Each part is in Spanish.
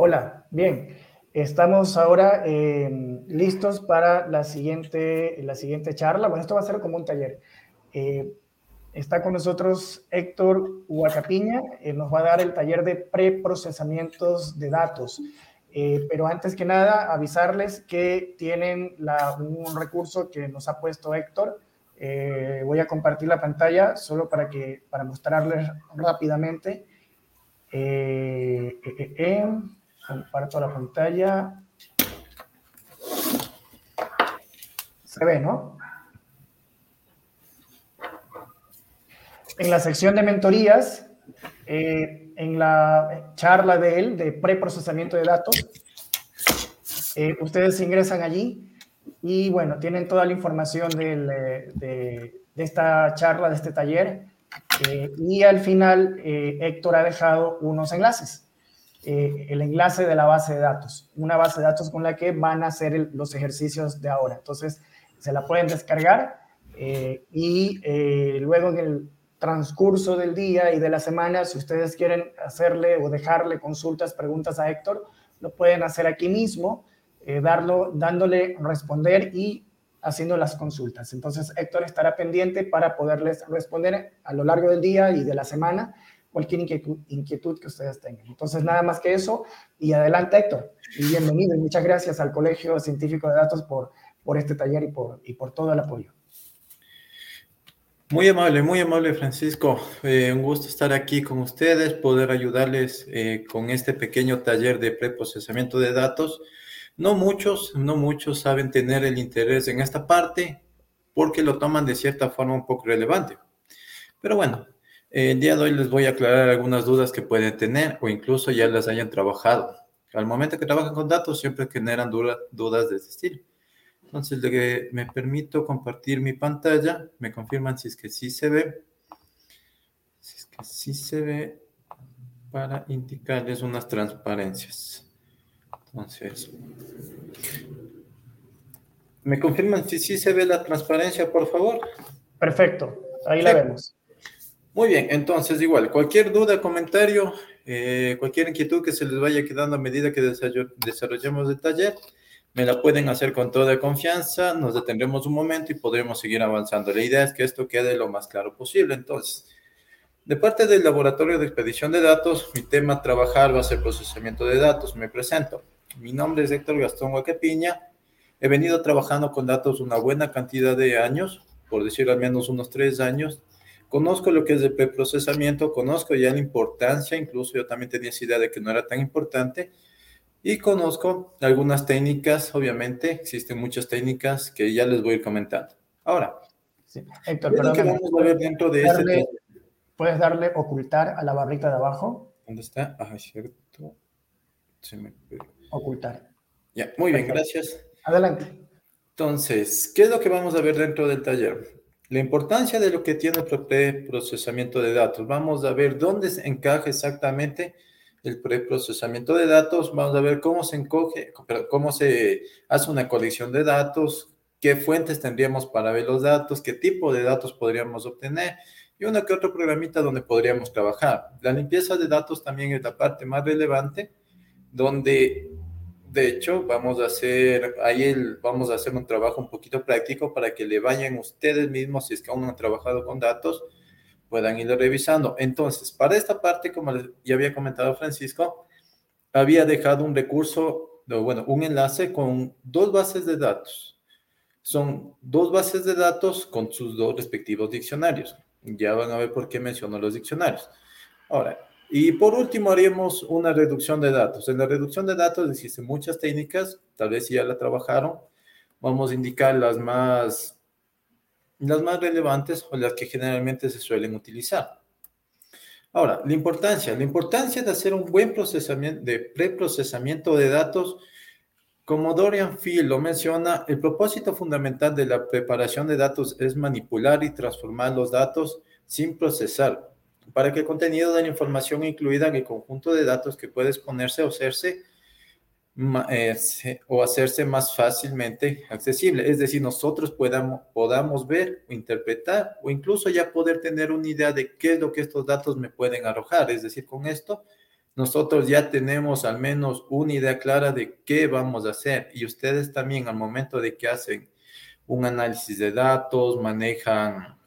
Hola, bien. Estamos ahora eh, listos para la siguiente, la siguiente charla. Bueno, esto va a ser como un taller. Eh, está con nosotros Héctor Huacapiña, eh, nos va a dar el taller de preprocesamientos de datos. pero antes que nada, avisarles que tienen un recurso que nos ha puesto Héctor. voy a compartir la pantalla solo para, que, para mostrarles rápidamente. Comparto la pantalla. Se ve, ¿no? En la sección de mentorías, eh, en la charla de él de preprocesamiento de datos, eh, ustedes ingresan allí y bueno, tienen toda la información de, de, esta charla, de este taller. Eh, y al final, Héctor ha dejado unos enlaces. Eh, el enlace de la base de datos, una base de datos con la que van a hacer los ejercicios de ahora. Entonces, se la pueden descargar eh, y eh, luego en el transcurso del día y de la semana, si ustedes quieren hacerle o dejarle consultas, preguntas a Héctor, lo pueden hacer aquí mismo, darlo, dándole responder y haciendo las consultas. Entonces, Héctor estará pendiente para poderles responder a lo largo del día y de la semana cualquier inquietud, que ustedes tengan. Entonces, nada más que eso. Y adelante, Héctor. Y bienvenido y muchas gracias al Colegio Científico de Datos por, por este taller y por, y por todo el apoyo. Muy amable, muy amable Francisco. Eh, un gusto estar aquí con ustedes, poder ayudarles eh, con este pequeño taller de preprocesamiento de datos. No muchos, no muchos saben tener el interés en esta parte porque lo toman de cierta forma un poco relevante. Pero bueno, el día de hoy les voy a aclarar algunas dudas que pueden tener o incluso ya las hayan trabajado. Al momento que trabajan con datos siempre generan dudas de este estilo. Entonces, me permito compartir mi pantalla. Me confirman si es que sí se ve. Si es que sí se ve para indicarles unas transparencias. Entonces, ¿me confirman si sí se ve la transparencia, por favor? Perfecto, ahí la vemos. Muy bien, entonces igual, cualquier duda, comentario, eh, cualquier inquietud que se les vaya quedando a medida que desarrollemos el taller, me la pueden hacer con toda confianza, nos detendremos un momento y podremos seguir avanzando. La idea es que esto quede lo más claro posible. Entonces, de parte del laboratorio de expedición de datos, mi tema a trabajar va a ser procesamiento de datos. Me presento. Mi nombre es Héctor Gastón Huaquepiña. He venido trabajando con datos una buena cantidad de años, por decir al menos unos tres años Conozco lo que es el preprocesamiento, conozco ya la importancia, incluso yo también tenía esa idea de que no era tan importante, y conozco algunas técnicas, obviamente, existen muchas técnicas que ya les voy a ir comentando. Ahora, sí. Héctor, perdón, vamos a ver dentro de este... ¿Puedes darle ocultar a la barrita de abajo? ¿Dónde está? Ah, cierto. Se me... Ocultar. Ya, muy bien, gracias. Adelante. Entonces, ¿qué es lo que vamos a ver dentro del taller? La importancia de lo que tiene el preprocesamiento de datos. Vamos a ver dónde se encaja exactamente el preprocesamiento de datos. Vamos a ver cómo se encoge, cómo se hace una colección de datos, qué fuentes tendríamos para ver los datos, qué tipo de datos podríamos obtener y uno que otro programita donde podríamos trabajar. La limpieza de datos también es la parte más relevante, donde de hecho, vamos a hacer, ahí vamos a hacer un trabajo un poquito práctico para que le vayan ustedes mismos, si es que aún no han trabajado con datos, puedan ir revisando. Entonces, para esta parte, como ya había comentado Francisco, había dejado un recurso, bueno, un enlace con dos bases de datos. Son dos bases de datos con sus dos respectivos diccionarios. Ya van a ver por qué menciono los diccionarios. Ahora, y por último, haríamos una reducción de datos. En la reducción de datos existen muchas técnicas, tal vez ya la trabajaron. Vamos a indicar las más, las más relevantes o las que generalmente se suelen utilizar. Ahora, la importancia. La importancia de hacer un buen procesamiento, de preprocesamiento de datos, como Dorian Field lo menciona, el propósito fundamental de la preparación de datos es manipular y transformar los datos sin procesar para que el contenido de la información incluida en el conjunto de datos que puede exponerse o hacerse, eh, o hacerse más fácilmente accesible. Es decir, nosotros podamos, podamos ver interpretar o incluso ya poder tener una idea de qué es lo que estos datos me pueden arrojar. Es decir, con esto nosotros ya tenemos al menos una idea clara de qué vamos a hacer y ustedes también al momento de que hacen un análisis de datos, manejan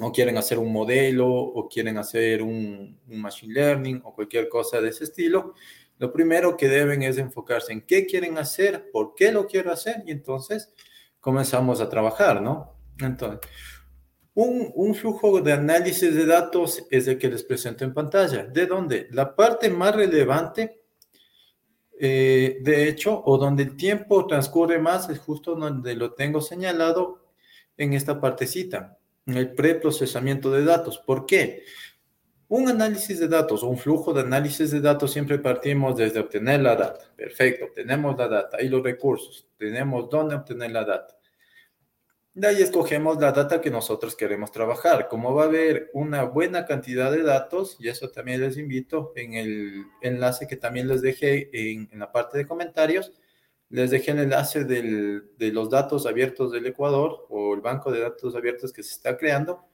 o quieren hacer un modelo o quieren hacer un, machine learning o cualquier cosa de ese estilo, lo primero que deben es enfocarse en qué quieren hacer, por qué lo quiero hacer y entonces comenzamos a trabajar, ¿no? Entonces, un, flujo de análisis de datos es el que les presento en pantalla. ¿De dónde? La parte más relevante, eh, de hecho, o donde el tiempo transcurre más, es justo donde lo tengo señalado en esta partecita, en el preprocesamiento de datos. ¿Por qué? Un análisis de datos o un flujo de análisis de datos siempre partimos desde obtener la data. Perfecto, tenemos la data y los recursos, tenemos dónde obtener la data. De ahí escogemos la data que nosotros queremos trabajar. Como va a haber una buena cantidad de datos, y eso también les invito en el enlace que también les dejé en, la parte de comentarios, les dejé el enlace de los datos abiertos del Ecuador o el banco de datos abiertos que se está creando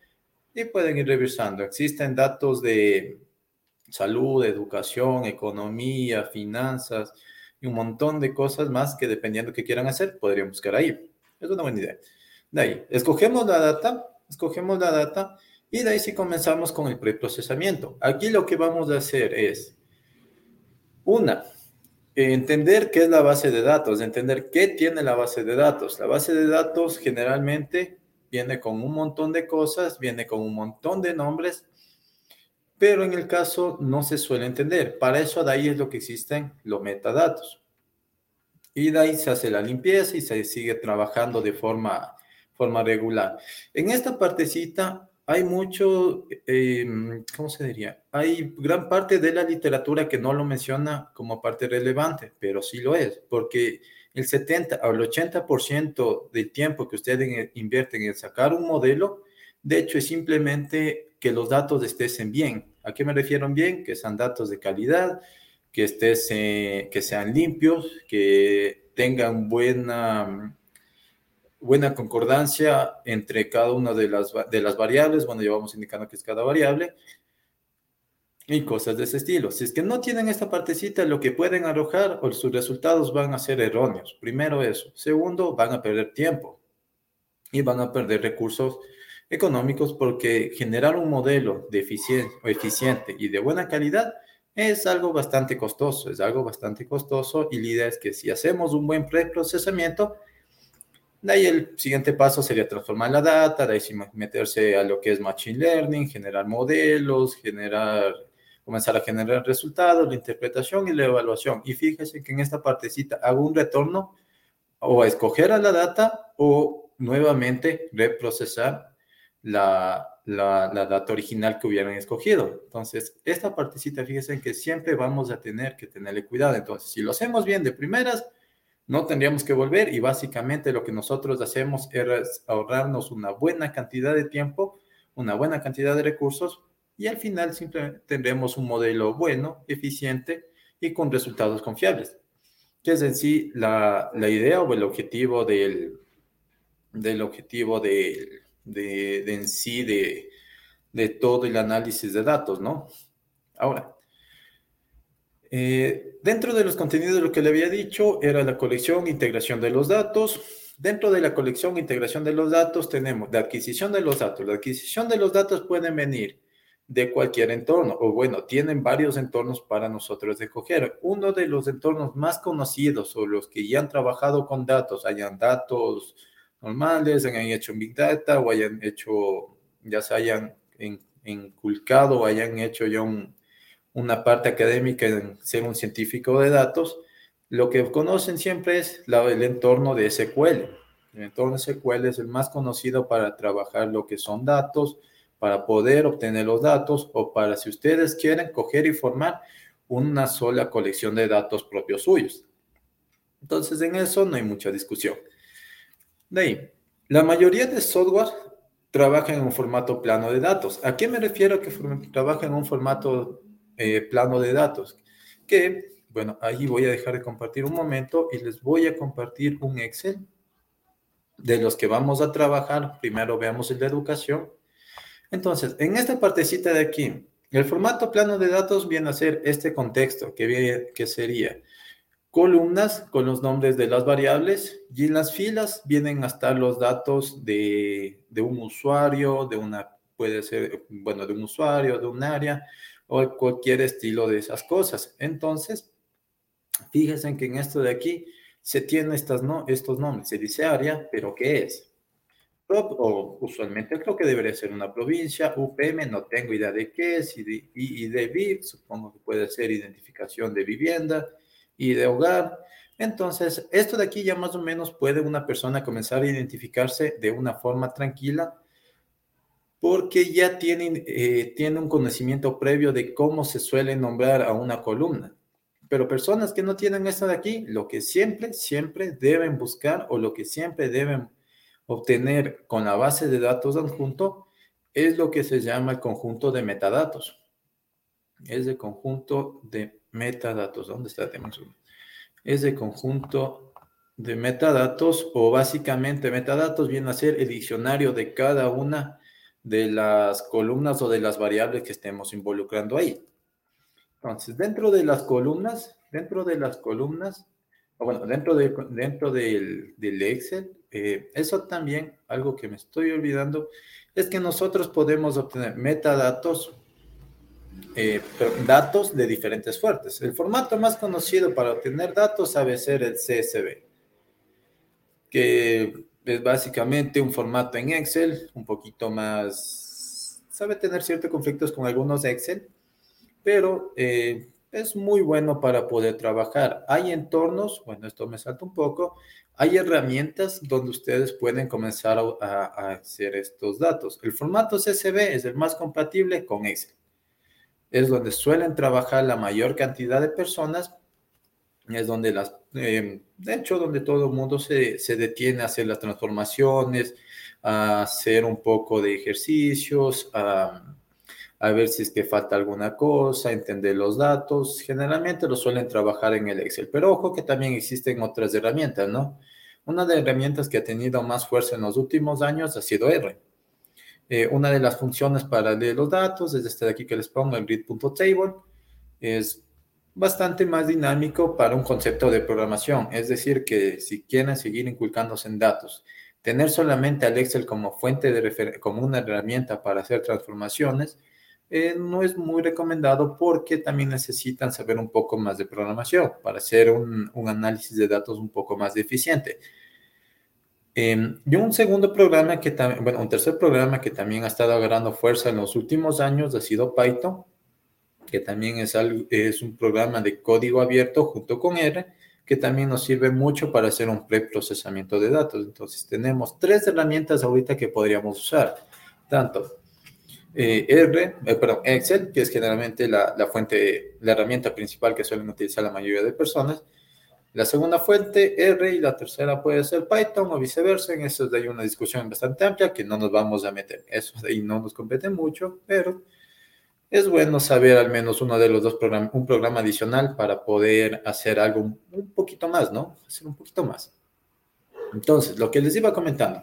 y pueden ir revisando. Existen datos de salud, educación, economía, finanzas y un montón de cosas más que dependiendo de qué quieran hacer, podrían buscar ahí. Es una buena idea. De ahí, escogemos la data, escogemos la data y de ahí sí comenzamos con el preprocesamiento. Aquí lo que vamos a hacer es, una, entender qué es la base de datos, entender qué tiene la base de datos. La base de datos generalmente viene con un montón de cosas, viene con un montón de nombres, pero en el caso no se suele entender. Para eso de ahí es lo que existen los metadatos. Y de ahí se hace la limpieza y se sigue trabajando de forma forma regular. En esta partecita hay mucho, em, ¿cómo se diría? Hay gran parte de la literatura que no lo menciona como parte relevante, pero sí lo es, porque el 70 o el 80% del tiempo que ustedes invierten en sacar un modelo, de hecho es simplemente que los datos estén bien. ¿A qué me refiero bien? Que sean datos de calidad, que, estés, que sean limpios, que tengan buena buena concordancia entre cada una de las, de las variables, bueno, ya vamos indicando que es cada variable, y cosas de ese estilo. Si es que no tienen esta partecita, lo que pueden arrojar o sus resultados van a ser erróneos. Primero eso. Segundo, van a perder tiempo y van a perder recursos económicos porque generar un modelo de eficiente y de buena calidad es algo bastante costoso, es algo bastante costoso y la idea es que si hacemos un buen preprocesamiento, de ahí el siguiente paso sería transformar la data, de ahí meterse a lo que es Machine Learning, generar modelos, generar, comenzar a generar resultados, la interpretación y la evaluación. Y fíjese que en esta partecita hago un retorno o a escoger a la data o nuevamente reprocesar la, la, la, data original que hubieran escogido. Entonces, esta partecita, fíjense que siempre vamos a tener que tenerle cuidado. Entonces, si lo hacemos bien de primeras, no tendríamos que volver y básicamente lo que nosotros hacemos es ahorrarnos una buena cantidad de tiempo, una buena cantidad de recursos y al final simplemente tendremos un modelo bueno, eficiente y con resultados confiables, que es en sí la, idea o el objetivo del, del objetivo de, de, en sí de, de todo el análisis de datos, ¿no? Ahora, eh, dentro de los contenidos, lo que le había dicho era la colección, integración de los datos. Dentro de la colección, integración de los datos, tenemos la adquisición de los datos. La adquisición de los datos pueden venir de cualquier entorno, o bueno, tienen varios entornos para nosotros escoger. Uno de los entornos más conocidos o los que ya han trabajado con datos, hayan datos normales, hayan hecho Big Data o hayan hecho, ya se hayan inculcado o hayan hecho ya un, una parte académica en ser un científico de datos, lo que conocen siempre es el entorno de SQL. El entorno SQL es el más conocido para trabajar lo que son datos, para poder obtener los datos o para si ustedes quieren coger y formar una sola colección de datos propios suyos. Entonces en eso no hay mucha discusión. De ahí, la mayoría de software trabaja en un formato plano de datos. ¿A qué me refiero que trabaja en un formato eh, plano de datos, que, bueno, ahí voy a dejar de compartir un momento y les voy a compartir un Excel de los que vamos a trabajar. Primero veamos el de educación. Entonces, en esta partecita de aquí, El formato plano de datos viene a ser este contexto, que, que sería columnas con los nombres de las variables y en las filas vienen hasta los datos de, de, un usuario, de una, puede ser, bueno, de un usuario, de un área o cualquier estilo de esas cosas. Entonces, fíjense que en esto de aquí se tiene estas, no, estos nombres. Se dice área, pero ¿qué es? o usualmente creo que debería ser una provincia, UPM, no tengo idea de qué es, y de, VIP, supongo que puede ser identificación de vivienda y de hogar. Entonces, esto de aquí ya más o menos puede una persona comenzar a identificarse de una forma tranquila porque ya tiene, eh, un conocimiento previo de cómo se suele nombrar a una columna. Pero personas que no tienen esto de aquí, lo que siempre, siempre deben buscar o lo que siempre deben obtener con la base de datos adjunto es lo que se llama el conjunto de metadatos. Es el conjunto de metadatos. ¿Dónde está? Es el conjunto de metadatos o básicamente metadatos viene a ser el diccionario de cada una de las columnas o de las variables que estemos involucrando ahí. Entonces, dentro de las columnas, dentro de las columnas, bueno, dentro, de, dentro del, del Excel, eh, eso también, algo que me estoy olvidando, es que nosotros podemos obtener metadatos, eh, datos de diferentes fuentes. El formato más conocido para obtener datos sabe ser el CSV, que es básicamente un formato en Excel, un poquito más, sabe tener ciertos conflictos con algunos Excel, pero eh, es muy bueno para poder trabajar. Hay entornos, bueno, esto me salta un poco, hay herramientas donde ustedes pueden comenzar a, hacer estos datos. El formato CSV es el más compatible con Excel. Es donde suelen trabajar la mayor cantidad de personas. Es donde las, eh, de hecho, donde todo el mundo se, se detiene a hacer las transformaciones, a hacer un poco de ejercicios, a a ver si es que falta alguna cosa, entender los datos. Generalmente lo suelen trabajar en el Excel, pero ojo que también existen otras herramientas, ¿no? Una de las herramientas que ha tenido más fuerza en los últimos años ha sido R. Eh, una de las funciones para leer los datos es este de aquí que les pongo, el read.table. Es bastante más dinámico para un concepto de programación. Es decir, que si quieren seguir inculcándose en datos, tener solamente al Excel como fuente de como una herramienta para hacer transformaciones, eh, no es muy recomendado porque también necesitan saber un poco más de programación para hacer un, análisis de datos un poco más eficiente. Em, y un segundo programa que también, bueno, un tercer programa que también ha estado agarrando fuerza en los últimos años ha sido Python, que también es, es un programa de código abierto junto con R, que también nos sirve mucho para hacer un preprocesamiento de datos. Entonces, tenemos tres herramientas ahorita que podríamos usar, tanto eh, R, eh, Excel, que es generalmente la, la, fuente, la herramienta principal que suelen utilizar la mayoría de personas. La segunda fuente, R, y la tercera puede ser Python o viceversa. En eso hay una discusión bastante amplia que no nos vamos a meter. Eso de ahí no nos compete mucho, pero es bueno saber al menos uno de los dos programas, un programa adicional para poder hacer algo un poquito más, ¿no? Hacer un poquito más. Entonces, lo que les iba comentando.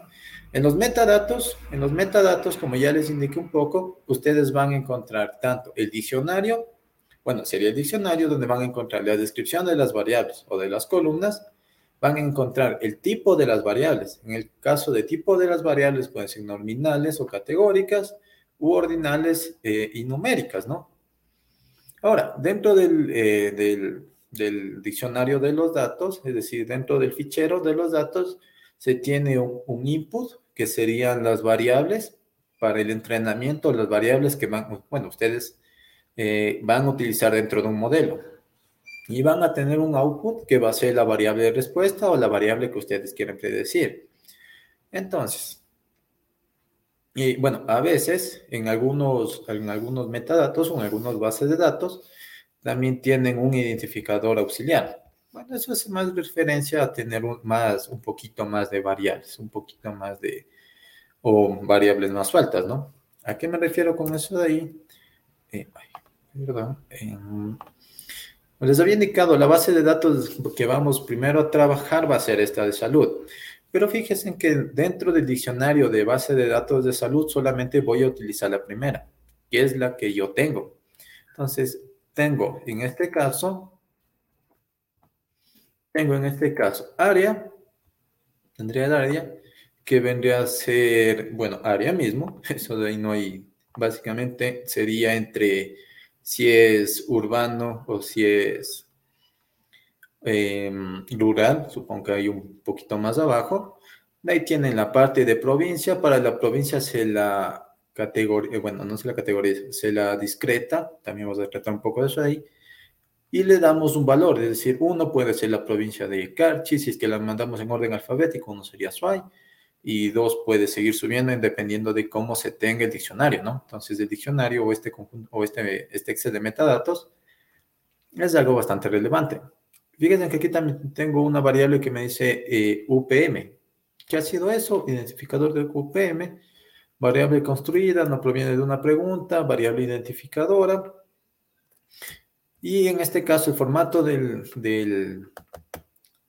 En los metadatos, en los metadatos, como ya les indiqué un poco, ustedes van a encontrar tanto el diccionario, bueno, sería el diccionario donde van a encontrar la descripción de las variables o de las columnas, van a encontrar el tipo de las variables. En el caso de tipo de las variables pueden ser nominales o categóricas u ordinales eh, y numéricas, ¿no? Ahora, dentro del, eh, del, del diccionario de los datos, es decir, dentro del fichero de los datos, se tiene un, input, que serían las variables para el entrenamiento, las variables que van, bueno, ustedes eh, van a utilizar dentro de un modelo. Y van a tener un output que va a ser la variable de respuesta o la variable que ustedes quieren predecir. Entonces, y bueno, a veces en algunos, en algunos metadatos o en algunas bases de datos también tienen un identificador auxiliar. Bueno, eso es más referencia a tener un, más, un poquito más de variables, un poquito más de, o variables más sueltas, ¿no? ¿A qué me refiero con eso de ahí? Eh. Em, les había indicado, la base de datos que vamos primero a trabajar va a ser esta de salud. Pero fíjense en que dentro del diccionario de base de datos de salud solamente voy a utilizar la primera. que es la que yo tengo. Entonces, tengo en este caso, tengo en este caso área, tendría el área, que vendría a ser, bueno, área mismo, eso de ahí no hay, básicamente sería entre si es urbano o si es em, rural, supongo que hay un poquito más abajo. Ahí tienen la parte de provincia, para la provincia se la categoría, bueno, no se la categoría, se la discreta, también vamos a tratar un poco de eso ahí, y le damos un valor, es decir, uno puede ser la provincia de Carchi, si es que la mandamos en orden alfabético, uno sería Suay, y dos puede seguir subiendo dependiendo de cómo se tenga el diccionario, ¿no? Entonces el diccionario o este conjunto o este, este Excel de metadatos es algo bastante relevante. Fíjense que aquí también tengo una variable que me dice eh, UPM. ¿Qué ha sido eso? Identificador de UPM, variable construida, no proviene de una pregunta, variable identificadora. Y en este caso el formato del, del,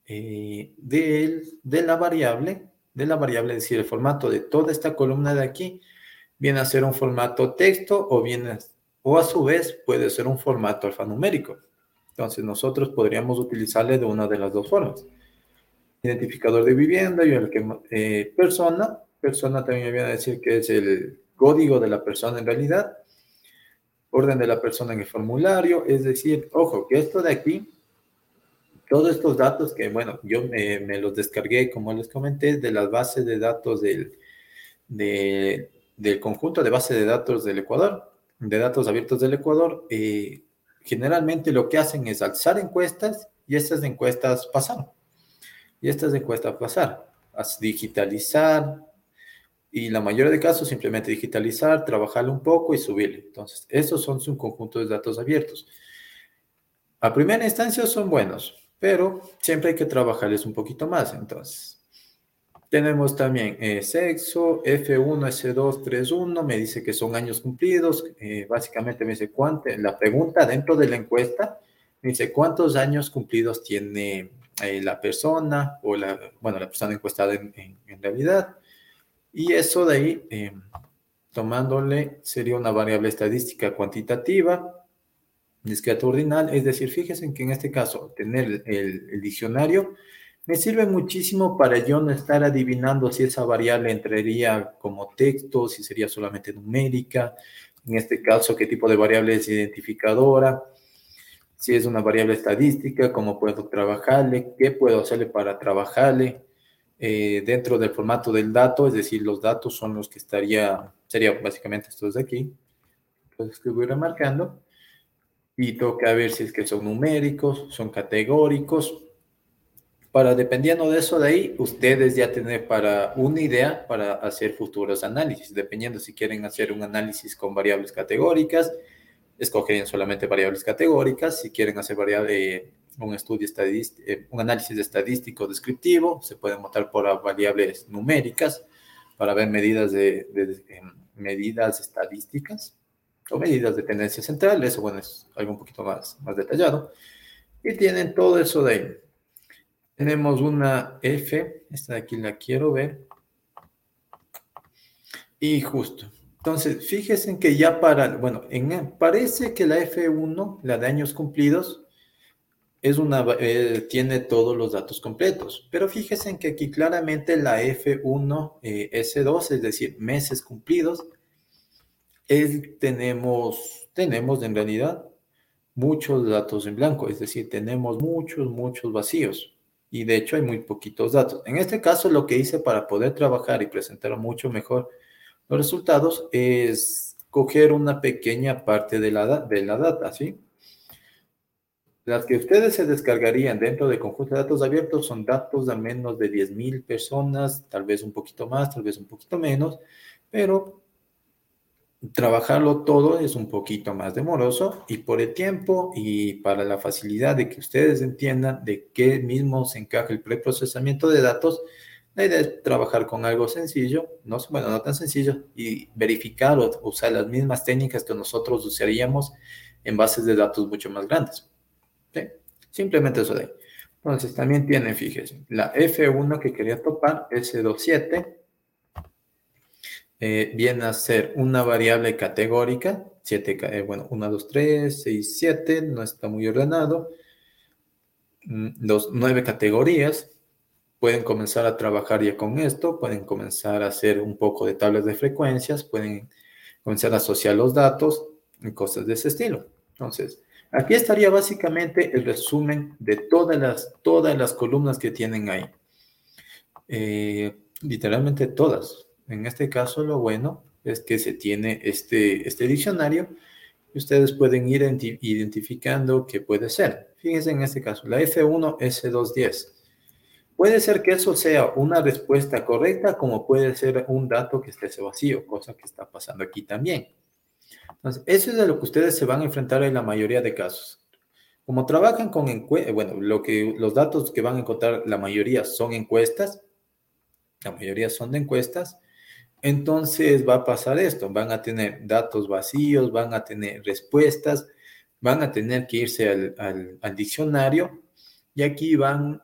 eh, del de la variable de la variable, es decir, el formato de toda esta columna de aquí, viene a ser un formato texto o viene, o a su vez puede ser un formato alfanumérico. Entonces nosotros podríamos utilizarle de una de las dos formas. Identificador de vivienda y el que eh, persona, persona también viene a decir que es el código de la persona en realidad, orden de la persona en el formulario, es decir, ojo, que esto de aquí todos estos datos que, bueno, yo me, los descargué, como les comenté, de las bases de datos del, del conjunto de bases de datos del Ecuador, de datos abiertos del Ecuador. Eh, generalmente lo que hacen es alzar encuestas y estas encuestas pasaron. Y estas encuestas pasar, digitalizar, y la mayoría de casos simplemente digitalizar, trabajarlo un poco y subirle. Entonces, esos son un conjunto de datos abiertos. A primera instancia son buenos, pero siempre hay que trabajarles un poquito más. Entonces, tenemos también eh, sexo, F1, S2, 3, me dice que son años cumplidos, eh, básicamente me dice cuánto, la pregunta dentro de la encuesta, me dice cuántos años cumplidos tiene eh, la persona, o la, bueno, la persona encuestada en, en realidad, y eso de ahí, tomándole, sería una variable estadística cuantitativa, discreto ordinal, es decir, fíjense que en este caso, tener el, diccionario me sirve muchísimo para yo no estar adivinando si esa variable entraría como texto, si sería solamente numérica, en este caso, qué tipo de variable es identificadora, si es una variable estadística, cómo puedo trabajarle, qué puedo hacerle para trabajarle eh, dentro del formato del dato, es decir, los datos son los que estaría, sería básicamente estos de aquí, entonces que voy remarcando y toca ver si es que son numéricos, son categóricos. Para dependiendo de eso de ahí, ustedes ya tienen para una idea para hacer futuros análisis. Dependiendo si quieren hacer un análisis con variables categóricas, escogerían solamente variables categóricas. Si quieren hacer variable, un estudio estadístico, eh, un análisis estadístico descriptivo, se pueden votar por variables numéricas para ver medidas de, medidas estadísticas o medidas de tendencia central, eso bueno, es algo un poquito más, más detallado. Y tienen todo eso de ahí. Tenemos una F, esta de aquí la quiero ver. Y justo. Entonces, fíjense que ya para, bueno, en, parece que la F1, la de años cumplidos, es una, eh, tiene todos los datos completos. Pero fíjense que aquí claramente la F1, eh, S2, es decir, meses cumplidos, es, tenemos, tenemos en realidad muchos datos en blanco, es decir, tenemos muchos, muchos vacíos. Y de hecho hay muy poquitos datos. En este caso, lo que hice para poder trabajar y presentar mucho mejor los resultados es coger una pequeña parte de la, de la data, ¿sí? Las que ustedes se descargarían dentro del conjunto de datos abiertos son datos de menos de 10.000 personas, tal vez un poquito más, tal vez un poquito menos, pero trabajarlo todo es un poquito más demoroso y por el tiempo y para la facilidad de que ustedes entiendan de qué mismo se encaja el preprocesamiento de datos, la idea es trabajar con algo sencillo, no, bueno, no tan sencillo, y verificar o usar las mismas técnicas que nosotros usaríamos en bases de datos mucho más grandes. Simplemente eso de ahí. Entonces también tienen, fíjense, la F1 que quería topar, S27, eh, viene a ser una variable categórica, 7, eh, bueno, 1, 2, 3, 6, 7, no está muy ordenado. Los mm, nueve categorías, pueden comenzar a trabajar ya con esto, pueden comenzar a hacer un poco de tablas de frecuencias, pueden comenzar a asociar los datos y cosas de ese estilo. Entonces, aquí estaría básicamente el resumen de todas las, todas las columnas que tienen ahí. Eh, literalmente todas. En este caso, lo bueno es que se tiene este, este diccionario y ustedes pueden ir identificando qué puede ser. Fíjense en este caso, la F1 S210. Puede ser que eso sea una respuesta correcta, como puede ser un dato que esté vacío, cosa que está pasando aquí también. Entonces, eso es de lo que ustedes se van a enfrentar en la mayoría de casos. Como trabajan con encuestas, bueno, lo que, los datos que van a encontrar, la mayoría son encuestas, la mayoría son de encuestas, entonces va a pasar esto, van a tener datos vacíos, van a tener respuestas, van a tener que irse al, al diccionario y aquí van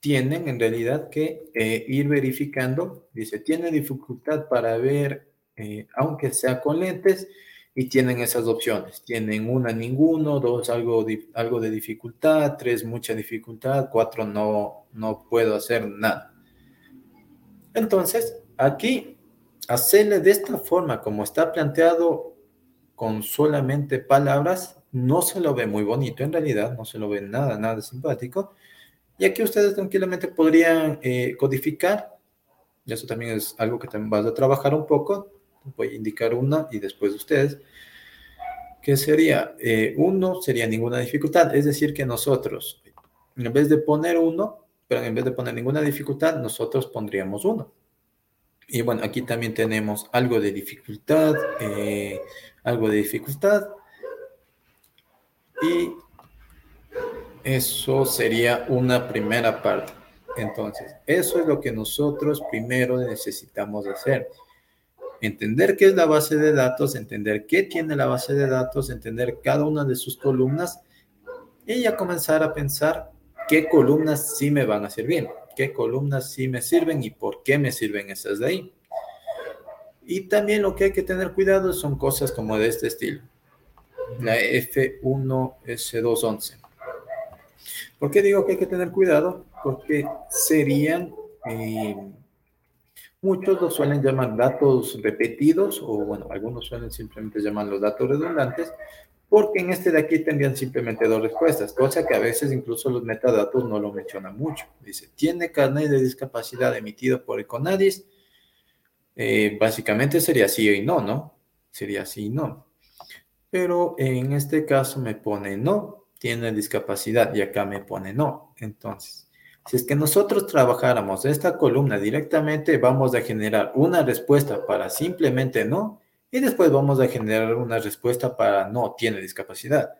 tienen en realidad que eh, ir verificando, dice, tiene dificultad para ver, eh, aunque sea con lentes, y tienen esas opciones. Tienen una, ninguno, dos, algo, algo de dificultad, tres, mucha dificultad, cuatro, no, no puedo hacer nada. Entonces, aquí, hacerle de esta forma, como está planteado con solamente palabras, no se lo ve muy bonito en realidad, no se lo ve nada, nada simpático, y aquí ustedes tranquilamente podrían eh, codificar, y eso también es algo que también vas a trabajar un poco, voy a indicar una y después ustedes, que sería, eh, uno sería ninguna dificultad, es decir, que nosotros, en vez de poner uno, pero en vez de poner ninguna dificultad, nosotros pondríamos uno. Y bueno, aquí también tenemos algo de dificultad, eh, algo de dificultad, y eso sería una primera parte. Entonces, eso es lo que nosotros primero necesitamos hacer. Entender qué es la base de datos, entender qué tiene la base de datos, entender cada una de sus columnas y ya comenzar a pensar qué columnas sí me van a servir, qué columnas sí me sirven y por qué me sirven esas de ahí. Y también lo que hay que tener cuidado son cosas como de este estilo. La F1S211. ¿Por qué digo que hay que tener cuidado? Porque serían, eh, muchos lo suelen llamar datos repetidos, o bueno, algunos suelen simplemente llamar los datos redundantes, porque en este de aquí tendrían simplemente dos respuestas, cosa que a veces incluso los metadatos no lo mencionan mucho. Dice, ¿tiene carnet de discapacidad emitido por Econadis? Eh, básicamente sería sí y no, ¿no? Sería sí y no. Pero en este caso me pone no, tiene discapacidad y acá me pone no. Entonces, si es que nosotros trabajáramos esta columna directamente, vamos a generar una respuesta para simplemente no y después vamos a generar una respuesta para no tiene discapacidad.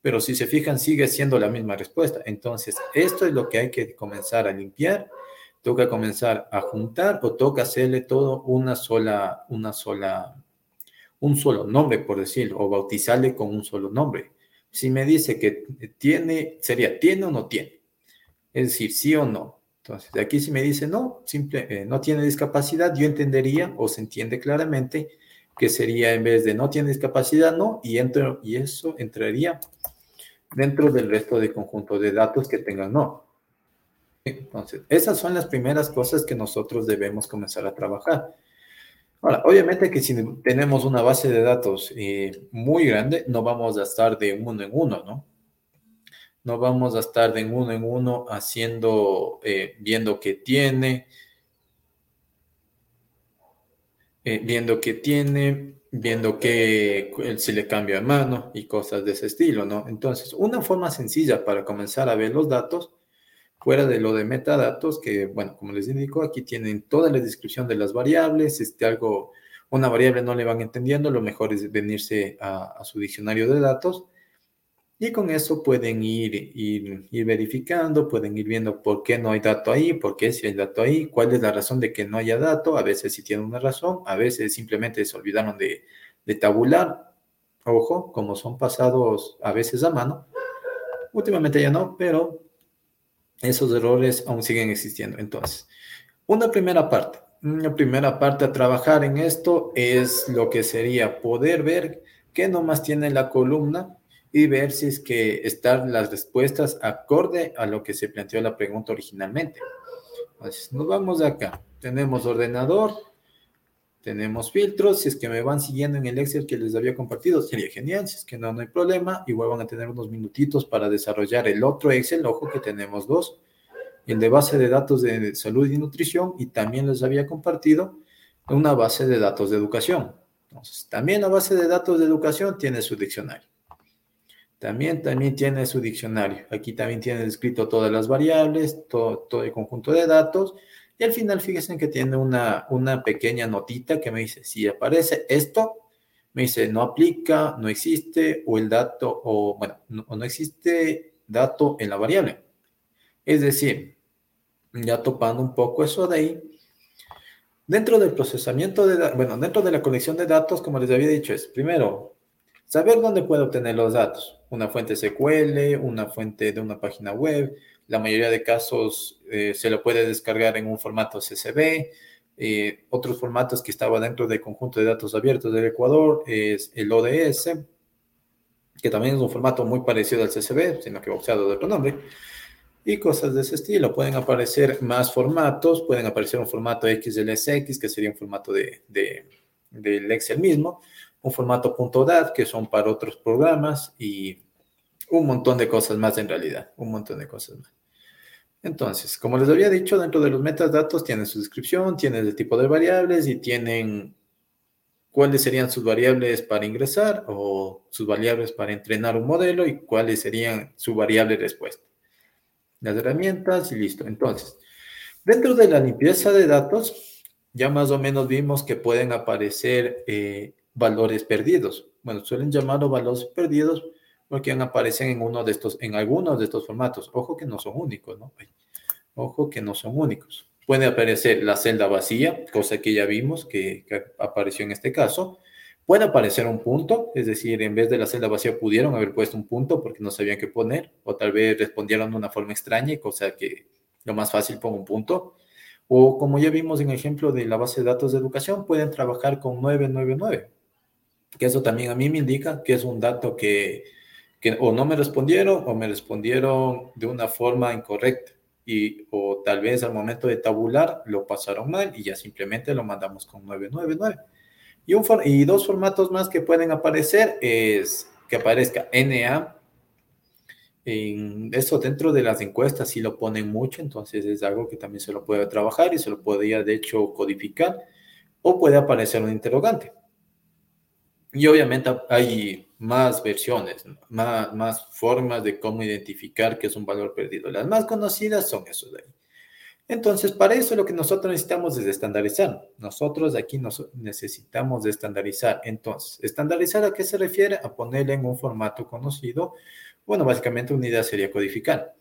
Pero si se fijan, sigue siendo la misma respuesta. Entonces, esto es lo que hay que comenzar a limpiar. Toca comenzar a juntar o toca hacerle todo una sola, una sola, un solo nombre, por decirlo, o bautizarle con un solo nombre. Si me dice que tiene, sería tiene o no tiene. Es decir, sí o no. Entonces, aquí si me dice no, simple, eh, no tiene discapacidad, yo entendería o se entiende claramente que sería en vez de no tiene discapacidad, no, y, entro, y eso entraría dentro del resto de conjunto de datos que tengan no. Entonces, esas son las primeras cosas que nosotros debemos comenzar a trabajar. Ahora, obviamente que si tenemos una base de datos eh, muy grande, no vamos a estar de uno en uno, ¿no? No vamos a estar de uno en uno haciendo, eh, viendo qué tiene, eh, viendo qué tiene, viendo que si le cambia de mano y cosas de ese estilo, ¿no? Entonces, una forma sencilla para comenzar a ver los datos Fuera de lo de metadatos, que bueno, como les indico, aquí tienen toda la descripción de las variables, este, algo, una variable no le van entendiendo, lo mejor es venirse a, su diccionario de datos y con eso pueden ir, ir, ir, verificando, pueden ir viendo por qué no hay dato ahí, por qué si hay dato ahí, cuál es la razón de que no haya dato, a veces sí tienen una razón, a veces simplemente se olvidaron de, de tabular, ojo, como son pasados a veces a mano, últimamente ya no, pero esos errores aún siguen existiendo. Entonces, una primera parte, La primera parte a trabajar en esto es lo que sería poder ver qué nomás tiene la columna y ver si es que están las respuestas acorde a lo que se planteó la pregunta originalmente. Entonces, nos vamos acá. Tenemos ordenador, tenemos filtros. Si es que me van siguiendo en el Excel que les había compartido, sería genial. Si es que no, no hay problema. Igual van a tener unos minutitos para desarrollar el otro Excel. Ojo que tenemos dos. El de base de datos de salud y nutrición. Y también les había compartido una base de datos de educación. Entonces, también la base de datos de educación tiene su diccionario. También, también tiene su diccionario. Aquí también tiene escrito todas las variables, todo, el conjunto de datos. Y al final, fíjense que tiene una, una pequeña notita que me dice, si aparece esto, me dice, no aplica, no existe, o el dato, o bueno, no, no existe dato en la variable. Es decir, ya topando un poco eso de ahí, dentro del procesamiento de, bueno, dentro de la colección de datos, como les había dicho, es primero Saber dónde puedo obtener los datos. Una fuente SQL, una fuente de una página web. La mayoría de casos eh, se lo puede descargar en un formato CSV. Eh, otros formatos que estaba dentro del conjunto de datos abiertos del Ecuador es el ODS, que también es un formato muy parecido al CSV, sino que usado de otro nombre. Y cosas de ese estilo. Pueden aparecer más formatos, pueden aparecer un formato XLSX, que sería un formato de, de, del Excel mismo un formato .dat, que son para otros programas y un montón de cosas más en realidad, un montón de cosas más. Entonces, como les había dicho, dentro de los metadatos tienen su descripción, tienen el tipo de variables y tienen cuáles serían sus variables para ingresar o sus variables para entrenar un modelo y cuáles serían su variable respuesta. Las herramientas y listo. Entonces, dentro de la limpieza de datos, ya más o menos vimos que pueden aparecer eh, valores perdidos. Bueno, suelen llamarlo valores perdidos porque aparecen en uno de estos, en algunos de estos formatos. Ojo que no son únicos, ¿no? Ojo que no son únicos. Puede aparecer la celda vacía, cosa que ya vimos que, apareció en este caso. Puede aparecer un punto, es decir, en vez de la celda vacía pudieron haber puesto un punto porque no sabían qué poner, o tal vez respondieron de una forma extraña, cosa que lo más fácil pongo un punto. O como ya vimos en el ejemplo de la base de datos de educación, pueden trabajar con 999 que eso también a mí me indica que es un dato que, que o no me respondieron o me respondieron de una forma incorrecta y o tal vez al momento de tabular lo pasaron mal y ya simplemente lo mandamos con 999. Y, un y dos formatos más que pueden aparecer es que aparezca NA. En eso dentro de las encuestas sí lo ponen mucho, entonces es algo que también se lo puede trabajar y se lo podría de hecho codificar o puede aparecer un interrogante. Y obviamente hay más versiones, más, más formas de cómo identificar que es un valor perdido. Las más conocidas son esos de ahí. Entonces, para eso lo que nosotros necesitamos es estandarizar. Nosotros aquí nos necesitamos de estandarizar. Entonces, ¿estandarizar a qué se refiere? A ponerle en un formato conocido. Bueno, básicamente una idea sería codificar.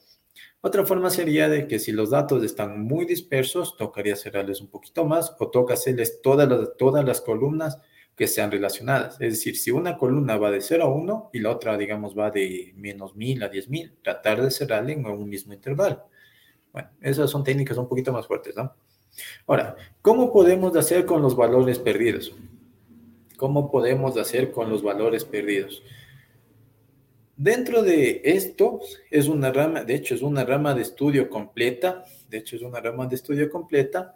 Otra forma sería de que si los datos están muy dispersos, tocaría cerrarles un poquito más o toca hacerles todas las, todas las columnas que sean relacionadas. Es decir, si una columna va de 0 a 1 y la otra, digamos, va de menos 1000 a 10.000, tratar de cerrarle en un mismo intervalo. Bueno, esas son técnicas un poquito más fuertes, ¿no? Ahora, ¿cómo podemos hacer con los valores perdidos? ¿Cómo podemos hacer con los valores perdidos? Dentro de esto es una rama, de hecho es una rama de estudio completa, de hecho es una rama de estudio completa,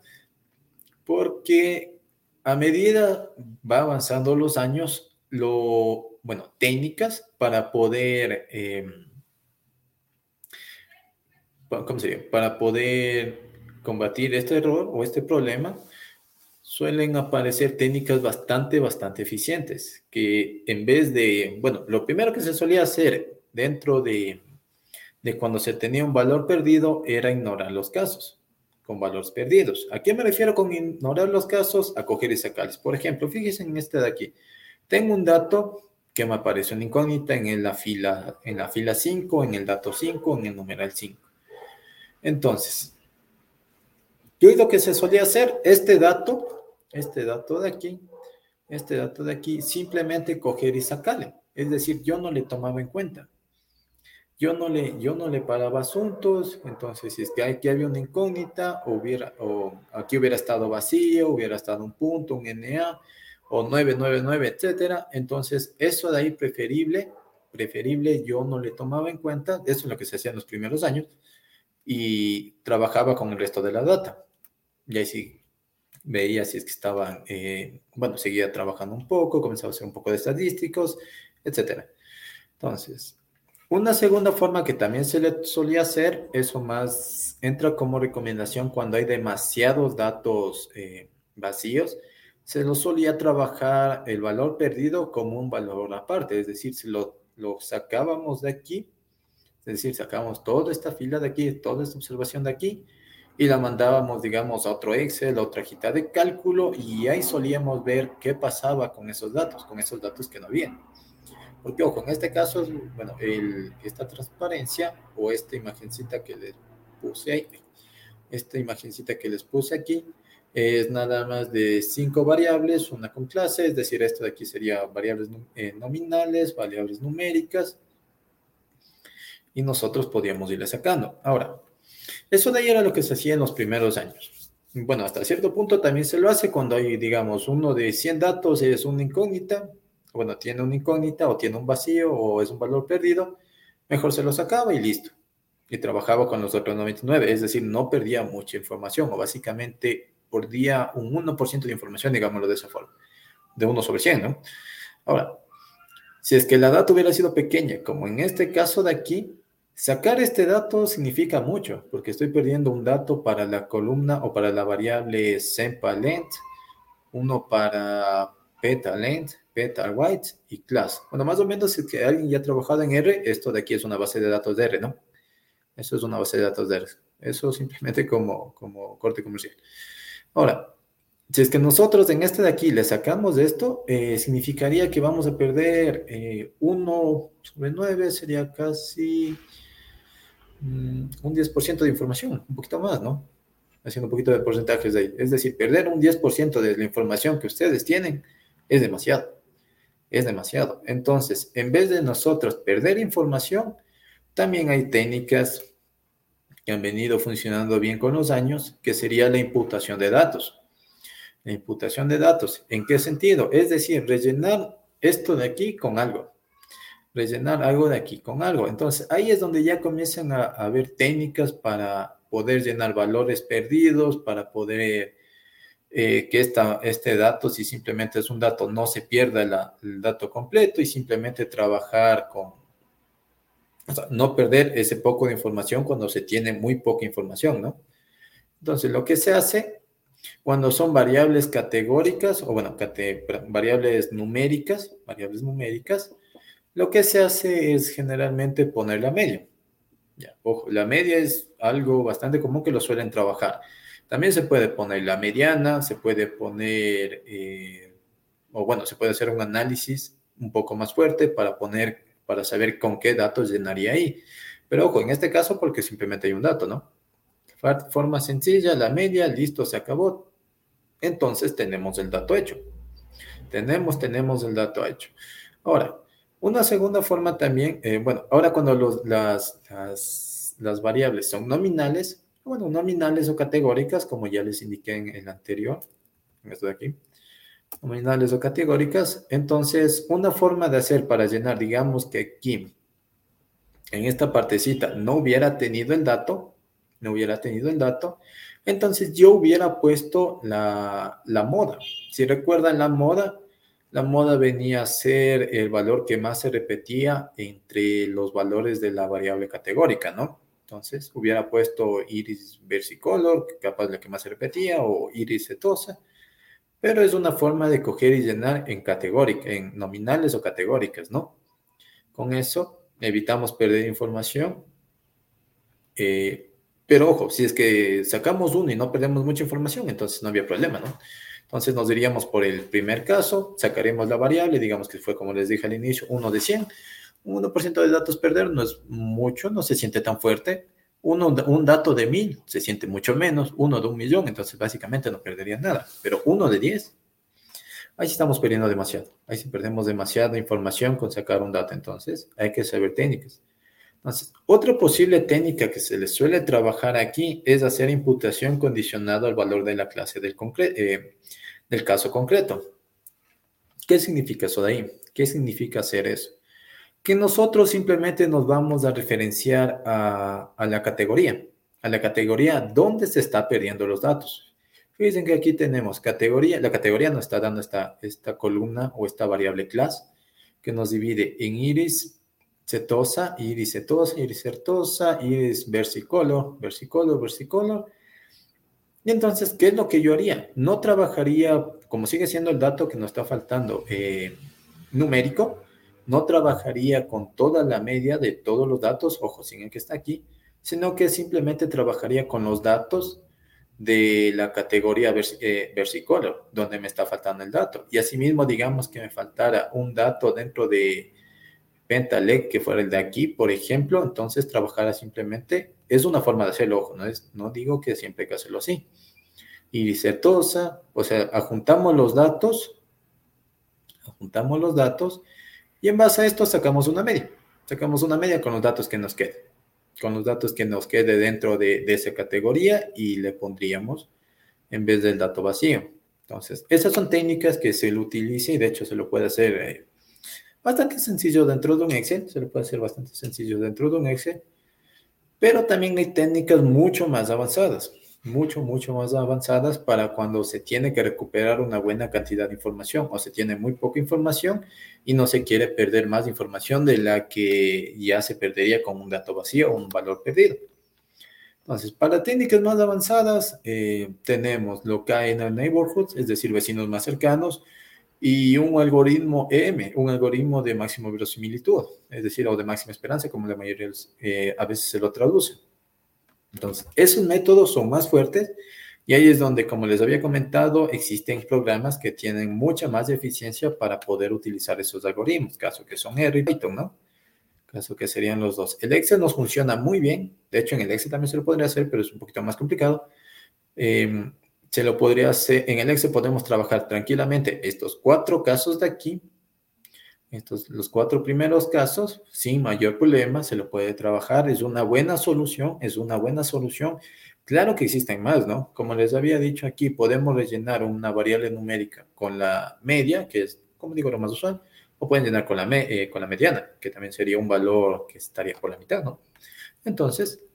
porque a medida va avanzando los años, lo, bueno, técnicas para poder, em. Para poder combatir este error o este problema, suelen aparecer técnicas bastante, bastante eficientes, que en vez de, bueno, lo primero que se solía hacer dentro de, de cuando se tenía un valor perdido era ignorar los casos con valores perdidos. ¿A qué me refiero con ignorar los casos? A coger y sacarles. Por ejemplo, fíjense en este de aquí. Tengo un dato que me aparece una incógnita en la fila, en la fila 5, en el dato 5, en el numeral 5. Entonces, yo lo que se solía hacer, este dato, este dato de aquí, este dato de aquí, simplemente coger y sacarle. Es decir, yo no le tomaba en cuenta. Yo no le, yo no le paraba asuntos, entonces si es que aquí había una incógnita, o, hubiera, o aquí hubiera estado vacío, hubiera estado un punto, un NA, o 999, etcétera, entonces eso de ahí preferible, preferible yo no le tomaba en cuenta, eso es lo que se hacía en los primeros años, y trabajaba con el resto de la data. Y ahí sí veía si es que estaba, eh, bueno, seguía trabajando un poco, comenzaba a hacer un poco de estadísticos, etcétera. Entonces, una segunda forma que también se le solía hacer, eso más entra como recomendación cuando hay demasiados datos eh, vacíos, se lo solía trabajar el valor perdido como un valor aparte, es decir, si lo, sacábamos de aquí, es decir, sacábamos toda esta fila de aquí, toda esta observación de aquí, y la mandábamos, digamos, a otro Excel, a otra hojita de cálculo, y ahí solíamos ver qué pasaba con esos datos, con esos datos que no habían. Porque, ojo, en este caso, bueno, esta transparencia o esta imagencita que les puse ahí, esta imagencita que les puse aquí, es nada más de cinco variables, una con clase, es decir, esto de aquí sería variables eh, nominales, variables numéricas, y nosotros podíamos irle sacando. Ahora, eso de ahí era lo que se hacía en los primeros años. Bueno, hasta cierto punto también se lo hace cuando hay, digamos, uno de 100 datos es una incógnita, bueno, tiene una incógnita o tiene un vacío o es un valor perdido, mejor se lo sacaba y listo. Y trabajaba con los otros 99, es decir, no perdía mucha información o básicamente perdía un 1% de información, digámoslo de esa forma, de 1 sobre 100, ¿no? Ahora, si es que la data hubiera sido pequeña, como en este caso de aquí, sacar este dato significa mucho, porque estoy perdiendo un dato para la columna o para la variable sempa length, uno para peta length, Petal White y Class. Bueno, más o menos si que alguien ya ha trabajado en R, esto de aquí es una base de datos de R, ¿no? Eso es una base de datos de R. Eso simplemente como, como corte comercial. Ahora, si es que nosotros en este de aquí le sacamos esto, eh, significaría que vamos a perder 1 eh, sobre 9, sería casi mm, un 10% de información, un poquito más, ¿no? Haciendo un poquito de porcentajes de ahí. Es decir, perder un 10% de la información que ustedes tienen es demasiado es demasiado. Entonces, en vez de nosotros perder información, también hay técnicas que han venido funcionando bien con los años, que sería la imputación de datos. La imputación de datos, ¿en qué sentido? Es decir, rellenar esto de aquí con algo. Rellenar algo de aquí con algo. Entonces, ahí es donde ya comienzan a, a haber técnicas para poder llenar valores perdidos, para poder eh, que esta, este dato, si simplemente es un dato, no se pierda el dato completo y simplemente trabajar con, o sea, no perder ese poco de información cuando se tiene muy poca información, ¿no? Entonces, lo que se hace cuando son variables categóricas, o bueno, variables numéricas, variables numéricas, lo que se hace es generalmente poner la media. Ya, ojo, la media es algo bastante común que lo suelen trabajar. También se puede poner la mediana, se puede poner, eh, o bueno, se puede hacer un análisis un poco más fuerte para poner, para saber con qué datos llenaría ahí. Pero ojo, en este caso porque simplemente hay un dato, ¿no? Forma sencilla, la media, listo, se acabó. Entonces tenemos el dato hecho. Tenemos, tenemos el dato hecho. Ahora, una segunda forma también, eh, bueno, ahora cuando los, las, las, las variables son nominales, bueno, nominales o categóricas, como ya les indiqué en el anterior, en esto de aquí, nominales o categóricas. Entonces, una forma de hacer para llenar, digamos que aquí, en esta partecita, no hubiera tenido el dato, no hubiera tenido el dato, entonces yo hubiera puesto la, la moda. Si recuerdan la moda, la moda venía a ser el valor que más se repetía entre los valores de la variable categórica, ¿no? Entonces, hubiera puesto iris versicolor, capaz la que más se repetía, o iris setosa, pero es una forma de coger y llenar en categórica, en nominales o categóricas, ¿no? Con eso evitamos perder información. Eh, pero ojo, si es que sacamos uno y no perdemos mucha información, entonces no había problema, ¿no? Entonces nos diríamos por el primer caso, sacaremos la variable, digamos que fue como les dije al inicio, 1 de 100, 1% de datos perder no es mucho, no se siente tan fuerte. Uno, un dato de mil se siente mucho menos, uno de un millón, entonces básicamente no perdería nada. Pero uno de diez, ahí sí estamos perdiendo demasiado. Ahí sí perdemos demasiada información con sacar un dato. Entonces hay que saber técnicas. Entonces, otra posible técnica que se le suele trabajar aquí es hacer imputación condicionada al valor de la clase del, eh, del caso concreto. ¿Qué significa eso de ahí? ¿Qué significa hacer eso? Que nosotros simplemente nos vamos a referenciar a, a la categoría, a la categoría donde se está perdiendo los datos. Fíjense que aquí tenemos categoría, la categoría nos está dando esta, esta columna o esta variable class que nos divide en iris setosa, iris setosa, iris certosa, iris versicolor, versicolor, versicolor. Y entonces, ¿qué es lo que yo haría? No trabajaría, como sigue siendo el dato que nos está faltando eh, numérico, no trabajaría con toda la media de todos los datos, ojo, sin el que está aquí, sino que simplemente trabajaría con los datos de la categoría eh, versicolor, donde me está faltando el dato. Y asimismo, digamos que me faltara un dato dentro de Pentalec, que fuera el de aquí, por ejemplo, entonces trabajará simplemente, es una forma de hacerlo, ojo, no, es, no digo que siempre hay que hacerlo así. Y tosa, o sea, adjuntamos los datos, adjuntamos los datos, y en base a esto sacamos una media. Sacamos una media con los datos que nos quede, con los datos que nos quede dentro de, de esa categoría y le pondríamos en vez del dato vacío. Entonces, esas son técnicas que se lo utiliza y de hecho se lo puede hacer eh, Bastante sencillo dentro de un Excel, se lo puede hacer bastante sencillo dentro de un Excel, pero también hay técnicas mucho más avanzadas, mucho, mucho más avanzadas para cuando se tiene que recuperar una buena cantidad de información o se tiene muy poca información y no se quiere perder más información de la que ya se perdería con un dato vacío o un valor perdido. Entonces, para técnicas más avanzadas, eh, tenemos lo que hay en el neighborhood, es decir, vecinos más cercanos, y un algoritmo EM, un algoritmo de máxima verosimilitud, es decir, o de máxima esperanza, como la mayoría eh, a veces se lo traduce. Entonces, esos métodos son más fuertes y ahí es donde, como les había comentado, existen programas que tienen mucha más eficiencia para poder utilizar esos algoritmos, caso que son R y Python, ¿no? Caso que serían los dos. El Excel nos funciona muy bien, de hecho en el Excel también se lo podría hacer, pero es un poquito más complicado. Eh, se lo podría hacer, en el Excel podemos trabajar tranquilamente estos cuatro casos de aquí, estos, los cuatro primeros casos, sin mayor problema, se lo puede trabajar, es una buena solución, es una buena solución. Claro que existen más, ¿no? Como les había dicho aquí, podemos rellenar una variable numérica con la media, que es, como digo, lo más usual, o pueden llenar con la, eh, con la mediana, que también sería un valor que estaría por la mitad, ¿no? Entonces,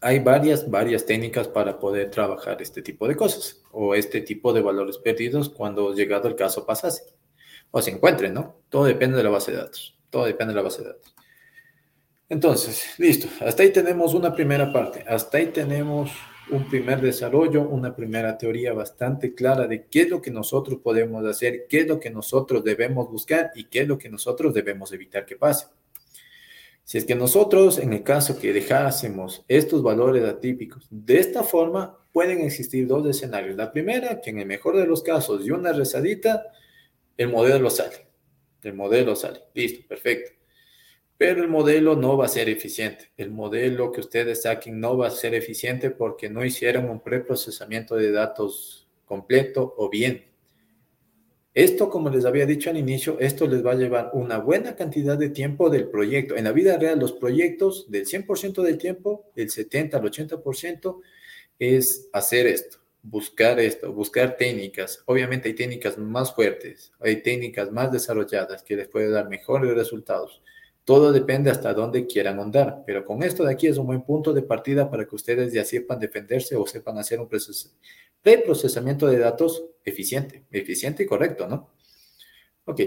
hay varias, varias técnicas para poder trabajar este tipo de cosas o este tipo de valores perdidos cuando llegado el caso pasase o se encuentren, ¿no? Todo depende de la base de datos. Todo depende de la base de datos. Entonces, listo. Hasta ahí tenemos una primera parte. Hasta ahí tenemos un primer desarrollo, una primera teoría bastante clara de qué es lo que nosotros podemos hacer, qué es lo que nosotros debemos buscar y qué es lo que nosotros debemos evitar que pase. Si es que nosotros, en el caso que dejásemos estos valores atípicos de esta forma, pueden existir dos escenarios. La primera, que en el mejor de los casos y una rezadita, el modelo sale. El modelo sale. Listo, perfecto. Pero el modelo no va a ser eficiente. El modelo que ustedes saquen no va a ser eficiente porque no hicieron un preprocesamiento de datos completo o bien. Esto, como les había dicho al inicio, esto les va a llevar una buena cantidad de tiempo del proyecto. En la vida real, los proyectos del 100% del tiempo, el 70 al 80% es hacer esto, buscar esto, buscar técnicas. Obviamente hay técnicas más fuertes, hay técnicas más desarrolladas que les puede dar mejores resultados. Todo depende hasta dónde quieran andar, pero con esto de aquí es un buen punto de partida para que ustedes ya sepan defenderse o sepan hacer un proceso procesamiento de datos eficiente, eficiente y correcto, ¿no? Ok.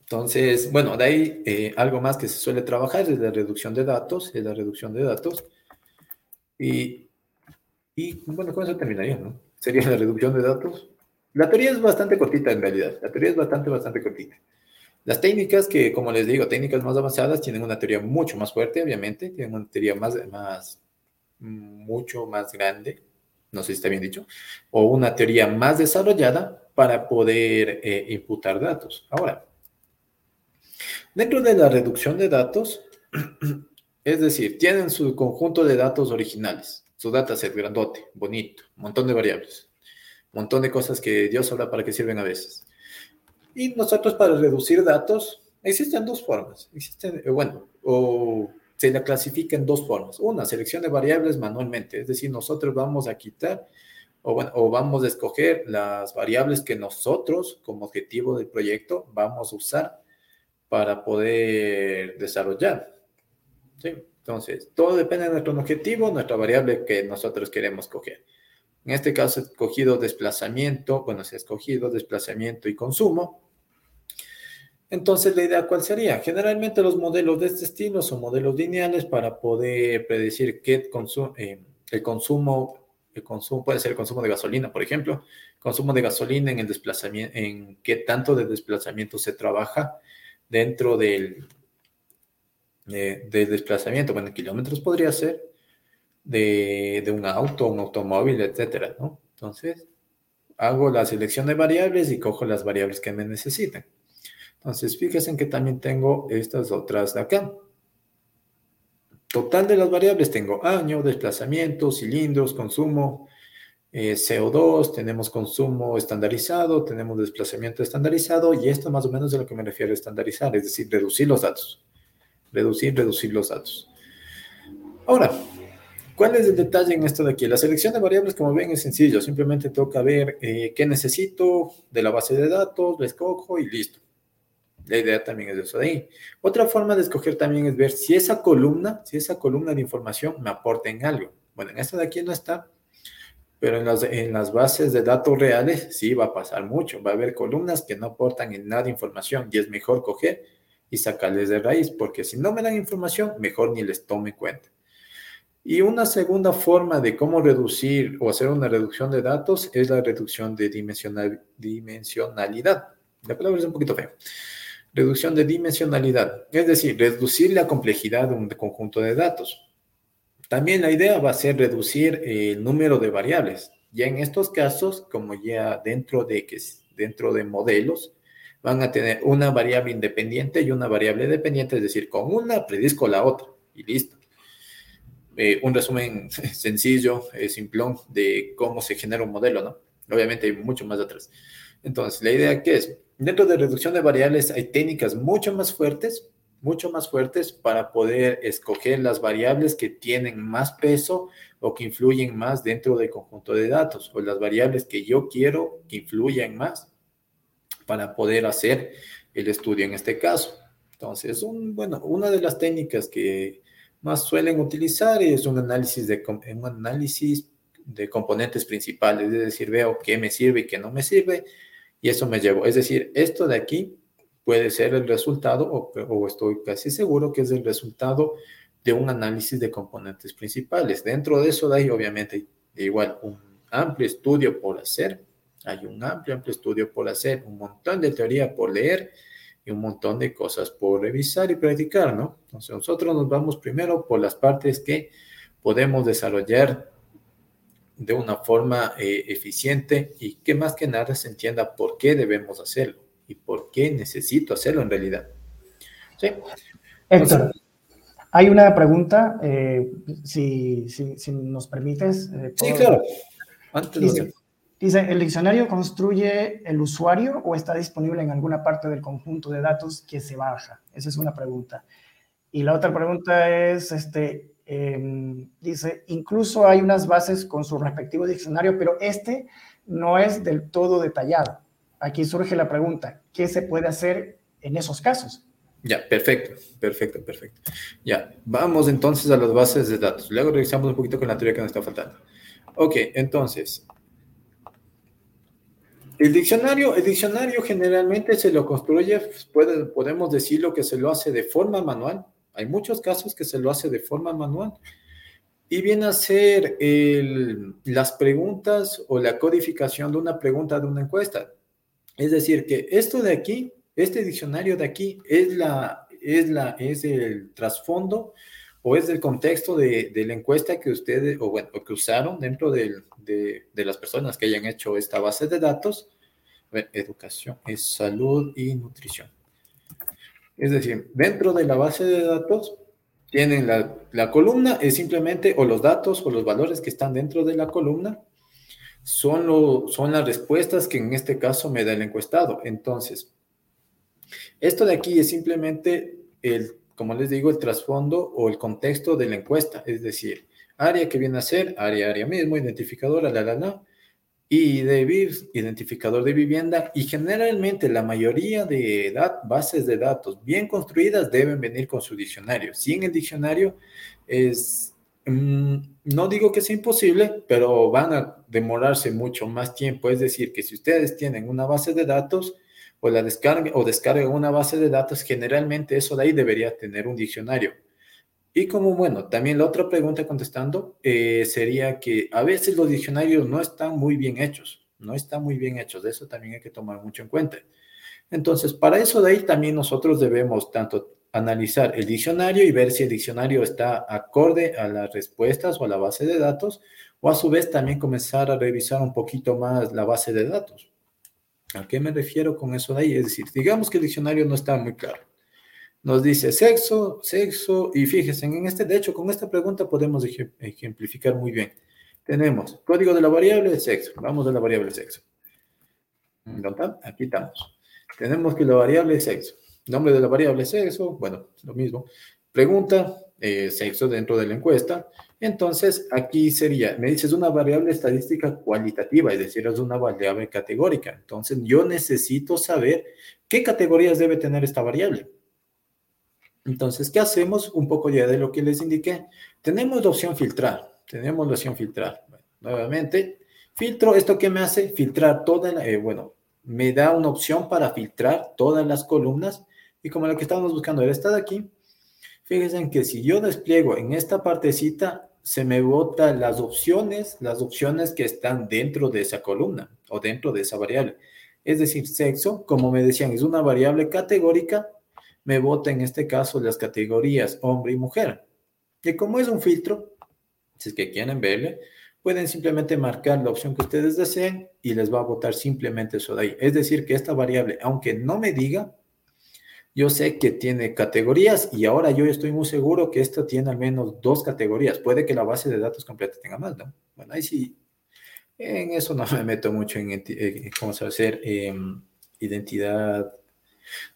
Entonces, bueno, de ahí eh, algo más que se suele trabajar es la reducción de datos, es la reducción de datos. Y, y bueno, con eso terminaría, ¿no? Sería la reducción de datos. La teoría es bastante cortita en realidad, la teoría es bastante, bastante cortita. Las técnicas que, como les digo, técnicas más avanzadas tienen una teoría mucho más fuerte, obviamente, tienen una teoría más, más, mucho más grande, no sé si está bien dicho, o una teoría más desarrollada para poder eh, imputar datos. Ahora, dentro de la reducción de datos, es decir, tienen su conjunto de datos originales, su dataset grandote, bonito, montón de variables, montón de cosas que Dios sabrá para qué sirven a veces. Y nosotros para reducir datos, existen dos formas. Existen, eh, bueno, o se la clasifica en dos formas. Una, selección de variables manualmente, es decir, nosotros vamos a quitar o, bueno, o vamos a escoger las variables que nosotros como objetivo del proyecto vamos a usar para poder desarrollar. Entonces, todo depende de nuestro objetivo, nuestra variable que nosotros queremos coger. En este caso, he escogido desplazamiento, bueno, se ha escogido desplazamiento y consumo. Entonces, la idea cuál sería? Generalmente los modelos de este estilo son modelos lineales para poder predecir qué eh, el consumo, el consumo puede ser el consumo de gasolina, por ejemplo, consumo de gasolina en el desplazamiento, en qué tanto de desplazamiento se trabaja dentro del, del desplazamiento, bueno, kilómetros podría ser, de, de, un auto, un automóvil, etcétera, ¿no? Entonces, hago la selección de variables y cojo las variables que me necesitan. Entonces, fíjense que también tengo estas otras de acá. Total de las variables tengo año, desplazamiento, cilindros, consumo, eh, CO2, tenemos consumo estandarizado, tenemos desplazamiento estandarizado y esto más o menos es a lo que me refiero a estandarizar, es decir, reducir los datos. Reducir, reducir los datos. Ahora, ¿cuál es el detalle en esto de aquí? La selección de variables, como ven, es sencillo. Simplemente toca ver eh, qué necesito de la base de datos, lo escojo y listo. La idea también es eso de ahí. Otra forma de escoger también es ver si esa columna, si esa columna de información me aporta en algo. Bueno, en esta de aquí no está, pero en las, en las bases de datos reales sí va a pasar mucho. Va a haber columnas que no aportan en nada información y es mejor coger y sacarles de raíz, porque si no me dan información, mejor ni les tome cuenta. Y una segunda forma de cómo reducir o hacer una reducción de datos es la reducción de dimensionalidad. La palabra es un poquito fea reducción de dimensionalidad, es decir, reducir la complejidad de un conjunto de datos. También la idea va a ser reducir el número de variables. Ya en estos casos, como ya dentro de, dentro de modelos, van a tener una variable independiente y una variable dependiente, es decir, con una predisco la otra y listo. Eh, un resumen sencillo, eh, simplón de cómo se genera un modelo, ¿no? Obviamente hay mucho más atrás. Entonces, la idea que es, dentro de reducción de variables hay técnicas mucho más fuertes, mucho más fuertes para poder escoger las variables que tienen más peso o que influyen más dentro del conjunto de datos o las variables que yo quiero que influyan más para poder hacer el estudio en este caso. Entonces, bueno, una de las técnicas que más suelen utilizar es un análisis de, un análisis de componentes principales, es decir, veo qué me sirve y qué no me sirve, y eso me llevo. Es decir, esto de aquí puede ser el resultado, o, estoy casi seguro que es el resultado de un análisis de componentes principales. Dentro de eso, de ahí, obviamente, igual un amplio estudio por hacer. Hay un amplio, amplio estudio por hacer, un montón de teoría por leer y un montón de cosas por revisar y practicar, ¿no? Entonces, nosotros nos vamos primero por las partes que podemos desarrollar de una forma eh, eficiente y que más que nada se entienda por qué debemos hacerlo y por qué necesito hacerlo en realidad. ¿Sí? Héctor, hay una pregunta, eh, si, si, nos permites. Eh, sí, claro. Antes dice, dice, ¿el diccionario construye el usuario o está disponible en alguna parte del conjunto de datos que se baja? Esa es una pregunta. Y la otra pregunta es, este, Em, dice, incluso hay unas bases con su respectivo diccionario, pero este no es del todo detallado. Aquí surge la pregunta, ¿qué se puede hacer en esos casos? Ya, perfecto, perfecto, perfecto. Ya, vamos entonces a las bases de datos. Luego revisamos un poquito con la teoría que nos está faltando. Ok, entonces, el diccionario, el diccionario generalmente se lo construye, puede, podemos decirlo que se lo hace de forma manual, hay muchos casos que se lo hace de forma manual. Y viene a ser las preguntas o la codificación de una pregunta de una encuesta. Es decir, que esto de aquí, este diccionario de aquí, es, la, es, la, es el trasfondo o es el contexto de, la encuesta que ustedes, o bueno, que usaron dentro de, de, las personas que hayan hecho esta base de datos. educación es salud y nutrición. Es decir, dentro de la base de datos tienen la, columna, es simplemente, o los datos o los valores que están dentro de la columna, son, lo, son las respuestas que en este caso me da el encuestado. Entonces, esto de aquí es simplemente el, como les digo, el trasfondo o el contexto de la encuesta, es decir, área que viene a ser, área, área mismo, identificadora, la, la, la, y de BIF, identificador de vivienda, y generalmente la mayoría de bases de datos bien construidas deben venir con su diccionario. Si en el diccionario es, mm, no digo que sea imposible, pero van a demorarse mucho más tiempo. Es decir, que si ustedes tienen una base de datos o la descarga o descargan una base de datos, generalmente eso de ahí debería tener un diccionario. Y como bueno, también la otra pregunta contestando eh, sería que a veces los diccionarios no están muy bien hechos, no están muy bien hechos, de eso también hay que tomar mucho en cuenta. Entonces, para eso de ahí también nosotros debemos tanto analizar el diccionario y ver si el diccionario está acorde a las respuestas o a la base de datos, o a su vez también comenzar a revisar un poquito más la base de datos. ¿A qué me refiero con eso de ahí? Es decir, digamos que el diccionario no está muy claro nos dice sexo, sexo, y fíjense, en este, de hecho, con esta pregunta podemos ejemplificar muy bien. Tenemos código de la variable sexo. Vamos a la variable sexo. ¿Dónde está? Aquí estamos. Tenemos que la variable sexo. Nombre de la variable sexo, bueno, lo mismo. Pregunta, eh, sexo dentro de la encuesta. Entonces, aquí sería, me dices una variable estadística cualitativa, es decir, es una variable categórica. Entonces, yo necesito saber qué categorías debe tener esta variable. Entonces, ¿qué hacemos? Un poco ya de lo que les indiqué. Tenemos la opción filtrar. Tenemos la opción filtrar. nuevamente, filtro. ¿Esto qué me hace? Filtrar toda la, eh, bueno, me da una opción para filtrar todas las columnas. Y como lo que estamos buscando era esta de aquí, fíjense que si yo despliego en esta partecita, se me botan las opciones, las opciones que están dentro de esa columna o dentro de esa variable. Es decir, sexo, como me decían, es una variable categórica me vota en este caso las categorías hombre y mujer. Y como es un filtro, si es que quieren verle, pueden simplemente marcar la opción que ustedes deseen y les va a votar simplemente eso de ahí. Es decir, que esta variable, aunque no me diga, yo sé que tiene categorías y ahora yo estoy muy seguro que esta tiene al menos dos categorías. Puede que la base de datos completa tenga más, ¿no? Bueno, ahí sí, en eso no me meto mucho en, cómo se va a hacer em, identidad,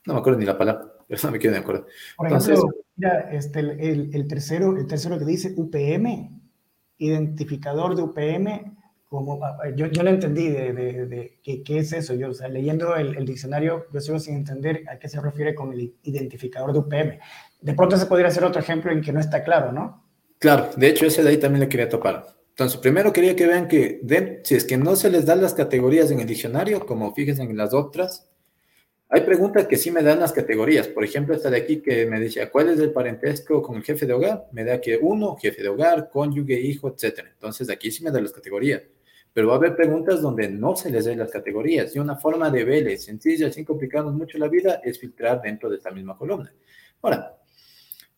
no me acuerdo ni la palabra eso me quedo de acuerdo. Por ejemplo, mira, este, el, tercero, el tercero que dice UPM, identificador de UPM, como, yo, yo no entendí de, de, qué, qué, es eso. Yo, o sea, leyendo el, diccionario, yo sigo sin entender a qué se refiere con el identificador de UPM. De pronto se podría hacer otro ejemplo en que no está claro, ¿no? Claro, de hecho ese de ahí también le quería topar. Entonces, primero quería que vean que si es que no se les dan las categorías en el diccionario, como fíjense en las otras, hay preguntas que sí me dan las categorías. Por ejemplo, esta de aquí que me dice, ¿cuál es el parentesco con el jefe de hogar? Me da que uno, jefe de hogar, cónyuge, hijo, etc. Entonces, aquí sí me da las categorías. Pero va a haber preguntas donde no se les den las categorías. Y una forma de verle sencilla, sin complicarnos mucho la vida, es filtrar dentro de esta misma columna. Ahora,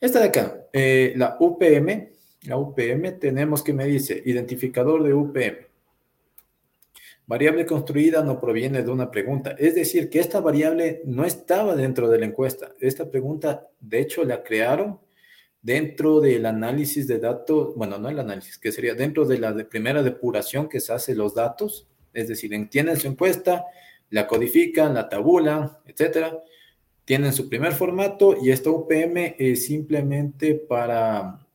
esta de acá, eh, la UPM, la UPM tenemos que me dice identificador de UPM. Variable construida no proviene de una pregunta. Es decir, que esta variable no estaba dentro de la encuesta. Esta pregunta, de hecho, la crearon dentro del análisis de datos, bueno, no el análisis, que sería dentro de la primera depuración que se hace los datos. Es decir, tienen su encuesta, la codifican, la tabulan, etcétera. Tienen su primer formato y esta UPM es simplemente para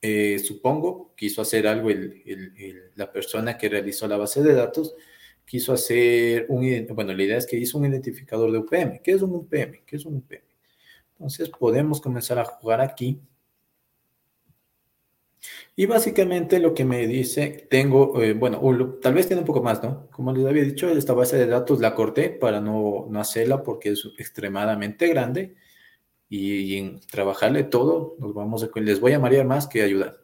eh, supongo, quiso hacer algo la persona que realizó la base de datos, quiso hacer un, bueno, la idea es que hizo un identificador de UPM. ¿Qué es un UPM? ¿Qué es un UPM? Entonces podemos comenzar a jugar aquí. Y básicamente lo que me dice, tengo, eh, bueno, tal vez tiene un poco más, ¿no? Como les había dicho, esta base de datos la corté para no, no hacerla porque es extremadamente grande y, en trabajarle todo, nos vamos a, les voy a marear más que ayudar.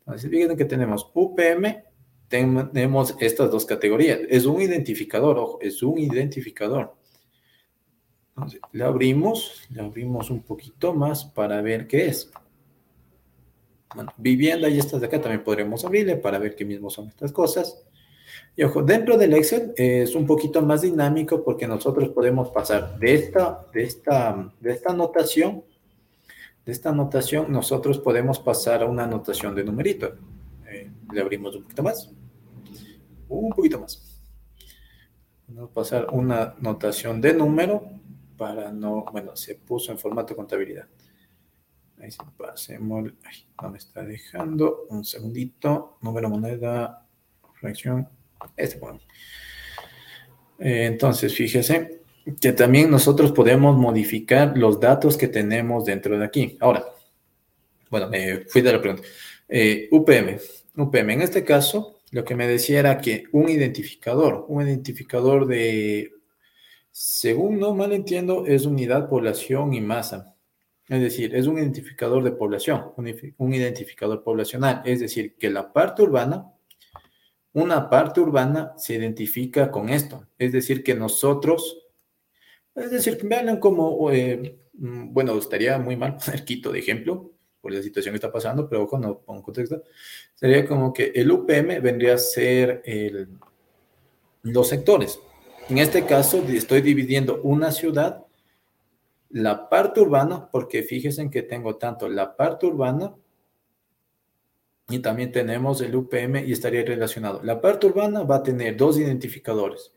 Entonces, fíjense que tenemos UPM, tenemos estas dos categorías. Es un identificador, ojo, es un identificador. Le abrimos, le abrimos un poquito más para ver qué es. Bueno, vivienda y estas de acá también podremos abrirle para ver qué mismo son estas cosas. Y ojo, dentro del Excel es un poquito más dinámico porque nosotros podemos pasar de esta, de esta, de esta anotación, de esta anotación, nosotros podemos pasar a una anotación de numerito. Eh, le abrimos un poquito más. Un poquito más. Vamos a pasar una anotación de número para no, bueno, se puso en formato contabilidad. Ahí se pasemos, ay, no me está dejando, un segundito, número moneda, fracción, este bueno. Eh, entonces, fíjese que también nosotros podemos modificar los datos que tenemos dentro de aquí. Ahora, bueno, me fui de la pregunta. Eh, UPM, UPM, en este caso, lo que me decía era que un identificador, un identificador de, según no mal entiendo, es unidad, población y masa. Es decir, es un identificador de población, un, identificador poblacional. Es decir, que la parte urbana, una parte urbana se identifica con esto. Es decir, que nosotros, es decir, que vean como, eh, mm, bueno, estaría muy mal poner Quito de ejemplo, por la situación que está pasando, pero ojo, no pongo contexto. Sería como que el UPM vendría a ser el, los sectores. En este caso, estoy dividiendo una ciudad la parte urbana, porque fíjense que tengo tanto la parte urbana y también tenemos el UPM y estaría relacionado. La parte urbana va a tener dos identificadores.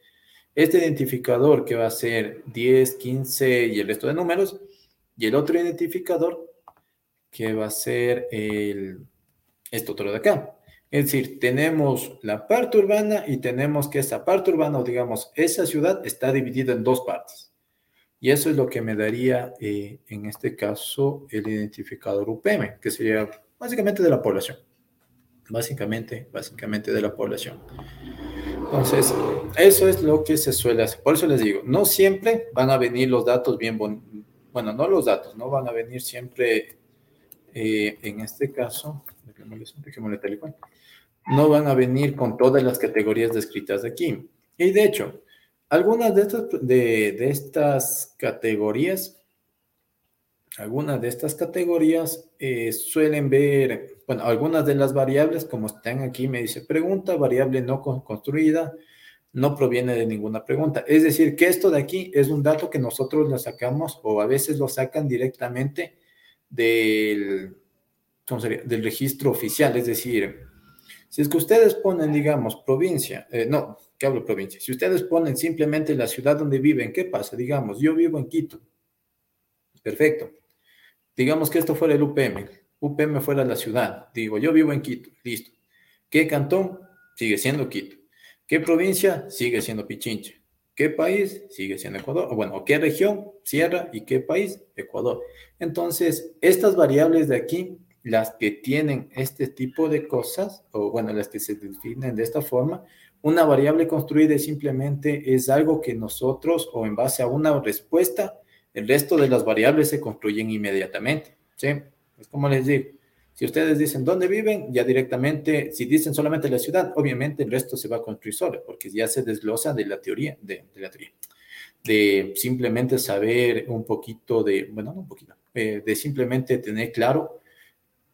Este identificador que va a ser 10, 15 y el resto de números, y el otro identificador que va a ser el, esto otro de acá. Es decir, tenemos la parte urbana y tenemos que esa parte urbana, o digamos, esa ciudad está dividida en dos partes. Y eso es lo que me daría, eh, en este caso, el identificador UPM, que sería básicamente de la población. Básicamente, básicamente de la población. Entonces, eso es lo que se suele hacer. Por eso les digo, no siempre van a venir los datos bien, bueno, no los datos, no van a venir siempre, eh, en este caso, dejémosle tal y cual, no van a venir con todas las categorías descritas aquí. Y de hecho, algunas de estas, de, estas categorías, algunas de estas categorías eh, suelen ver, bueno, algunas de las variables, como están aquí, me dice pregunta, variable no construida, no proviene de ninguna pregunta. Es decir, que esto de aquí es un dato que nosotros lo sacamos o a veces lo sacan directamente del, del registro oficial. Es decir, si es que ustedes ponen, digamos, provincia, eh, no, hablo provincia. Si ustedes ponen simplemente la ciudad donde viven, ¿qué pasa? Digamos, yo vivo en Quito. Perfecto. Digamos que esto fuera el UPM. UPM fuera la ciudad. Digo, yo vivo en Quito. Listo. ¿Qué cantón? Sigue siendo Quito. ¿Qué provincia? Sigue siendo Pichincha. ¿Qué país? Sigue siendo Ecuador. Bueno, ¿qué región? Sierra. ¿Y qué país? Ecuador. Entonces, estas variables de aquí, las que tienen este tipo de cosas, o bueno, las que se definen de esta forma, una variable construida simplemente es algo que nosotros o en base a una respuesta, el resto de las variables se construyen inmediatamente. ¿sí? Es como les digo, si ustedes dicen dónde viven, ya directamente, si dicen solamente la ciudad, obviamente el resto se va a construir solo, porque ya se desglosa de la teoría, de, la teoría, de simplemente saber un poquito de, bueno, no un poquito, eh, de simplemente tener claro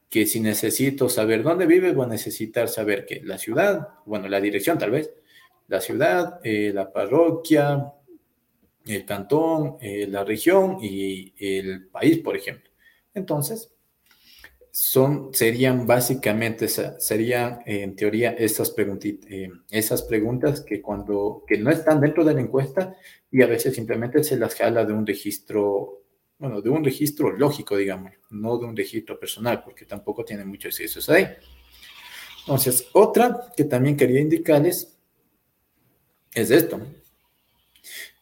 que si necesito saber dónde vive, voy a necesitar saber que la ciudad, bueno, la dirección tal vez, la ciudad, eh, la parroquia, el cantón, eh, la región y el país, por ejemplo. Entonces, son, serían básicamente, serían en teoría esas, eh, esas preguntas que cuando, que no están dentro de la encuesta y a veces simplemente se las jala de un registro bueno, de un registro lógico, digamos, no de un registro personal, porque tampoco tiene muchos excesos ahí. Entonces, otra que también quería indicarles es esto.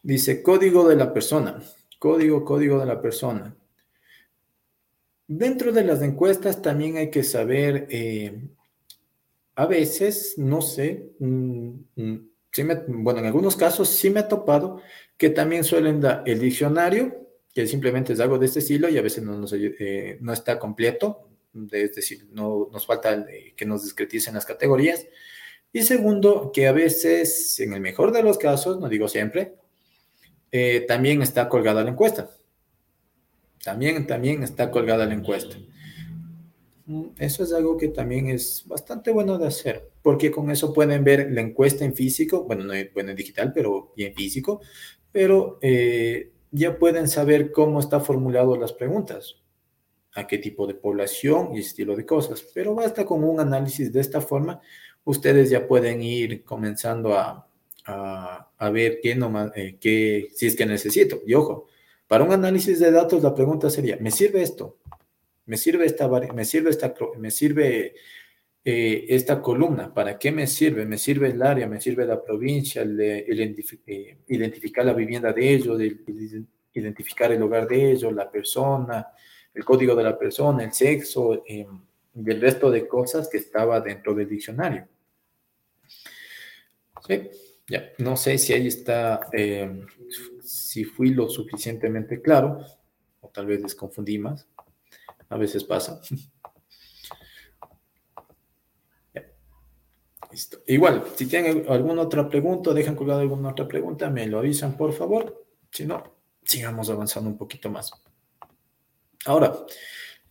Dice código de la persona, código, código de la persona. Dentro de las encuestas también hay que saber, eh, a veces, no sé, mm, mm, bueno, en algunos casos sí me ha topado que también suelen dar el diccionario que simplemente es algo de este estilo y a veces no, eh, está completo, es decir, no, nos falta que nos discreticen las categorías. Y segundo, que a veces, en el mejor de los casos, no digo siempre, eh, también está colgada la encuesta. También, también está colgada la encuesta. Mm, eso es algo que también es bastante bueno de hacer, porque con eso pueden ver la encuesta en físico, bueno, no en digital, pero y en físico, pero eh, ya pueden saber cómo está formulado las preguntas, a qué tipo de población y estilo de cosas, pero basta con un análisis de esta forma, ustedes ya pueden ir comenzando a, a, ver qué, no, eh, qué, si es que necesito. Y ojo, Para un análisis de datos, la pregunta sería, ¿me sirve esto? ¿Me sirve esta, me sirve esta, me sirve eh, esta columna? ¿Para qué me sirve? ¿Me sirve el área? ¿Me sirve la provincia? El, eh, identificar la vivienda de ellos, identificar el hogar de ellos, la persona, el código de la persona, el sexo eh, y el resto de cosas que estaba dentro del diccionario. Sí, ya, no sé si ahí está, eh, si fui lo suficientemente claro, o tal vez les confundí más, a veces pasa. Listo. Igual, si tienen alguna otra pregunta, dejan colgada alguna otra pregunta, me lo avisan, por favor. Si no, sigamos avanzando un poquito más. Ahora,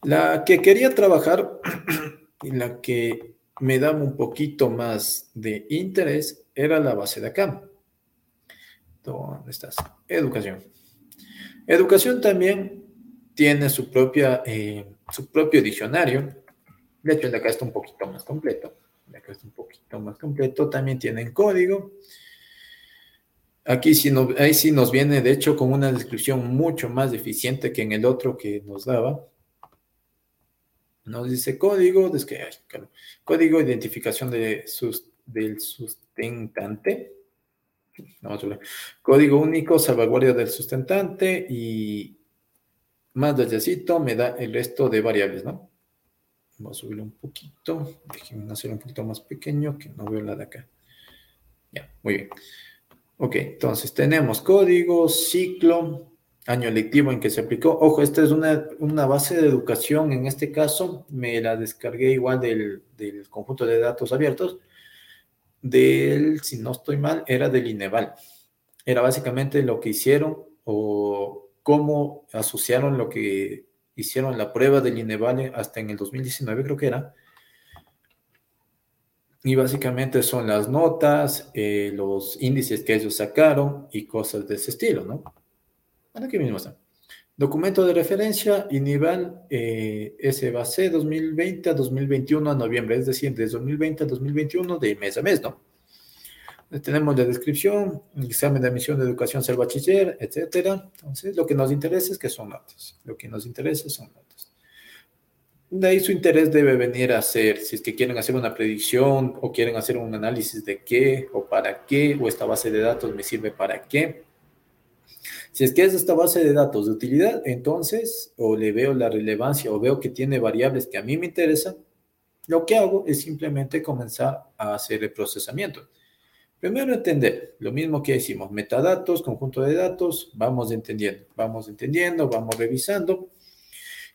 la que quería trabajar y la que me daba un poquito más de interés era la base de acá. ¿Dónde estás? Educación. Educación también tiene su, propia, eh, su propio diccionario. De hecho, el de acá está un poquito más completo. De acá está un poquito más completo. También tienen código. Aquí sí, ahí sí nos viene, de hecho, con una descripción mucho más eficiente que en el otro que nos daba. Nos dice código, es que, código identificación de sus, del sustentante. Vamos a ver. Código único, salvaguardia del sustentante y más despacito me da el resto de variables, ¿no? Vamos a subirlo un poquito. Déjenme hacer un poquito más pequeño que no veo la de acá. Ya, muy bien. Ok, entonces tenemos código, ciclo, año lectivo en que se aplicó. Ojo, esta es una, base de educación, en este caso me la descargué igual del, conjunto de datos abiertos, del, si no estoy mal, era del INEVAL. Era básicamente lo que hicieron o cómo asociaron lo que hicieron la prueba del INEVAL hasta en el 2019, creo que era, y básicamente son las notas, eh, los índices que ellos sacaron y cosas de ese estilo, ¿no? Bueno, aquí mismo está. Documento de referencia y nivel eh, SBAC 2020 a 2021 a noviembre, es decir, de 2020 a 2021 de mes a mes, ¿no? Tenemos la descripción, examen de admisión de educación ser bachiller, etcétera. Entonces, lo que nos interesa es que son datos. Lo que nos interesa son datos. De ahí su interés debe venir a ser, si es que quieren hacer una predicción o quieren hacer un análisis de qué o para qué, o esta base de datos me sirve para qué. Si es que es esta base de datos de utilidad, entonces, o le veo la relevancia o veo que tiene variables que a mí me interesan, lo que hago es simplemente comenzar a hacer el procesamiento. Primero entender, lo mismo que decimos, metadatos, conjunto de datos, vamos entendiendo, vamos entendiendo, vamos revisando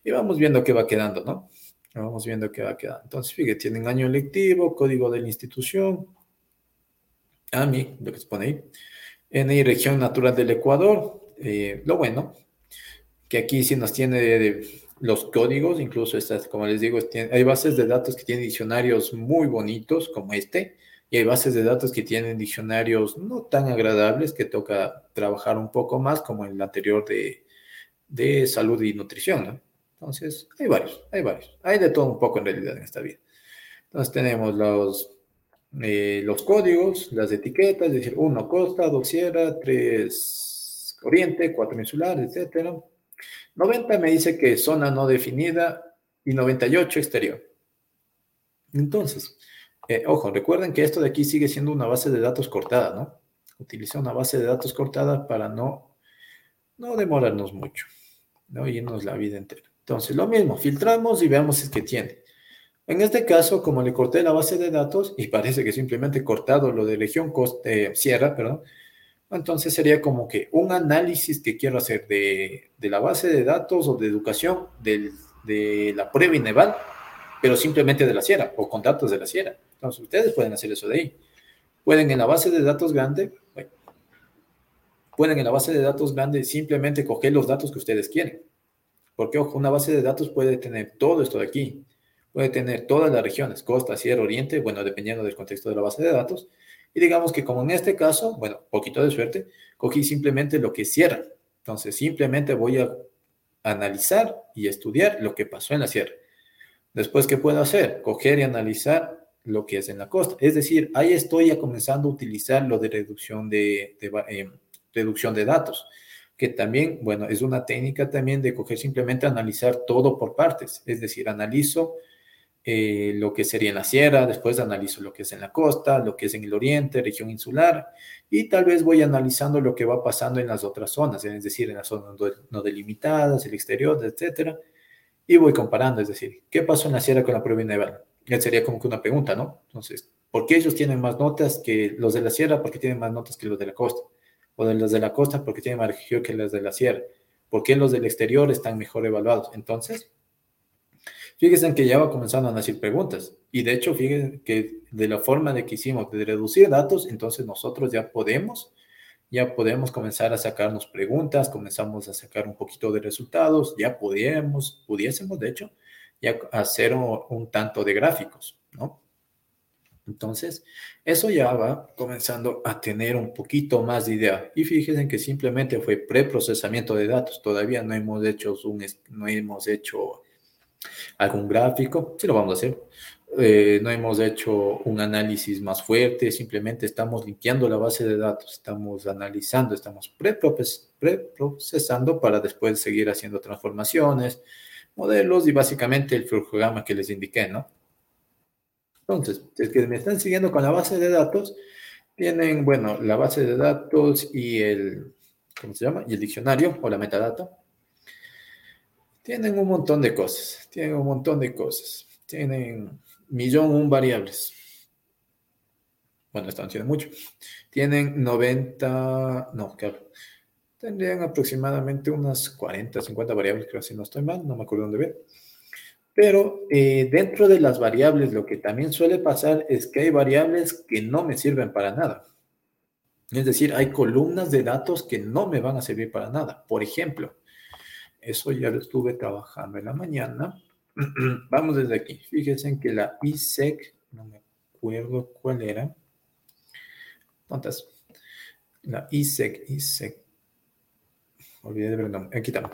y vamos viendo qué va quedando, ¿no? Vamos viendo qué va quedando. Entonces, fíjate, tienen año lectivo, código de la institución, AMI, lo que se pone ahí, NI, región natural del Ecuador. Eh, lo bueno, que aquí sí nos tiene los códigos, incluso estas, como les digo, hay bases de datos que tienen diccionarios muy bonitos, como este, y hay bases de datos que tienen diccionarios no tan agradables, que toca trabajar un poco más, como el anterior de, de salud y nutrición, ¿no? Entonces, hay varios, hay varios. Hay de todo un poco en realidad en esta vida. Entonces tenemos los, eh, los códigos, las etiquetas, es decir, uno costa, dos sierra, tres oriente, cuatro insular, etc. 90 me dice que zona no definida y 98 exterior. Entonces, eh, ojo, recuerden que esto de aquí sigue siendo una base de datos cortada, ¿no? Utiliza una base de datos cortada para no, no demorarnos mucho, no irnos la vida entera. Entonces, lo mismo, filtramos y veamos si es que tiene. En este caso, como le corté la base de datos y parece que simplemente he cortado lo de Legión Coste, Sierra, perdón, entonces sería como que un análisis que quiero hacer de, la base de datos o de educación de la prueba Ineval, pero simplemente de la Sierra o con datos de la Sierra. Entonces, ustedes pueden hacer eso de ahí. Pueden en la base de datos grande, pueden en la base de datos grande simplemente coger los datos que ustedes quieren porque, ojo, una base de datos puede tener todo esto de aquí. Puede tener todas las regiones, costa, sierra, oriente, bueno, dependiendo del contexto de la base de datos. Y digamos que como en este caso, bueno, poquito de suerte, cogí simplemente lo que cierra. Entonces, simplemente voy a analizar y estudiar lo que pasó en la sierra. Después, ¿qué puedo hacer? Coger y analizar lo que es en la costa. Es decir, ahí estoy ya comenzando a utilizar lo de reducción de, eh, reducción de datos que también, bueno, es una técnica también de coger simplemente analizar todo por partes, es decir, analizo eh, lo que sería en la sierra, después analizo lo que es en la costa, lo que es en el oriente, región insular, y tal vez voy analizando lo que va pasando en las otras zonas, es decir, en las zonas no delimitadas, el exterior, etcétera, y voy comparando, es decir, ¿qué pasó en la sierra con la prueba Neval? Sería como que una pregunta, ¿no? Entonces, ¿por qué ellos tienen más notas que los de la sierra? Porque tienen más notas que los de la costa. O de los de la costa porque tienen más región que los de la sierra. ¿Por qué los del exterior están mejor evaluados? Entonces, Fíjense que ya va comenzando a nacer preguntas. Y de hecho, fíjense que de la forma de que hicimos de reducir datos, entonces nosotros ya podemos, ya podemos comenzar a sacarnos preguntas, comenzamos a sacar un poquito de resultados, ya pudiéramos, pudiésemos, de hecho, ya hacer un, tanto de gráficos, ¿no? Entonces, eso ya va comenzando a tener un poquito más de idea. Y fíjense que simplemente fue preprocesamiento de datos. Todavía no hemos hecho un, no hemos hecho algún gráfico, sí lo vamos a hacer. Eh, no hemos hecho un análisis más fuerte, simplemente estamos limpiando la base de datos, estamos analizando, estamos preprocesando para después seguir haciendo transformaciones, modelos y básicamente el programa que les indiqué, ¿no? Entonces, es que me están siguiendo con la base de datos, tienen, bueno, la base de datos y el, ¿cómo se llama? Y el diccionario o la metadata. Tienen un montón de cosas, tienen un montón de cosas. Tienen millón un variables. Bueno, están haciendo mucho. Tienen 90, no, claro. Tendrían aproximadamente unas 40, 50 variables, creo si no estoy mal, no me acuerdo dónde ver. Pero eh, dentro de las variables, lo que también suele pasar es que hay variables que no me sirven para nada. Es decir, hay columnas de datos que no me van a servir para nada. Por ejemplo, eso ya lo estuve trabajando en la mañana. Vamos desde aquí. Fíjense en que la ISEC, no me acuerdo cuál era. ¿Cuántas? La ISEC, ISEC. Olvidé de ver el nombre. Aquí está.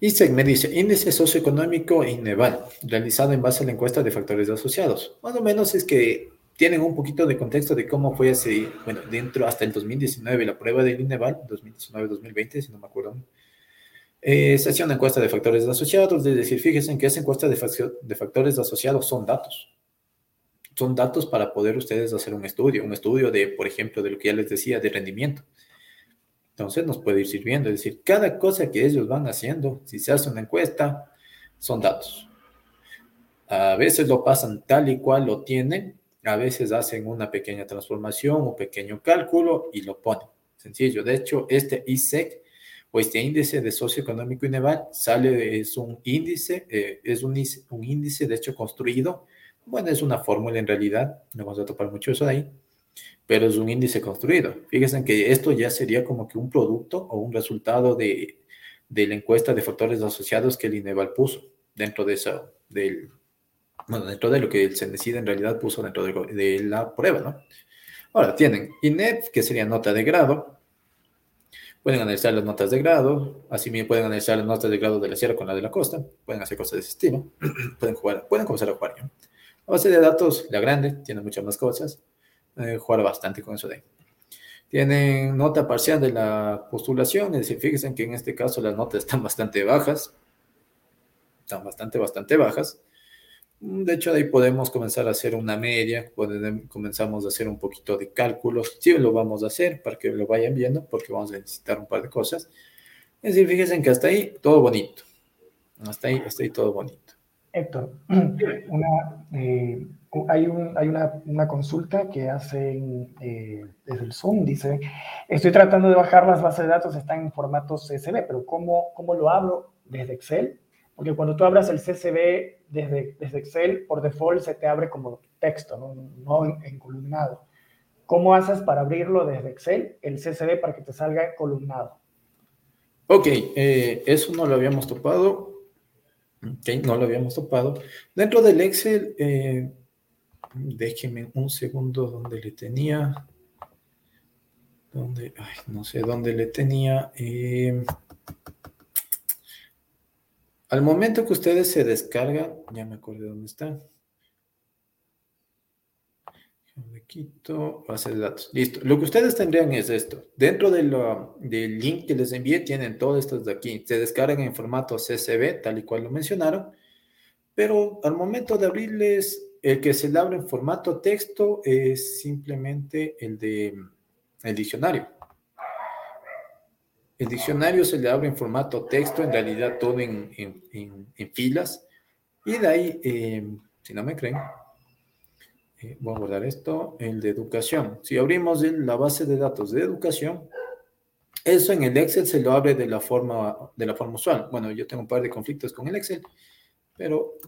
ISEC me dice, índice socioeconómico INEVAL, realizado en base a la encuesta de factores asociados. Más o menos es que tienen un poquito de contexto de cómo fue ese, bueno, dentro hasta el 2019 la prueba del INEVAL, 2019-2020, si no me acuerdo eh, se hacía una encuesta de factores asociados, es decir, fíjense que esa encuesta de, de factores asociados son datos. Son datos para poder ustedes hacer un estudio, un estudio de, por ejemplo, de lo que ya les decía, de rendimiento. Entonces nos puede ir sirviendo, es decir, cada cosa que ellos van haciendo, si se hace una encuesta, son datos. A veces lo pasan tal y cual lo tienen, a veces hacen una pequeña transformación, un pequeño cálculo y lo ponen. Sencillo. De hecho, este ISEC pues este índice de socioeconómico INEVAL sale, es un índice, eh, es un, un, índice de hecho construido, bueno, es una fórmula en realidad, no vamos a topar mucho eso de ahí, pero es un índice construido. Fíjense que esto ya sería como que un producto o un resultado de, de la encuesta de factores asociados que el INEVAL puso dentro de eso, del, bueno, dentro de lo que el decide en realidad puso dentro de, de la prueba, ¿no? Ahora tienen INEP, que sería nota de grado, Pueden analizar las notas de grado, así bien pueden analizar las notas de grado de la sierra con la de la costa, pueden hacer cosas de ese estilo, pueden jugar, pueden comenzar a jugar. La base de datos, la grande, tiene muchas más cosas, jugar bastante con eso de ahí. Tienen nota parcial de la postulación, es decir, fíjense que en este caso las notas están bastante bajas, están bastante, bastante bajas. De hecho, ahí podemos comenzar a hacer una media, comenzamos a hacer un poquito de cálculos. Sí, lo vamos a hacer para que lo vayan viendo, porque vamos a necesitar un par de cosas. Es decir, fíjense que hasta ahí todo bonito. Hasta ahí, hasta ahí todo bonito. Héctor, eh, hay, una, consulta que hacen eh, desde el Zoom, dice, estoy tratando de bajar las bases de datos, están en formato CSV, pero ¿cómo, lo hablo desde Excel? Porque cuando tú abras el CSV desde, Excel, por default se te abre como texto, no, no en, columnado. ¿Cómo haces para abrirlo desde Excel, el CSV, para que te salga columnado? Ok, eh, eso no lo habíamos topado. Ok, no lo habíamos topado. Dentro del Excel, eh, déjeme un segundo donde le tenía. Donde, ay, no sé dónde le tenía. Eh, al momento que ustedes se descargan, ya me acuerdo dónde está. quito base de datos. Listo. Lo que ustedes tendrían es esto. Dentro de del link que les envié tienen todo esto de aquí. Se descargan en formato CSV, tal y cual lo mencionaron. Pero al momento de abrirles, el que se le abre en formato texto es simplemente el de el diccionario. El diccionario se le abre en formato texto, en realidad todo en, filas. Y de ahí, eh, si no me creen, eh, voy a guardar esto, el de educación. Si abrimos la base de datos de educación, eso en el Excel se lo abre de la forma, de la forma usual. Bueno, yo tengo un par de conflictos con el Excel, pero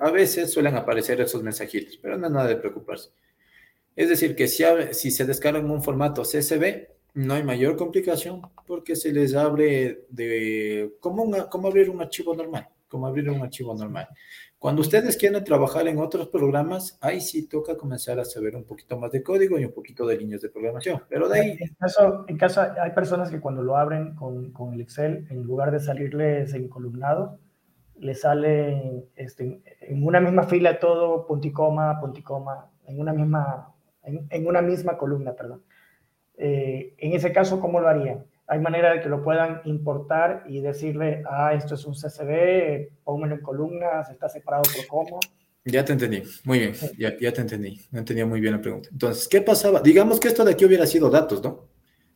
a veces suelen aparecer esos mensajitos, pero no es nada de preocuparse. Es decir, que si, si se descarga en un formato CSV, no hay mayor complicación porque se les abre de como, una, como abrir un archivo normal, como abrir un archivo normal. Cuando ustedes quieren trabajar en otros programas, ahí sí toca comenzar a saber un poquito más de código y un poquito de líneas de programación. Pero de ahí... En caso, en caso hay personas que cuando lo abren con, con el Excel, en lugar de salirles en columnado, le sale este, en una misma fila todo punto y coma, punto y coma, en una misma, en, en una misma columna, perdón. Eh, en ese caso, ¿cómo lo harían? Hay manera de que lo puedan importar y decirle, ah, esto es un CSV, pónmelo en columnas, está separado por coma. Ya te entendí, muy bien, ya, ya te entendí, no entendía muy bien la pregunta. Entonces, ¿qué pasaba? Digamos que esto de aquí hubiera sido datos, ¿no?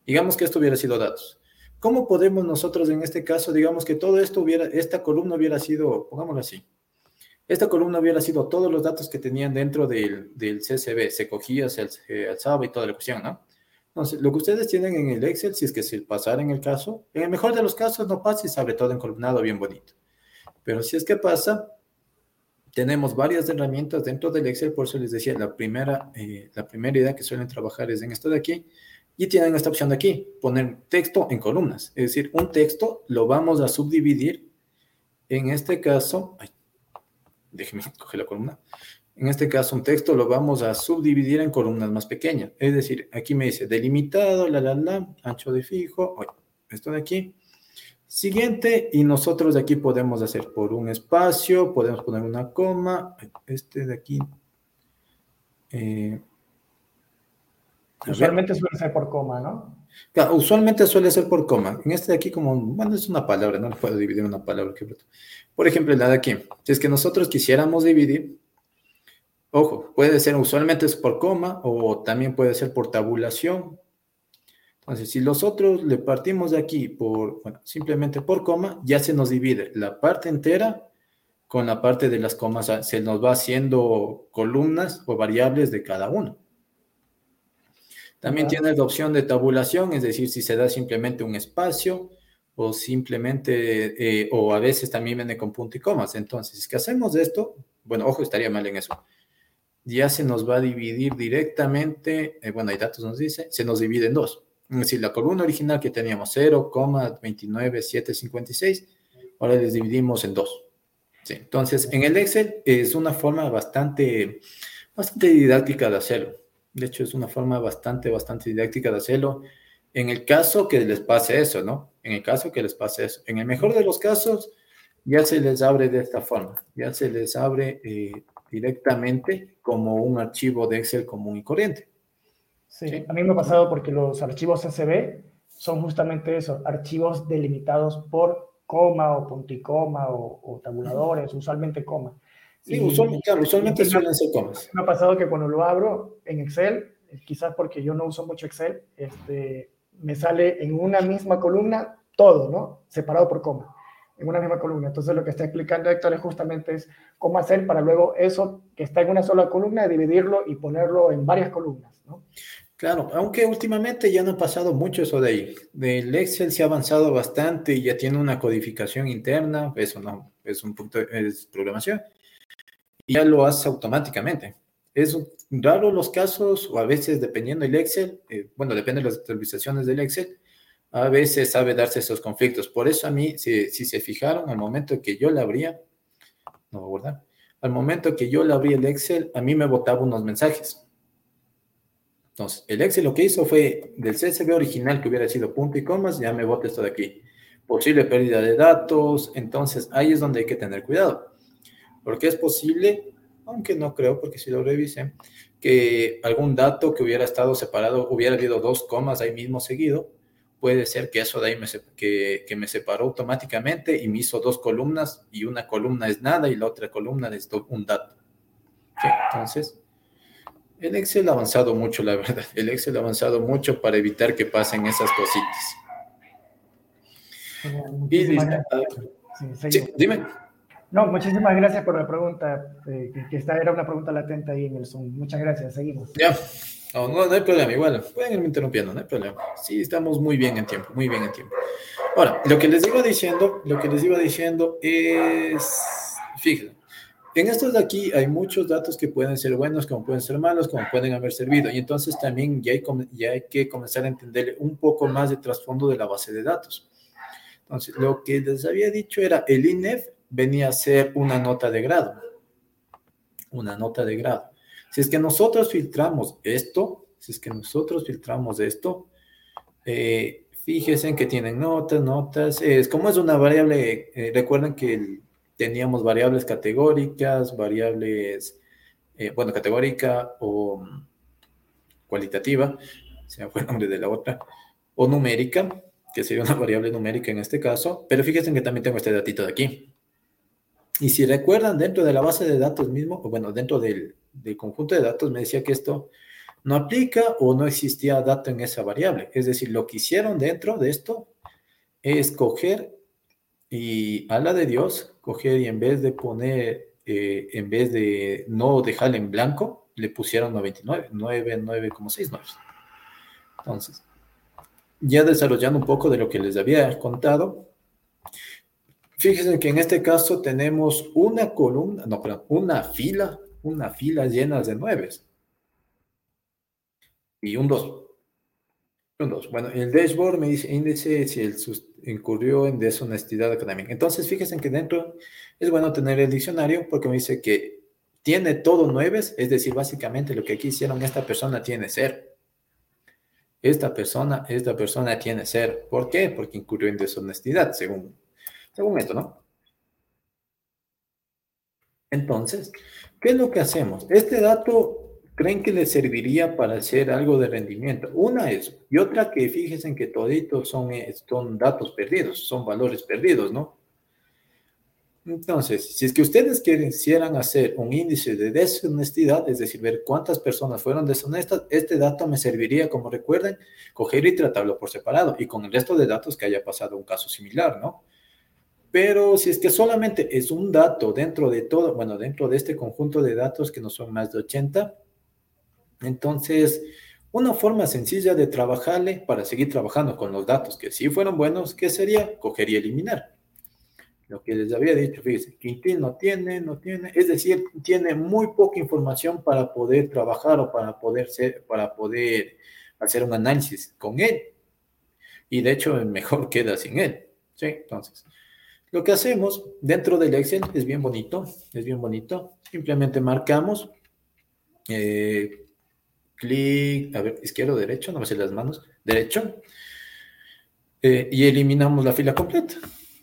Digamos que esto hubiera sido datos. ¿Cómo podemos nosotros en este caso, digamos que todo esto hubiera, esta columna hubiera sido, pongámoslo así, esta columna hubiera sido todos los datos que tenían dentro del, del CSV, se cogía, se alzaba y toda la cuestión, ¿no? Entonces, lo que ustedes tienen en el Excel, si es que se pasara en el caso, en el mejor de los casos no pasa y se abre todo en columnado bien bonito. Pero si es que pasa, tenemos varias herramientas dentro del Excel, por eso les decía, la primera, eh, la primera idea que suelen trabajar es en esto de aquí, y tienen esta opción de aquí, poner texto en columnas. Es decir, un texto lo vamos a subdividir, en este caso, ay, déjenme coger la columna, en este caso, un texto lo vamos a subdividir en columnas más pequeñas. Es decir, aquí me dice delimitado, la, la, la, ancho de fijo, esto de aquí. Siguiente, y nosotros de aquí podemos hacer por un espacio, podemos poner una coma, este de aquí. Eh, usualmente suele ser por coma, ¿no? Claro, usualmente suele ser por coma. En este de aquí, como, bueno, es una palabra, no puedo dividir en una palabra. Por ejemplo, la de aquí. Si es que nosotros quisiéramos dividir, Ojo, puede ser usualmente es por coma o también puede ser por tabulación. Entonces, si nosotros le partimos de aquí por, bueno, simplemente por coma, ya se nos divide la parte entera con la parte de las comas, se nos va haciendo columnas o variables de cada uno. También tiene la opción de tabulación, es decir, si se da simplemente un espacio o simplemente, eh, o a veces también viene con punto y comas. Entonces, si que hacemos esto, bueno, ojo, estaría mal en eso ya se nos va a dividir directamente, eh, bueno, hay datos nos dice, se nos divide en dos. Es decir, la columna original que teníamos 0,29756, ahora les dividimos en dos. Sí, entonces, en el Excel es una forma bastante, bastante didáctica de hacerlo. De hecho, es una forma bastante, bastante didáctica de hacerlo. En el caso que les pase eso, ¿no? En el caso que les pase eso. En el mejor de los casos, ya se les abre de esta forma. Ya se les abre eh, directamente como un archivo de Excel común y corriente. Sí, a mí me ha pasado porque los archivos CSV son justamente eso, archivos delimitados por coma o punto y coma o, tabuladores, usualmente coma. Sí, usualmente, suelen ser comas. Me ha pasado que cuando lo abro en Excel, quizás porque yo no uso mucho Excel, este, me sale en una misma columna todo, ¿no? Separado por coma en una misma columna. Entonces lo que está explicando Héctor es justamente es cómo hacer para luego eso que está en una sola columna, dividirlo y ponerlo en varias columnas. ¿no? Claro, aunque últimamente ya no ha pasado mucho eso de ahí. Del Excel se ha avanzado bastante y ya tiene una codificación interna, eso no, es un punto, de programación, y ya lo hace automáticamente. Es raro los casos, o a veces dependiendo del Excel, eh, bueno, depende de las actualizaciones del Excel, a veces sabe darse esos conflictos. Por eso a mí, si, se fijaron, al momento que yo le abría, no, ¿verdad? Al momento que yo le abrí el Excel, a mí me botaba unos mensajes. Entonces, el Excel lo que hizo fue del CSV original que hubiera sido punto y comas, ya me bota esto de aquí. Posible pérdida de datos, entonces ahí es donde hay que tener cuidado. Porque es posible aunque no creo porque si lo revisé, que algún dato que hubiera estado separado, hubiera habido dos comas ahí mismo seguido, puede ser que eso de ahí me, que, que me separó automáticamente y me hizo dos columnas y una columna es nada y la otra columna es un dato. Entonces, el Excel ha avanzado mucho, la verdad. El Excel ha avanzado mucho para evitar que pasen esas cositas. Sí, dime. No, muchísimas gracias por la pregunta, eh, que esta era una pregunta latente ahí en el Zoom. Muchas gracias, seguimos. Ya, no, no, hay problema, igual, pueden irme interrumpiendo, no hay problema. Sí, estamos muy bien en tiempo, muy bien en tiempo. Ahora, lo que les iba diciendo, lo que les iba diciendo es, fíjense, en estos de aquí hay muchos datos que pueden ser buenos, como pueden ser malos, como pueden haber servido. Y entonces también ya hay, ya hay que comenzar a entender un poco más de trasfondo de la base de datos. Entonces, lo que les había dicho era, el INEF venía a ser una nota de grado. Una nota de grado. Si es que nosotros filtramos esto, si es que nosotros filtramos esto, eh, fíjense en que tienen notas, notas. Es como es una variable, eh, recuerden que teníamos variables categóricas, variables, eh, bueno, categórica o cualitativa, se me nombre de la otra, o numérica, que sería una variable numérica en este caso, pero fíjense que también tengo este datito de aquí. Y si recuerdan, dentro de la base de datos mismo, o bueno, dentro del, conjunto de datos, me decía que esto no aplica o no existía dato en esa variable. Es decir, lo que hicieron dentro de esto es coger y a la de Dios, coger y en vez de poner, eh, en vez de no dejarle en blanco, le pusieron 99, 9, 9, como 6 9. Entonces, ya desarrollando un poco de lo que les había contado, Fíjense que en este caso tenemos una columna, no, una fila, una fila llena de nueves. Y un 2. Un 2. Bueno, el dashboard me dice índice si incurrió en deshonestidad académica. Entonces, fíjense que dentro es bueno tener el diccionario porque me dice que tiene todo nueves, es decir, básicamente lo que aquí hicieron, esta persona tiene ser. Esta persona, esta persona tiene ser. ¿Por qué? Porque incurrió en deshonestidad, según según esto, ¿no? Entonces, ¿qué es lo que hacemos? Este dato, ¿creen que le serviría para hacer algo de rendimiento? Una es, y otra que fíjense que toditos son, eh, son datos perdidos, son valores perdidos, ¿no? Entonces, si es que ustedes quisieran hacer un índice de deshonestidad, es decir, ver cuántas personas fueron deshonestas, este dato me serviría, como recuerden, coger y tratarlo por separado y con el resto de datos que haya pasado un caso similar, ¿no? Pero si es que solamente es un dato dentro de todo, bueno, dentro de este conjunto de datos que no son más de 80, entonces una forma sencilla de trabajarle para seguir trabajando con los datos que sí fueron buenos, ¿qué sería? Coger y eliminar. Lo que les había dicho, fíjense, Quintín no tiene, no tiene, es decir, tiene muy poca información para poder trabajar o para poder, ser, para poder hacer un análisis con él. Y de hecho, mejor queda sin él. ¿sí? Entonces, lo que hacemos dentro del Excel es bien bonito, es bien bonito. Simplemente marcamos, eh, clic, a ver, izquierdo, derecho, no me sé las manos, derecho, eh, y eliminamos la fila completa.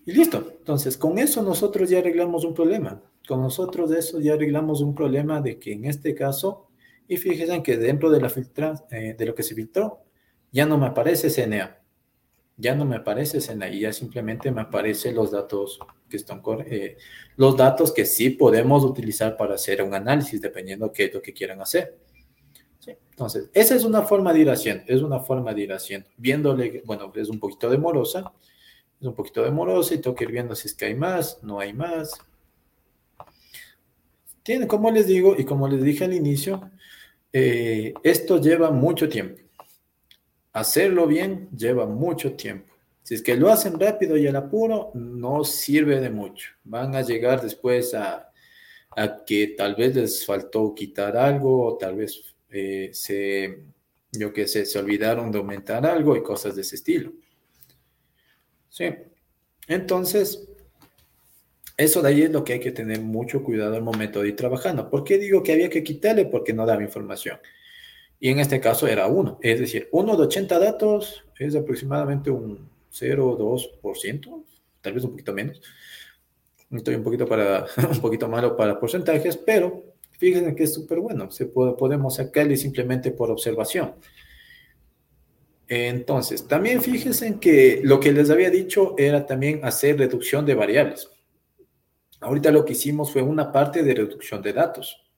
Y listo. Entonces, con eso nosotros ya arreglamos un problema. Con nosotros de eso ya arreglamos un problema de que en este caso, y fíjense que dentro de, la filtra, eh, de lo que se filtró, ya no me aparece CNA ya no me aparece en ya simplemente me aparecen los datos que están eh, los datos que sí podemos utilizar para hacer un análisis dependiendo de qué es lo que quieran hacer. Entonces, esa es una forma de ir haciendo, es una forma de ir haciendo, viéndole, bueno, es un poquito demorosa, es un poquito demorosa y tengo que ir viendo si es que hay más, no hay más. Tiene, como les digo y como les dije al inicio, eh, esto lleva mucho tiempo hacerlo bien lleva mucho tiempo. Si es que lo hacen rápido y al apuro, no sirve de mucho. Van a llegar después a, que tal vez les faltó quitar algo o tal vez eh, se, yo que sé, se olvidaron de aumentar algo y cosas de ese estilo. Sí. Entonces, eso de ahí es lo que hay que tener mucho cuidado al momento de ir trabajando. ¿Por qué digo que había que quitarle? Porque no daba información y en este caso era uno. Es decir, uno de 80 datos es aproximadamente un 0,2%, tal vez un poquito menos. Estoy un poquito, para, un poquito malo para porcentajes, pero Fíjense que es súper bueno, se puede, podemos sacarle simplemente por observación. Entonces, también fíjense que lo que les había dicho era también hacer reducción de variables. Ahorita lo que hicimos fue una parte de reducción de datos.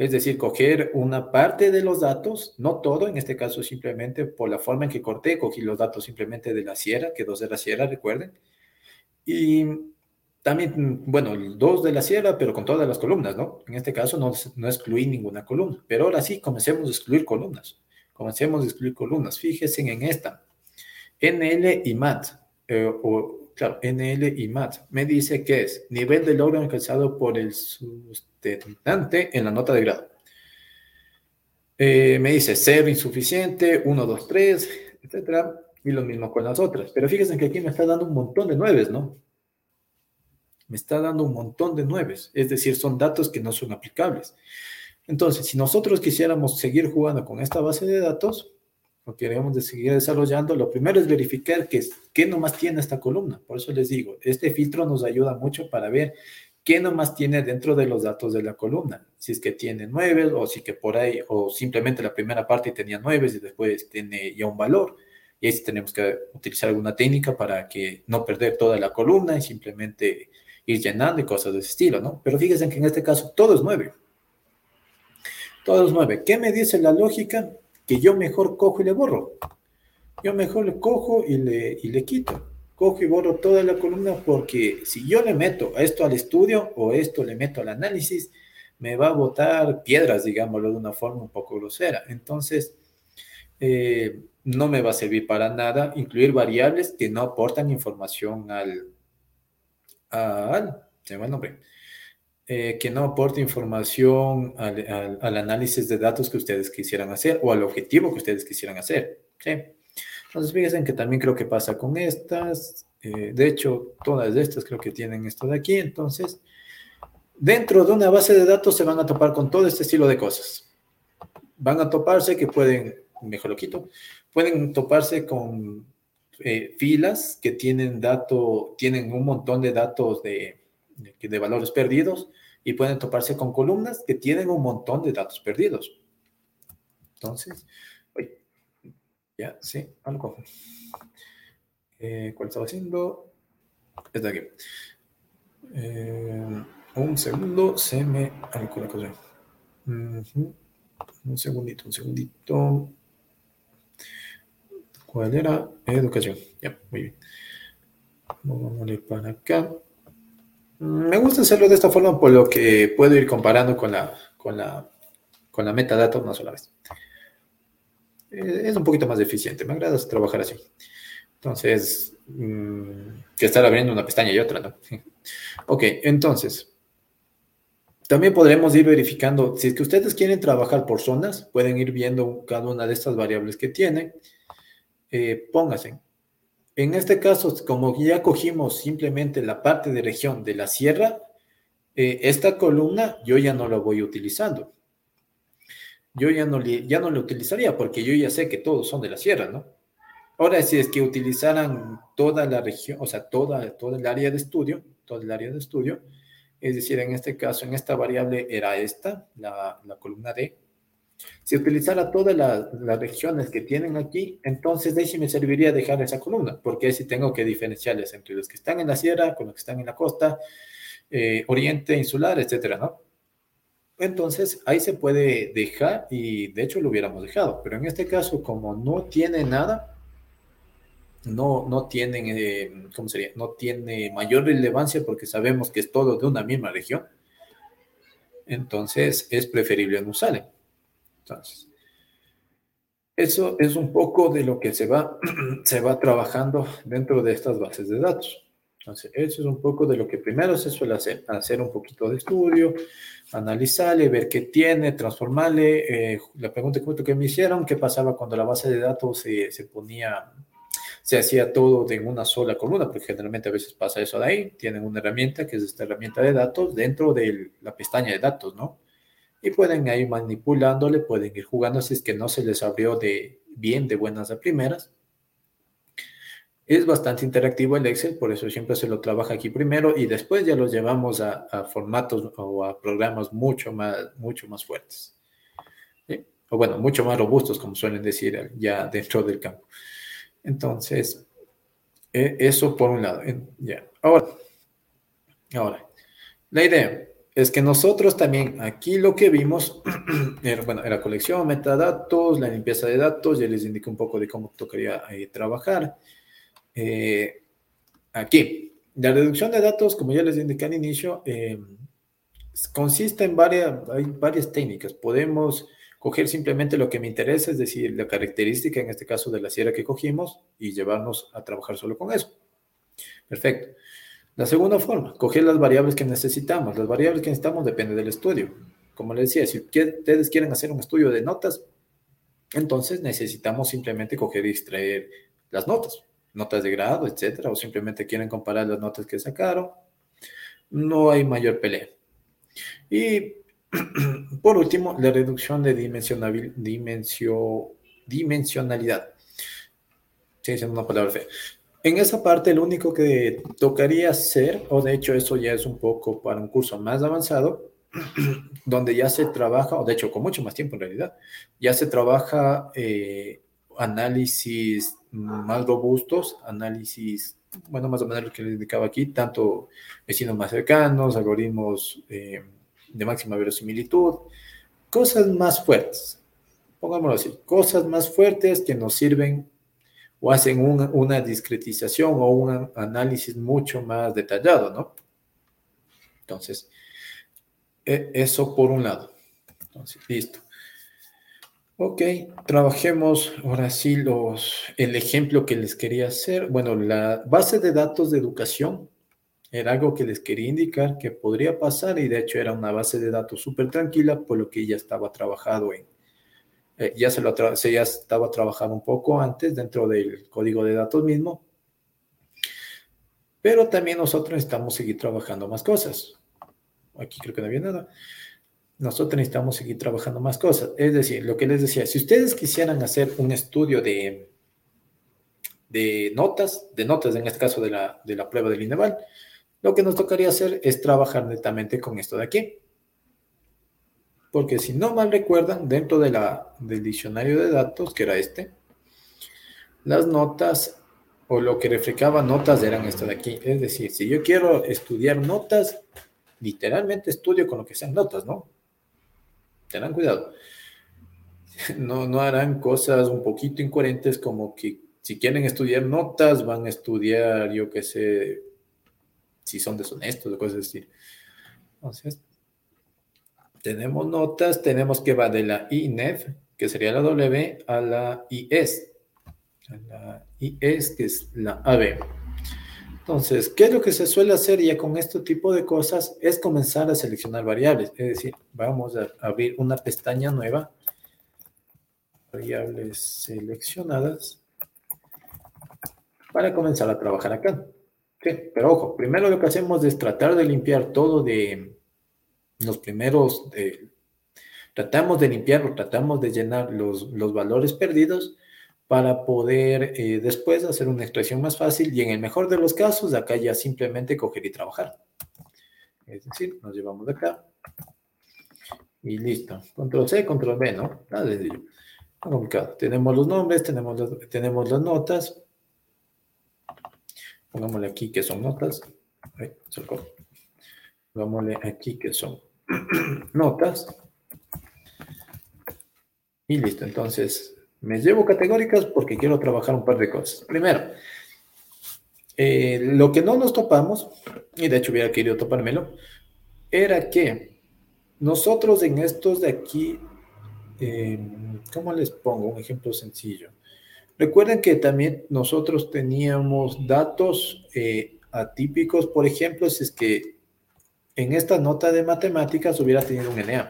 Es decir, coger una parte de los datos, no todo, en este caso simplemente por la forma en que corté, cogí los datos simplemente de la sierra, que dos de la sierra, recuerden. Y también, bueno, dos de la sierra, pero con todas las columnas, ¿no? En este caso no, no excluí ninguna columna, pero ahora sí comencemos a excluir columnas. Comencemos a excluir columnas. Fíjense en esta. NL y MAT, eh, o claro, NL y MAT, me dice que es nivel de logro alcanzado por el sustentante en la nota de grado. Eh, me dice 0 insuficiente, 1, 2, 3, etcétera, y lo mismo con las otras. Pero fíjense que aquí me está dando un montón de nueves, ¿no? Me está dando un montón de nueves, es decir, son datos que no son aplicables. Entonces, si nosotros quisiéramos seguir jugando con esta base de datos, o queremos de seguir desarrollando, lo primero es verificar qué, qué nomás tiene esta columna. Por eso les digo, este filtro nos ayuda mucho para ver qué nomás tiene dentro de los datos de la columna. Si es que tiene nueve, o si que por ahí, o simplemente la primera parte tenía nueve y después tiene ya un valor. Y ahí tenemos que utilizar alguna técnica para que no perder toda la columna y simplemente ir llenando y cosas de ese estilo, ¿no? Pero fíjense que en este caso todo es nueve. Todos nueve. ¿Qué me dice la lógica? Que yo mejor cojo y le borro. Yo mejor le cojo y le, y le quito. Cojo y borro toda la columna porque si yo le meto esto al estudio o esto le meto al análisis, me va a botar piedras, digámoslo de una forma un poco grosera. Entonces, eh, no me va a servir para nada incluir variables que no aportan información al, al, se nombre, eh, que no aporte información al, al, análisis de datos que ustedes quisieran hacer o al objetivo que ustedes quisieran hacer. ¿sí? Entonces, fíjense que también creo que pasa con estas. Eh, de hecho, todas estas creo que tienen esto de aquí. Entonces, dentro de una base de datos se van a topar con todo este estilo de cosas. Van a toparse que pueden, mejor lo quito, pueden toparse con eh, filas que tienen dato, tienen un montón de datos de, de valores perdidos y pueden toparse con columnas que tienen un montón de datos perdidos. Entonces, ya, sí, algo. Eh, ¿Cuál estaba haciendo? Está aquí. Eh, un segundo, se me algo la cosa. Un segundito, un segundito. ¿Cuál era? Educación. Ya, muy bien. Ir para acá. Me gusta hacerlo de esta forma por lo que puedo ir comparando con la, con la, con la metadata una sola vez. Eh, es un poquito más eficiente, me agrada trabajar así. Entonces, mm, que estar abriendo una pestaña y otra, ¿no? Ok, entonces, también podremos ir verificando, si es que ustedes quieren trabajar por zonas, pueden ir viendo cada una de estas variables que tiene. Eh, póngase, en este caso, como ya cogimos simplemente la parte de región de la sierra, eh, esta columna yo ya no la voy utilizando. Yo ya no, ya no la utilizaría porque yo ya sé que todos son de la sierra, ¿no? Ahora, si es que utilizaran toda la región, o sea, toda, toda el área de estudio, todo el área de estudio, es decir, en este caso, en esta variable era esta, la columna D, si utilizara todas las, las, regiones que tienen aquí, entonces de ahí sí me serviría dejar esa columna, porque ahí sí tengo que diferenciarles entre los que están en la sierra, con los que están en la costa, eh, oriente, insular, etcétera, ¿no? Entonces ahí se puede dejar y de hecho lo hubiéramos dejado, pero en este caso como no tiene nada, no, no tienen, eh, ¿cómo sería? No tiene mayor relevancia porque sabemos que es todo de una misma región, entonces es preferible no usarle. Eso es un poco de lo que se va, se va trabajando dentro de estas bases de datos. Entonces, eso es un poco de lo que primero se suele hacer, hacer un poquito de estudio, analizarle, ver qué tiene, transformarle. Eh, la pregunta que me hicieron, ¿qué pasaba cuando la base de datos se, se ponía, se hacía todo en una sola columna? Porque generalmente a veces pasa eso de ahí. Tienen una herramienta que es esta herramienta de datos dentro de la pestaña de datos, ¿no? Y pueden ir manipulándole, pueden ir jugando si es que no se les abrió de bien, de buenas a primeras. Es bastante interactivo el Excel, por eso siempre se lo trabaja aquí primero y después ya lo llevamos a, formatos o a programas mucho más, mucho más fuertes. O bueno, mucho más robustos, como suelen decir ya dentro del campo. Entonces, e, eso por un lado. Ya. Ahora, ahora, la idea es que nosotros también aquí lo que vimos, era, bueno, era colección, metadatos, la limpieza de datos, ya les indico un poco de cómo tocaría eh, trabajar. Eh, aquí, la reducción de datos, como ya les indiqué al inicio, eh, consiste en varias, hay varias técnicas. Podemos coger simplemente lo que me interesa, es decir, la característica, en este caso de la sierra que cogimos, y llevarnos a trabajar solo con eso. Perfecto. La segunda forma, coger las variables que necesitamos. Las variables que necesitamos dependen del estudio. Como les decía, si ustedes quieren hacer un estudio de notas, entonces necesitamos simplemente coger y extraer las notas notas de grado, etcétera, o simplemente quieren comparar las notas que sacaron, no hay mayor pelea. Y por último, la reducción de dimensio, dimensionalidad. Sí, es una palabra fea. En esa parte, lo único que tocaría hacer, o de hecho eso ya es un poco para un curso más avanzado, donde ya se trabaja, o de hecho con mucho más tiempo en realidad, ya se trabaja eh, análisis más robustos, análisis, bueno, más o menos lo que les indicaba aquí, tanto vecinos más cercanos, algoritmos eh, de máxima verosimilitud, cosas más fuertes, pongámoslo así, cosas más fuertes que nos sirven o hacen una discretización o un análisis mucho más detallado, ¿no? Entonces, e, eso por un lado. Entonces, listo. Ok, trabajemos ahora sí los, el ejemplo que les quería hacer. Bueno, la base de datos de educación era algo que les quería indicar que podría pasar y de hecho era una base de datos súper tranquila, por lo que ya estaba trabajado en, eh, ya, se lo estaba trabajando un poco antes dentro del código de datos mismo. Pero también nosotros necesitamos seguir trabajando más cosas. Aquí creo que no había nada nosotros necesitamos seguir trabajando más cosas. Es decir, lo que les decía, si ustedes quisieran hacer un estudio de, de notas, de notas en este caso de la, de la prueba del INEVAL, lo que nos tocaría hacer es trabajar netamente con esto de aquí. Porque si no mal recuerdan, dentro del diccionario de datos, que era este, las notas o lo que reflejaba notas eran esto de aquí. Es decir, si yo quiero estudiar notas, literalmente estudio con lo que sean notas, ¿no? tengan cuidado. No, no harán cosas un poquito incoherentes como que si quieren estudiar notas, van a estudiar, yo qué sé, si son deshonestos o cosas así. Entonces, tenemos notas, tenemos que va de la INEF, que sería la W, a la IS. A la IS, que es la AB. Entonces, ¿qué es lo que se suele hacer ya con este tipo de cosas? Es comenzar a seleccionar variables. Es decir, vamos a abrir una pestaña nueva. Variables seleccionadas. Para comenzar a trabajar acá. Pero ojo, primero lo que hacemos es tratar de limpiar todo de los primeros, tratamos de limpiar tratamos de llenar los, los valores perdidos para poder eh, después hacer una extracción más fácil y en el mejor de los casos, acá ya simplemente coger y trabajar. Es decir, nos llevamos de acá y listo. Control C, control V, ¿no? Nada sencillo. No complicado. Tenemos los nombres, tenemos las, tenemos las notas. Pongámosle aquí que son notas. Pongámosle aquí que son notas. Y listo. Entonces, me llevo categóricas porque quiero trabajar un par de cosas. Primero, eh, lo que no nos topamos, y de hecho hubiera querido topármelo, era que nosotros en estos de aquí, eh, ¿cómo les pongo un ejemplo sencillo? Recuerden que también nosotros teníamos datos eh, atípicos, por ejemplo, si es que en esta nota de matemáticas hubiera tenido un NA.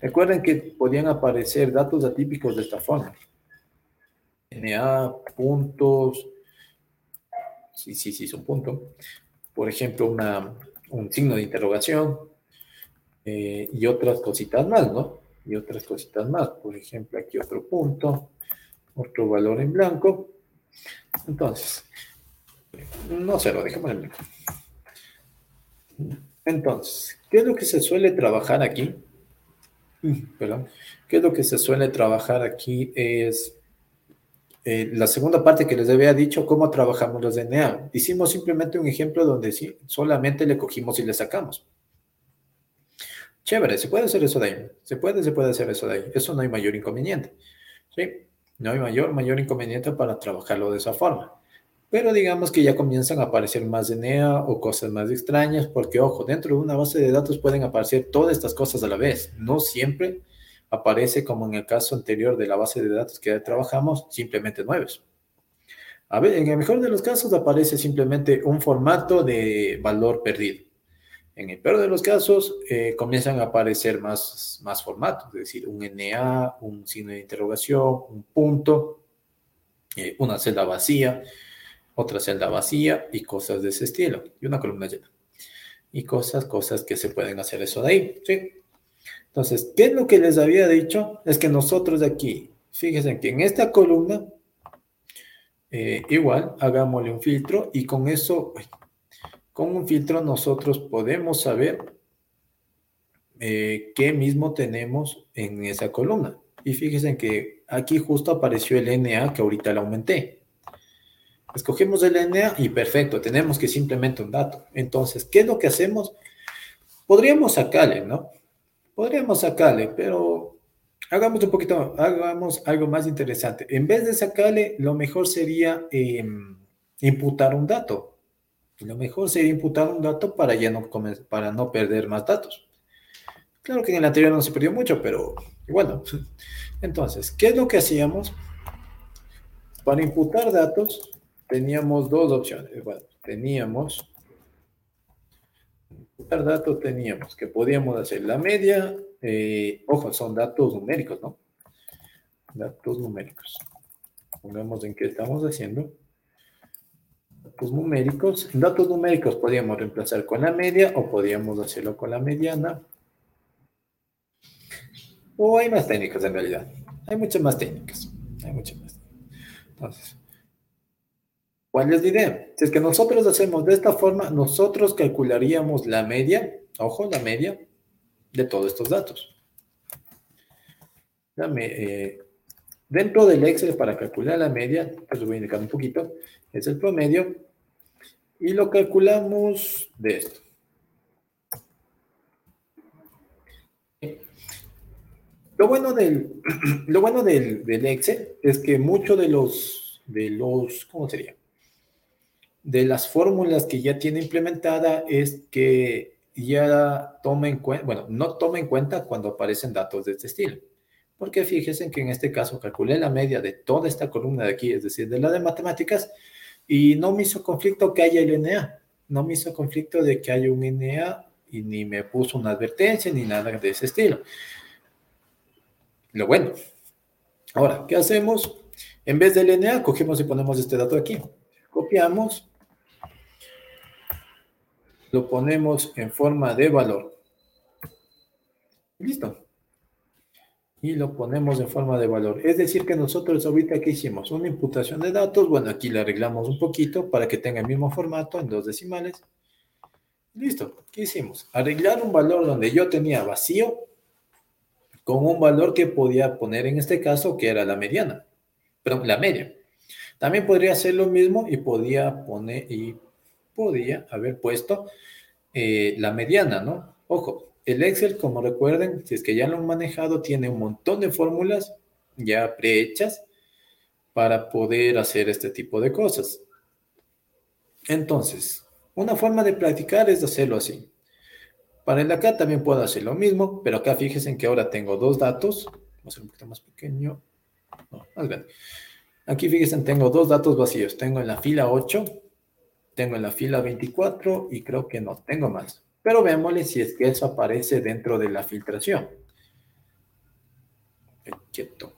Recuerden que podían aparecer datos atípicos de esta forma. NA, puntos, sí, sí, sí, son puntos. Por ejemplo, un signo de interrogación eh, y otras cositas más, ¿no? Y otras cositas más. Por ejemplo, aquí otro punto, otro valor en blanco. Entonces, no sé, lo dejemos en blanco. Entonces, ¿qué es lo que se suele trabajar aquí? Mm, perdón. ¿Qué es lo que se suele trabajar aquí? Es eh, la segunda parte que les había dicho, cómo trabajamos los DNA. Hicimos simplemente un ejemplo donde sí, solamente le cogimos y le sacamos. Chévere, se puede hacer eso de ahí. Se puede, se puede hacer eso de ahí. Eso no hay mayor inconveniente. ¿sí? No hay mayor, mayor inconveniente para trabajarlo de esa forma. Pero digamos que ya comienzan a aparecer más DNA o cosas más extrañas, porque ojo, dentro de una base de datos pueden aparecer todas estas cosas a la vez. No siempre aparece como en el caso anterior de la base de datos que trabajamos, simplemente nuevos. A ver, en el mejor de los casos aparece simplemente un formato de valor perdido. En el peor de los casos eh, comienzan a aparecer más, más formatos, es decir, un NA, un signo de interrogación, un punto, eh, una celda vacía, otra celda vacía y cosas de ese estilo, y una columna llena. Y cosas, cosas que se pueden hacer eso de ahí, ¿sí? Entonces, ¿qué es lo que les había dicho? Es que nosotros de aquí, fíjense que en esta columna, eh, igual, hagámosle un filtro y con eso, con un filtro nosotros podemos saber eh, qué mismo tenemos en esa columna. Y fíjense que aquí justo apareció el NA que ahorita le aumenté. Escogemos el NA y perfecto, tenemos que simplemente un dato. Entonces, ¿qué es lo que hacemos? Podríamos sacarle, ¿no? Podríamos sacarle, pero hagamos un poquito, hagamos algo más interesante. En vez de sacarle, lo mejor sería em, imputar un dato. Lo mejor sería imputar un dato para ya no, para no perder más datos. Claro que en el anterior no se perdió mucho, pero bueno. Entonces, ¿qué es lo que hacíamos? Para imputar datos teníamos dos opciones. Bueno, teníamos datos teníamos que podíamos hacer la media, eh, ojo, son datos numéricos, ¿no? Datos numéricos. Pongamos en qué estamos haciendo. Datos numéricos. Datos numéricos podíamos reemplazar con la media o podíamos hacerlo con la mediana. O hay más técnicas en realidad. Hay muchas más técnicas. Hay muchas más. Entonces, ¿Cuál es la idea? Si es que nosotros hacemos de esta forma, nosotros calcularíamos la media, ojo, la media de todos estos datos. Eh, dentro del Excel, para calcular la media, pues lo voy a indicar un poquito, es el promedio, y lo calculamos de esto. Lo bueno del, lo bueno del, del Excel es que muchos de los, de los, ¿cómo sería? De las fórmulas que ya tiene implementada es que ya toma en cuenta, bueno, no toma en cuenta cuando aparecen datos de este estilo. Porque fíjense que en este caso calculé la media de toda esta columna de aquí, es decir, de la de matemáticas, y no me hizo conflicto que haya el NA. No me hizo conflicto de que haya un NA y ni me puso una advertencia ni nada de ese estilo. Lo bueno. Ahora, ¿qué hacemos? En vez del NA, cogemos y ponemos este dato aquí. Copiamos lo ponemos en forma de valor. Listo. Y lo ponemos en forma de valor. Es decir, que nosotros ahorita que hicimos una imputación de datos, bueno, aquí le arreglamos un poquito para que tenga el mismo formato en dos decimales. Listo. ¿Qué hicimos? Arreglar un valor donde yo tenía vacío con un valor que podía poner en este caso, que era la mediana, perdón, la media. También podría hacer lo mismo y podía poner, y podía haber puesto eh, la mediana, ¿no? Ojo, el Excel, como recuerden, si es que ya lo han manejado, tiene un montón de fórmulas ya prehechas para poder hacer este tipo de cosas. Entonces, una forma de practicar es hacerlo así. Para el acá también puedo hacer lo mismo, pero acá fíjense que ahora tengo dos datos. Vamos a hacer un poquito más pequeño. No, más grande. Aquí fíjense, tengo dos datos vacíos. Tengo en la fila 8 tengo en la fila 24 y creo que no tengo más. Pero veámosle si es que eso aparece dentro de la filtración. Quieto.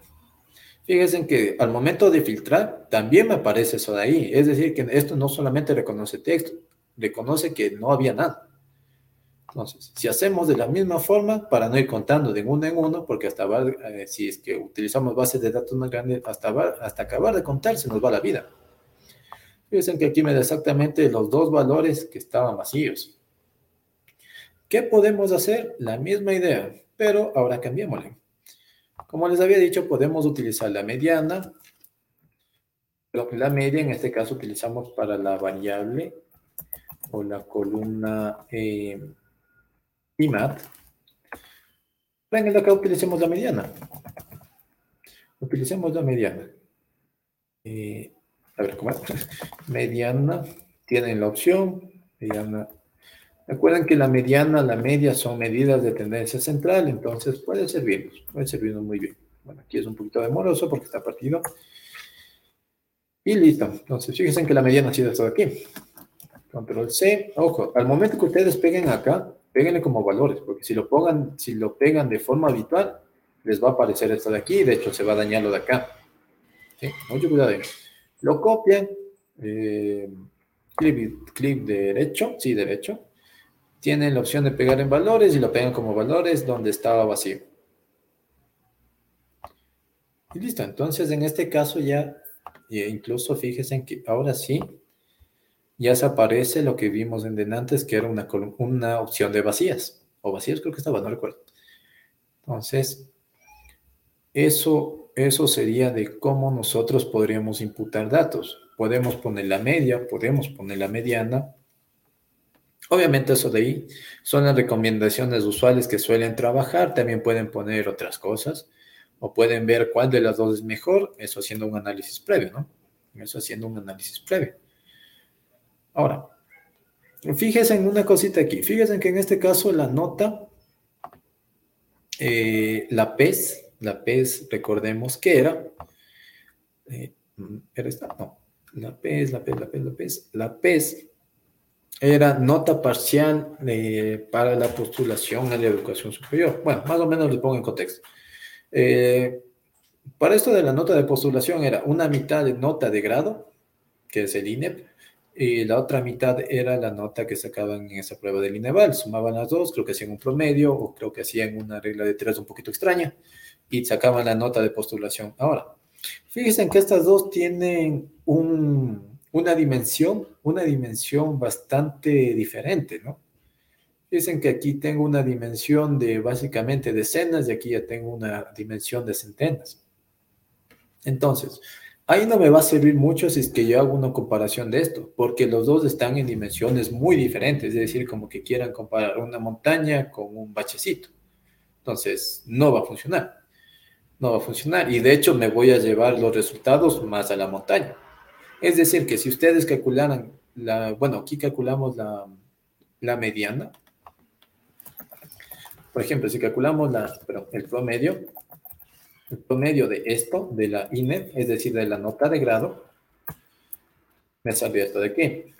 Fíjense que al momento de filtrar también me aparece eso de ahí. Es decir, que esto no solamente reconoce texto, reconoce que no había nada. Entonces, si hacemos de la misma forma, para no ir contando de uno en uno, porque hasta eh, si es que utilizamos bases de datos más grandes, hasta, hasta acabar de contar se nos va la vida. Fíjense que aquí me da exactamente los dos valores que estaban vacíos. ¿Qué podemos hacer? La misma idea, pero ahora cambiémosle. Como les había dicho, podemos utilizar la mediana. La media, en este caso, utilizamos para la variable o la columna eh, IMAT. En el acá utilicemos la mediana. Utilicemos la mediana. Eh, a ver, ¿cómo es? Mediana. Tienen la opción. Mediana. Recuerden que la mediana, la media son medidas de tendencia central, entonces puede servirnos, puede servirnos muy bien. Bueno, aquí es un poquito demoroso porque está partido. Y listo. Entonces, fíjense que la mediana ha sido de aquí. Control C. Ojo, al momento que ustedes peguen acá, péguenle como valores, porque si lo, pongan, si lo pegan de forma habitual, les va a aparecer esto de aquí, de hecho se va a dañar lo de acá. ¿Sí? Mucho cuidado ahí. Lo copian, eh, clic derecho, sí, derecho. Tienen la opción de pegar en valores y lo pegan como valores donde estaba vacío. Y listo, entonces en este caso ya, incluso fíjense que ahora sí, ya se aparece lo que vimos en Denantes, que era una, una opción de vacías, o vacías creo que estaba, no recuerdo. Entonces, eso, eso sería de cómo nosotros podríamos imputar datos. Podemos poner la media, podemos poner la mediana. Obviamente eso de ahí son las recomendaciones usuales que suelen trabajar. También pueden poner otras cosas o pueden ver cuál de las dos es mejor. Eso haciendo un análisis previo, ¿no? Eso haciendo un análisis previo. Ahora, fíjense en una cosita aquí. Fíjense que en este caso la nota, eh, la PES, la PES, recordemos que era, eh, ¿era esta? No, la PES, la PES, la PES, la PES, la PES era nota parcial eh, para la postulación a la educación superior. Bueno, más o menos les pongo en contexto. para esto de la nota de postulación era una mitad de nota de grado, que es el INEP, y la otra mitad era la nota que sacaban en esa prueba del INEVAL. Sumaban las dos, creo que hacían un promedio o creo que hacían una regla de tres un poquito extraña y sacaban la nota de postulación. Ahora, fíjense que estas dos tienen una dimensión, una dimensión bastante diferente, ¿no? Fíjense que aquí tengo una dimensión de básicamente decenas y aquí ya tengo una dimensión de centenas. Entonces, Ahí no me va a servir mucho si es que yo hago una comparación de esto, porque los dos están en dimensiones muy diferentes, es decir, como que quieran comparar una montaña con un bachecito. Entonces, no va a funcionar. No va a funcionar. Y de hecho, me voy a llevar los resultados más a la montaña. Es decir, que si ustedes calcularan la, bueno, aquí calculamos la, la mediana. Por ejemplo, si calculamos la, el promedio, el promedio de esto, de la INE, es decir, de la nota de grado, me salió esto de aquí.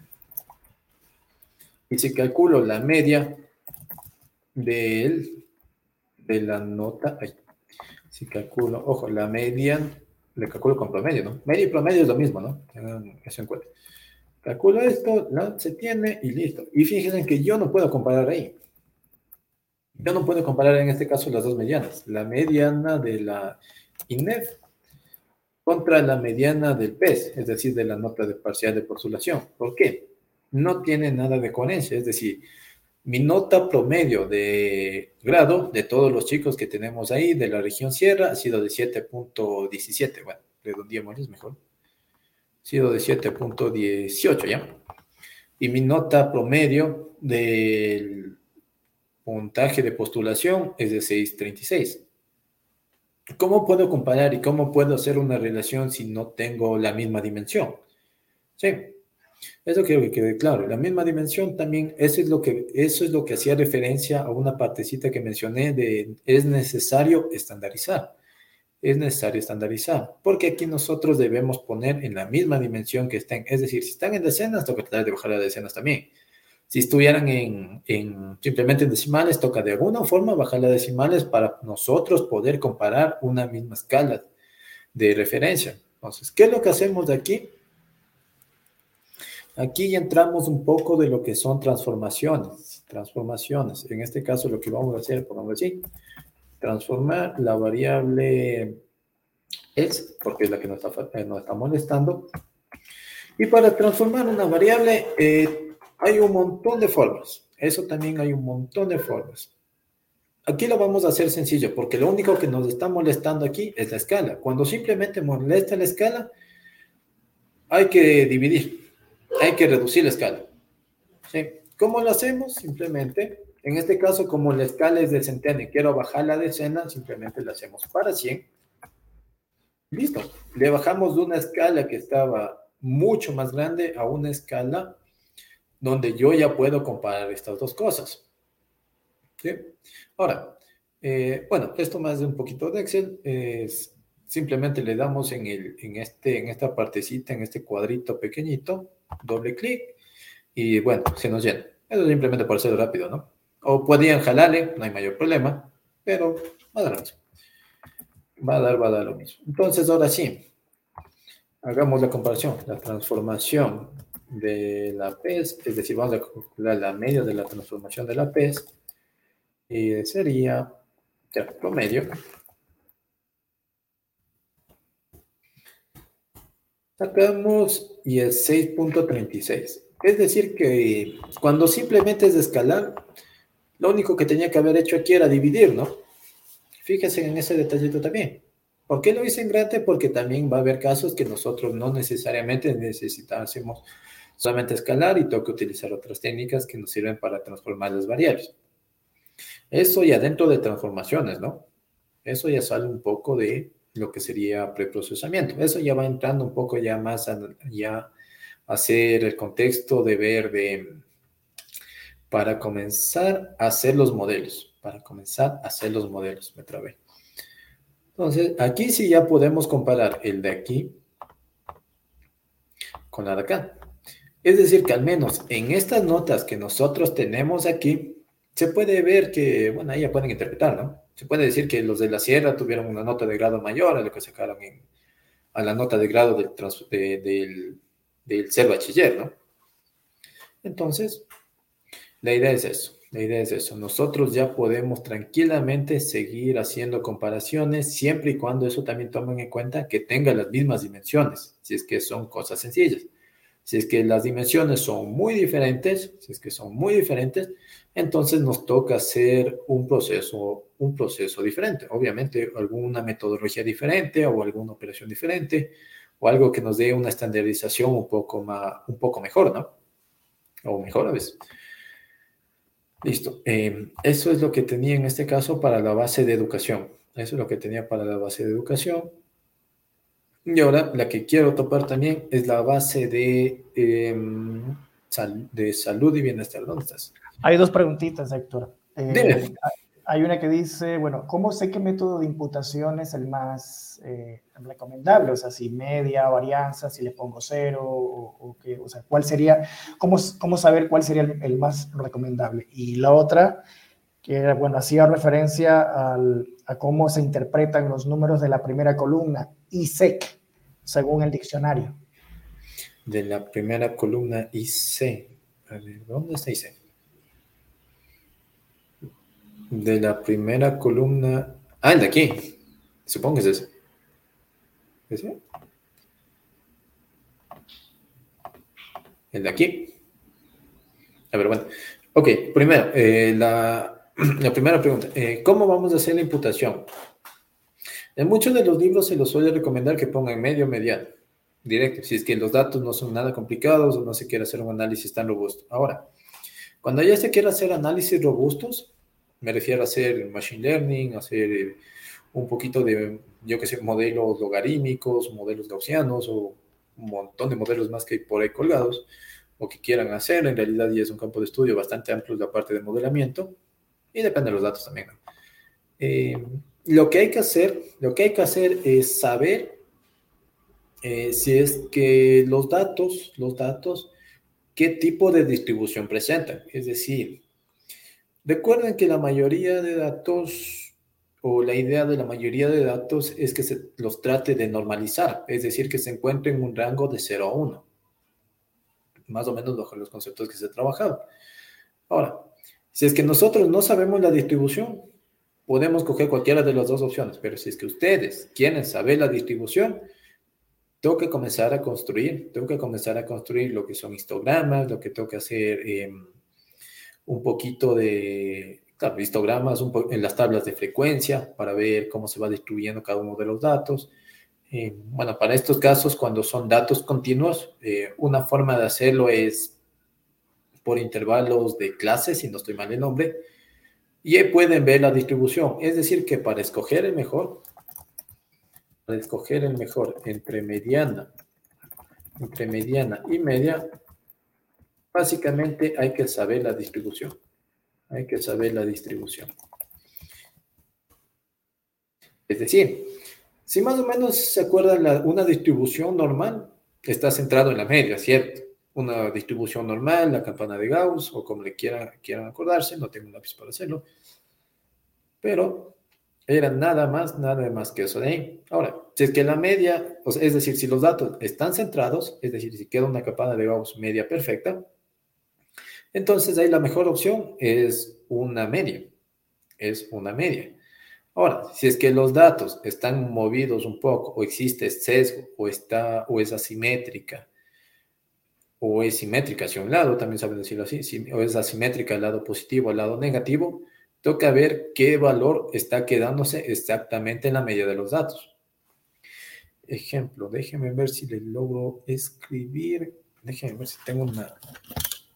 Y si calculo la media de, de la nota, si calculo, ojo, la media, le calculo con promedio, ¿no? Media y promedio es lo mismo, ¿no? Eso en cuenta. Calculo esto, se tiene y listo. Y fíjense que yo no puedo comparar ahí. Yo no puedo comparar en este caso las dos medianas. La mediana de la INEF contra la mediana del PES, es decir, de la nota de parcial de postulación. ¿Por qué? No tiene nada de coherencia. Es decir, mi nota promedio de grado de todos los chicos que tenemos ahí de la región Sierra ha sido de 7.17. Bueno, redondeémosles mejor. Ha sido de 7.18, ¿ya? Y mi nota promedio del puntaje de postulación es de 636. ¿Cómo puedo comparar y cómo puedo hacer una relación si no tengo la misma dimensión? Sí, eso quiero que quede claro. La misma dimensión también, eso es lo que, eso es lo que hacía referencia a una partecita que mencioné de es necesario estandarizar. Es necesario estandarizar, porque aquí nosotros debemos poner en la misma dimensión que estén. Es decir, si están en decenas, que tratar de bajar las decenas también. Si estuvieran en, simplemente en decimales, toca de alguna forma bajar las decimales para nosotros poder comparar una misma escala de referencia. Entonces, ¿qué es lo que hacemos de aquí? Aquí entramos un poco de lo que son transformaciones. Transformaciones. En este caso, lo que vamos a hacer, por así, transformar la variable x, porque es la que nos está, está molestando, Y para transformar una variable eh, hay un montón de formas. Eso también hay un montón de formas. Aquí lo vamos a hacer sencillo, porque lo único que nos está molestando aquí es la escala. Cuando simplemente molesta la escala, hay que dividir, hay que reducir la escala. ¿Sí? ¿Cómo lo hacemos? Simplemente, en este caso, como la escala es de centena y quiero bajar la decena, simplemente la hacemos para 100. Listo. Le bajamos de una escala que estaba mucho más grande a una escala donde yo ya puedo comparar estas dos cosas. ¿Sí? Ahora, eh, bueno, esto más de un poquito de Excel es simplemente le damos en, el, en, este, en esta partecita, en este cuadrito pequeñito, doble clic y bueno, se nos llena. Eso simplemente para ser rápido, ¿no? O podían jalarle, no hay mayor problema, pero va a dar lo mismo. Va a dar, va a dar lo mismo. Entonces, ahora sí, hagamos la comparación, la transformación de la PES, es decir, vamos a calcular la media de la transformación de la PES, y sería, ya, promedio, sacamos y es 6.36. Es decir, que cuando simplemente es escalar, lo único que tenía que haber hecho aquí era dividir, ¿no? Fíjense en ese detallito también. ¿Por qué lo hice en grande? Porque también va a haber casos que nosotros no necesariamente necesitásemos solamente escalar y tengo que utilizar otras técnicas que nos sirven para transformar las variables. Eso ya dentro de transformaciones, ¿no? Eso ya sale un poco de lo que sería preprocesamiento. Eso ya va entrando un poco ya más a, ya hacer el contexto de ver de para comenzar a hacer los modelos, para comenzar a hacer los modelos, me trabé. Entonces, aquí sí ya podemos comparar el de aquí con la de acá. Es decir, que al menos en estas notas que nosotros tenemos aquí, se puede ver que, bueno, ahí ya pueden interpretar, ¿no? Se puede decir que los de la sierra tuvieron una nota de grado mayor a lo que sacaron en, a la nota de grado del, del, del ser bachiller, ¿no? Entonces, la idea es eso, la idea es eso. Nosotros ya podemos tranquilamente seguir haciendo comparaciones siempre y cuando eso también tomen en cuenta que tenga las mismas dimensiones, si es que son cosas sencillas. Si es que las dimensiones son muy diferentes, si es que son muy diferentes, entonces nos toca hacer un proceso, un proceso diferente. Obviamente, alguna metodología diferente o alguna operación diferente o algo que nos dé una estandarización un poco, más, un poco mejor, ¿no? O mejor a veces. Listo. Eh, eso es lo que tenía en este caso para la base de educación. Eso es lo que tenía para la base de educación. Y ahora la que quiero topar también es la base de, de salud y bienestar. ¿Dónde estás? Hay dos preguntitas, Héctor. Eh, hay una que dice, bueno, ¿cómo sé qué método de imputación es el más eh, recomendable? O sea, si media, varianza, si le pongo cero, o, qué, o sea, ¿cuál sería, cómo, cómo saber cuál sería el, más recomendable? Y la otra, que bueno, hacía referencia al, a cómo se interpretan los números de la primera columna, ISEC, según el diccionario. De la primera columna IC. A ver, ¿dónde está IC? de la primera columna. Ah, el de aquí. Supongo que es ese. ¿Ese? El de aquí. A ver, bueno. Ok, primero, eh, la, la, primera pregunta. Eh, ¿Cómo vamos a hacer la imputación? En muchos de los libros se los suele recomendar que pongan medio, mediano, directo, si es que los datos no son nada complicados o no se quiere hacer un análisis tan robusto. Ahora, cuando ya se quiere hacer análisis robustos, me refiero a hacer machine learning, hacer eh, un poquito de, yo que sé, modelos logarítmicos, modelos gaussianos o un montón de modelos más que hay por ahí colgados o que quieran hacer. En realidad ya es un campo de estudio bastante amplio la parte de modelamiento y depende de los datos también. Eh, lo que hay que hacer, lo que hay que hacer es saber eh, si es que los datos, los datos, qué tipo de distribución presentan. Es decir, Recuerden que la mayoría de datos o la idea de la mayoría de datos es que se los trate de normalizar, es decir, que se encuentre en un rango de 0 a 1, más o menos bajo los conceptos que se ha trabajado. Ahora, si es que nosotros no sabemos la distribución, podemos coger cualquiera de las dos opciones, pero si es que ustedes quieren saber la distribución, tengo que comenzar a construir, tengo que comenzar a construir lo que son histogramas, lo que tengo que hacer em, un poquito de histogramas en las tablas de frecuencia para ver cómo se va distribuyendo cada uno de los datos. Eh, bueno, para estos casos, cuando son datos continuos, eh, una forma de hacerlo es por intervalos de clases, si no estoy mal el nombre, y ahí pueden ver la distribución. Es decir, que para escoger el mejor, para escoger el mejor entre mediana, entre mediana y media, básicamente hay que saber la distribución. Hay que saber la distribución. Es decir, si más o menos se acuerdan, una distribución normal está centrado en la media, ¿cierto? Una distribución normal, la campana de Gauss, o como le quieran, quieran acordarse, no tengo un lápiz para hacerlo. Pero era nada más, nada más que eso de ahí. Ahora, si es que la media, es decir, si los datos están centrados, es decir, si queda una campana de Gauss media perfecta, entonces ahí la mejor opción es una media. Es una media. Ahora, si es que los datos están movidos un poco, o existe sesgo, o, está, o es asimétrica, o es simétrica hacia un lado, también saben decirlo así, o es asimétrica al lado positivo, al lado negativo, toca ver qué valor está quedándose exactamente en la media de los datos. Ejemplo, déjenme ver si le logro escribir. Déjenme ver si tengo una,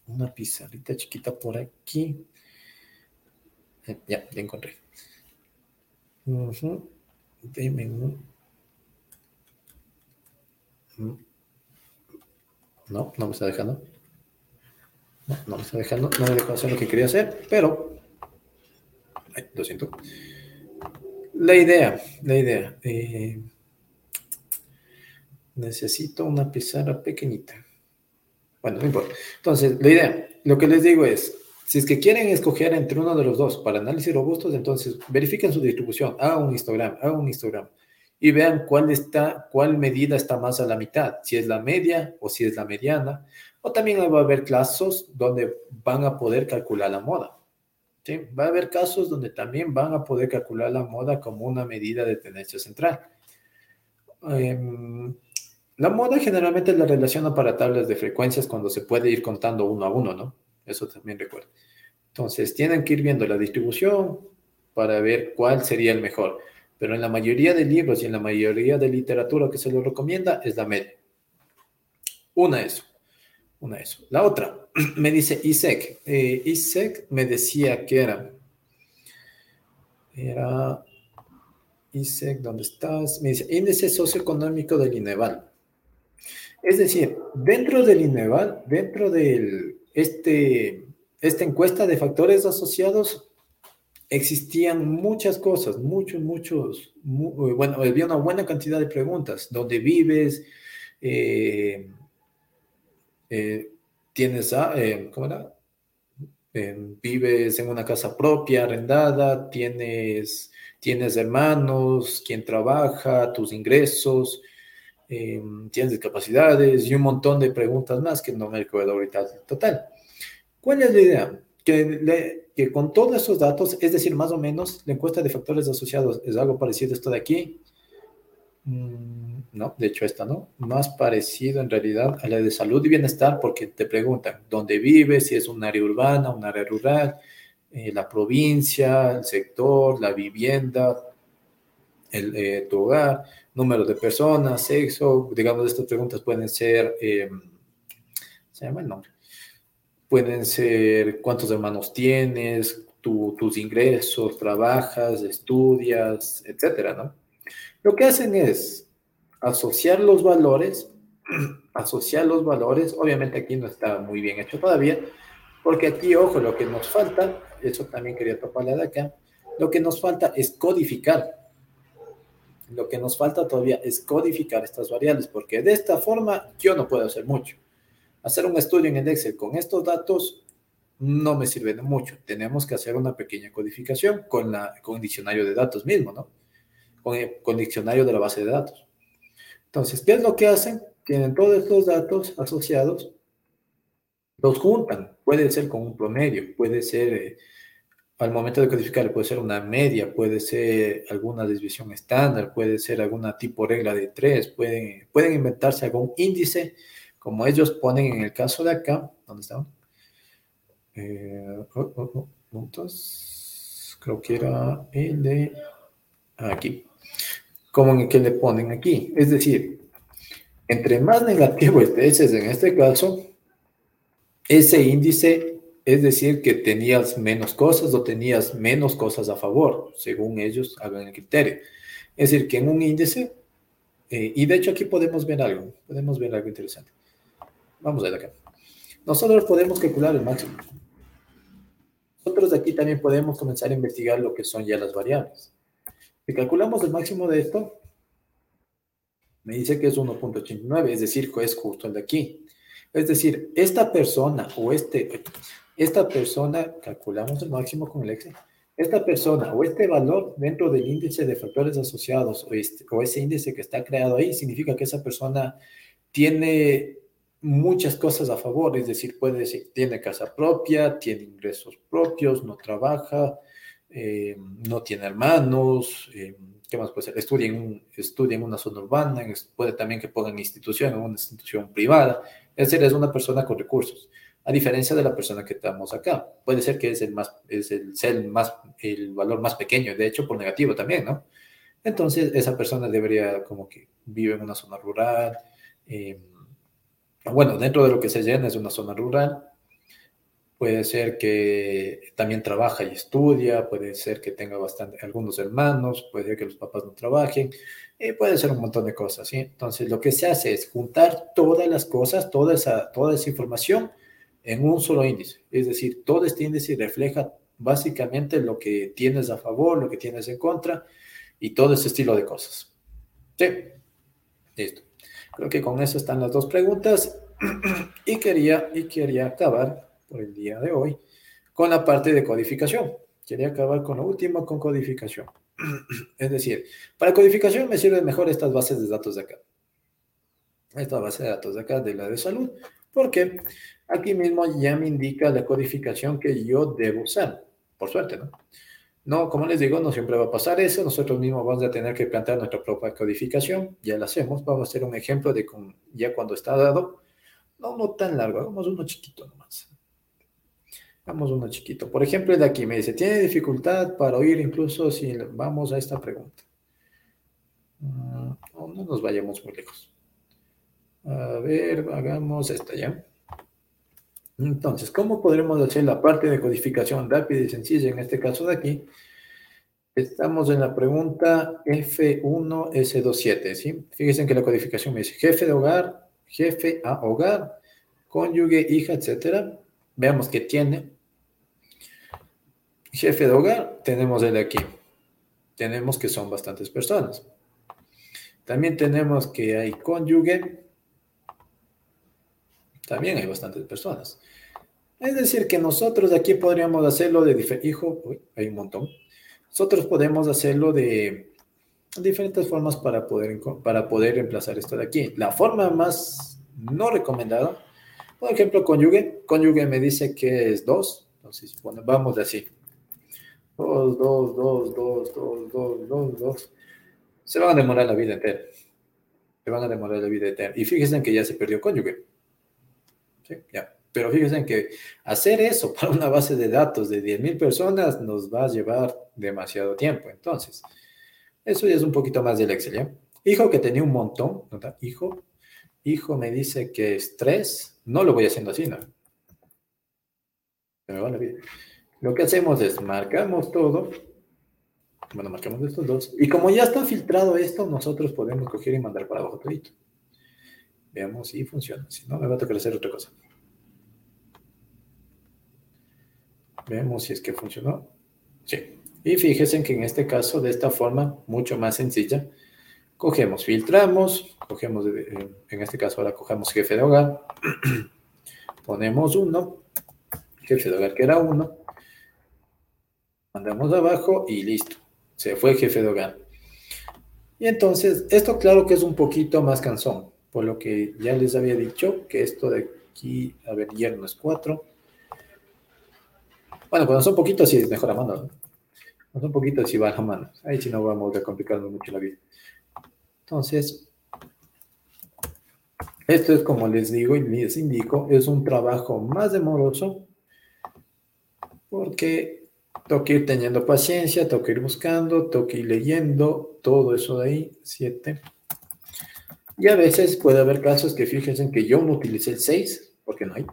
una pizarrita chiquita por aquí. Eh, ya, ya encontré. Uh No, no me está dejando. No, no me está dejando. No me dejó hacer lo que quería hacer, pero. Ay, lo siento. La idea, la idea. Eh, necesito una pizarra pequeñita. Bueno, no importa. Entonces, la idea, lo que les digo es, si es que quieren escoger entre uno de los dos para análisis robustos, entonces verifiquen su distribución, hagan un histograma, hagan un histograma y vean cuál está, cuál medida está más a la mitad, si es la media o si es la mediana, o también va a haber casos donde van a poder calcular la moda. ¿Sí? Va a haber casos donde también van a poder calcular la moda como una medida de tendencia central. Eh, la moda generalmente la relaciona para tablas de frecuencias cuando se puede ir contando uno a uno, ¿no? Eso también recuerda. Entonces, tienen que ir viendo la distribución para ver cuál sería el mejor. Pero en la mayoría de libros y en la mayoría de literatura que se lo recomienda es la media. Una eso. Una eso. La otra, me dice ISEC. Eh, ISEC me decía que era. Era. ISEC, ¿dónde estás? Me dice índice socioeconómico del INEVAL. Es decir, dentro del INEVAL, dentro de este, esta encuesta de factores asociados, existían muchas cosas, muchos, muchos, bueno, había una buena cantidad de preguntas. ¿Dónde vives? Eh, eh, ¿Tienes, eh, cómo era? ¿Vives en una casa propia, arrendada? ¿Tienes, tienes hermanos? ¿Quién trabaja? ¿Tus ingresos? Em, tienes discapacidades y un montón de preguntas más que no me recuerdo ahorita total. ¿Cuál es la idea? Que, que con todos esos datos, es decir, más o menos, la encuesta de factores asociados es algo parecido a esto de aquí. Mm, no, de hecho esta no. Más parecido en realidad a la de salud y bienestar porque te preguntan dónde vives, si es un área urbana, un área rural, eh, la provincia, el sector, la vivienda, el, eh, tu hogar, número de personas, sexo, digamos, estas preguntas pueden ser, eh, se llama el nombre, pueden ser cuántos hermanos tienes, tus ingresos, trabajas, estudias, etcétera, ¿no? Lo que hacen es asociar los valores, asociar los valores, obviamente aquí no está muy bien hecho todavía, porque aquí, ojo, lo que nos falta, eso también quería toparle de acá, lo que nos falta es codificar lo que nos falta todavía es codificar estas variables, porque de esta forma yo no puedo hacer mucho. Hacer un estudio en el Excel con estos datos no me sirve de mucho. Tenemos que hacer una pequeña codificación con, la, con el diccionario de datos mismo, ¿no? Con el, con el diccionario de la base de datos. Entonces, ¿qué es lo que hacen? Tienen todos estos datos asociados, los juntan. Puede ser con un promedio, puede ser... Eh, al momento de codificar puede ser una media, puede ser alguna desviación estándar, puede ser alguna tipo regla de tres, pueden, pueden inventarse algún índice, como ellos ponen en el caso de acá, ¿dónde están? Eh, oh, oh, oh, creo que era el de aquí, como en el que le ponen aquí, es decir, entre más negativo estés en este caso, ese índice es decir que tenías menos cosas o tenías menos cosas a favor, según ellos hagan el criterio. Es decir, que en un índice, eh, y de hecho aquí podemos ver algo, podemos ver algo interesante. Vamos a ver acá. Nosotros podemos calcular el máximo. Nosotros aquí también podemos comenzar a investigar lo que son ya las variables. Si calculamos el máximo de esto, me dice que es 1.89, es decir, es justo el de aquí. Es decir, esta persona o este, esta persona, calculamos el máximo con el Excel, esta persona o este valor dentro del índice de factores asociados o, este, o ese índice que está creado ahí, significa que esa persona tiene muchas cosas a favor, es decir, puede decir, tiene casa propia, tiene ingresos propios, no trabaja, eh, no tiene hermanos, eh, ¿qué más puede ser? Estudia en, un, estudia en una zona urbana, puede también que ponga en institución, en una institución privada, es decir, es una persona con recursos a diferencia de la persona que estamos acá. Puede ser que es el más, es el, más, el valor más pequeño, de hecho, por negativo también, ¿no? Entonces, esa persona debería como que vive en una zona rural, eh, bueno, dentro de lo que se llena es una zona rural, puede ser que también trabaja y estudia, puede ser que tenga bastante, algunos hermanos, puede ser que los papás no trabajen, eh, puede ser un montón de cosas, ¿sí? Entonces, lo que se hace es juntar todas las cosas, toda esa, toda esa información en un solo índice. Es decir, todo este índice refleja básicamente lo que tienes a favor, lo que tienes en contra y todo ese estilo de cosas. Sí, listo. Creo que con eso están las dos preguntas y quería, y quería acabar por el día de hoy con la parte de codificación. Quería acabar con lo último, con codificación. Es decir, para codificación me sirven mejor estas bases de datos de acá. Esta base de datos de acá de la de salud. ¿Por qué? Aquí mismo ya me indica la codificación que yo debo usar. Por suerte, ¿no? No, como les digo, no siempre va a pasar eso. Nosotros mismos vamos a tener que plantear nuestra propia codificación. Ya la hacemos. Vamos a hacer un ejemplo de con, ya cuando está dado. No, no tan largo. Hagamos uno chiquito nomás. Hagamos uno chiquito. Por ejemplo, el de aquí me dice, ¿tiene dificultad para oír incluso si vamos a esta pregunta? Mm, no, no nos vayamos muy lejos. A ver, hagamos esta ya. Entonces, ¿cómo podremos hacer la parte de codificación rápida y sencilla en este caso de aquí? Estamos en la pregunta F1S27, ¿sí? Fíjense que la codificación me dice jefe de hogar, jefe a hogar, cónyuge, hija, etcétera. Veamos qué tiene. Jefe de hogar, tenemos el aquí. Tenemos que son bastantes personas. También tenemos que hay cónyuge. También hay bastantes personas. Es decir, que nosotros aquí podríamos hacerlo de hijo, hay un montón. Nosotros podemos hacerlo de diferentes formas para poder, para poder reemplazar esto de aquí. La forma más no recomendada, por ejemplo, cónyuge. Cónyuge me dice que es dos. Entonces, vamos de así. Dos, dos, dos, dos, dos, dos, dos, dos. Se van a demorar la vida entera. Se van a demorar la vida entera. Y fíjense que ya se perdió cónyuge. ¿Sí? Ya. Pero fíjense que hacer eso para una base de datos de 10.000 personas nos va a llevar demasiado tiempo. Entonces, eso ya es un poquito más del Excel, ¿ya? Hijo que tenía un montón. Hijo, hijo me dice que es 3, no lo voy haciendo así, ¿no? Me va la vida. Lo que hacemos es marcamos todo, bueno, marcamos estos dos, y como ya está filtrado esto, nosotros podemos coger y mandar para abajo todo. Veamos si funciona, si no, me va a tocar hacer otra cosa. Veamos si es que funcionó. Sí. Y fíjense que en este caso, de esta forma, mucho más sencilla, cogemos, filtramos, cogemos, eh, en este caso ahora cogemos jefe de hogar, ponemos uno, jefe de hogar que era uno, mandamos abajo y listo, se fue jefe de hogar. Y entonces, esto claro que es un poquito más cansón, por lo que ya les había dicho que esto de aquí, a ver, yerno es 4, Bueno, cuando son poquitos sí es mejor a mano. ¿no? Cuando son poquitos sí va a mano. Ahí sí no vamos a complicar mucho la vida. Entonces, esto es como les digo y les indico, es un trabajo más demoroso porque tengo que ir teniendo paciencia, tengo que ir buscando, tengo que ir leyendo, todo eso de ahí, siete. Y a veces puede haber casos que fíjense que yo no utilicé el 6, porque no hay.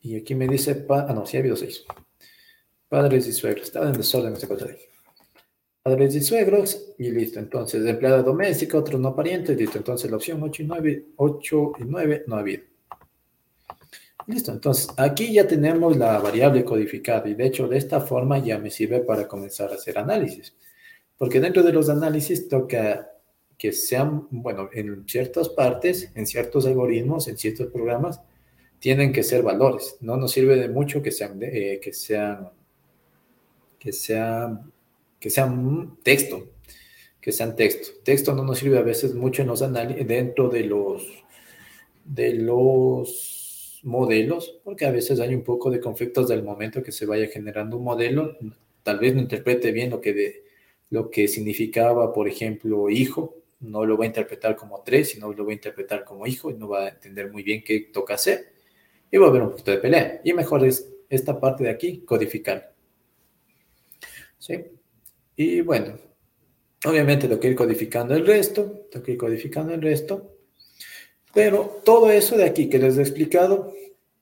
Y aquí me dice, ah, no, sí ha habido 6. Padres y suegros, estaba en desorden esta cosa de ahí. Padres y suegros, y listo. Entonces, empleada doméstica, otros no parientes, listo. Entonces, la opción 8 y 9, 8 y 9 no ha habido. Listo, entonces aquí ya tenemos la variable codificada y de hecho de esta forma ya me sirve para comenzar a hacer análisis. Porque dentro de los análisis toca que sean, bueno, en ciertas partes, en ciertos algoritmos, en ciertos programas, tienen que ser valores. No nos sirve de mucho que sean, eh, que sean, que sean, que sean texto, que sean texto. Texto no nos sirve a veces mucho en los análisis, dentro de los, de los modelos, porque a veces hay un poco de conflictos del momento que se vaya generando un modelo, tal vez no interprete bien lo que, lo que significaba, por ejemplo, hijo, no lo va a interpretar como tres, sino lo va a interpretar como hijo y no va a entender muy bien qué toca hacer y va a haber un poquito de pelea. Y mejor es esta parte de aquí, codificar. ¿Sí? Y bueno, obviamente lo que ir codificando el resto, tengo que ir codificando el resto pero todo eso de aquí que les he explicado,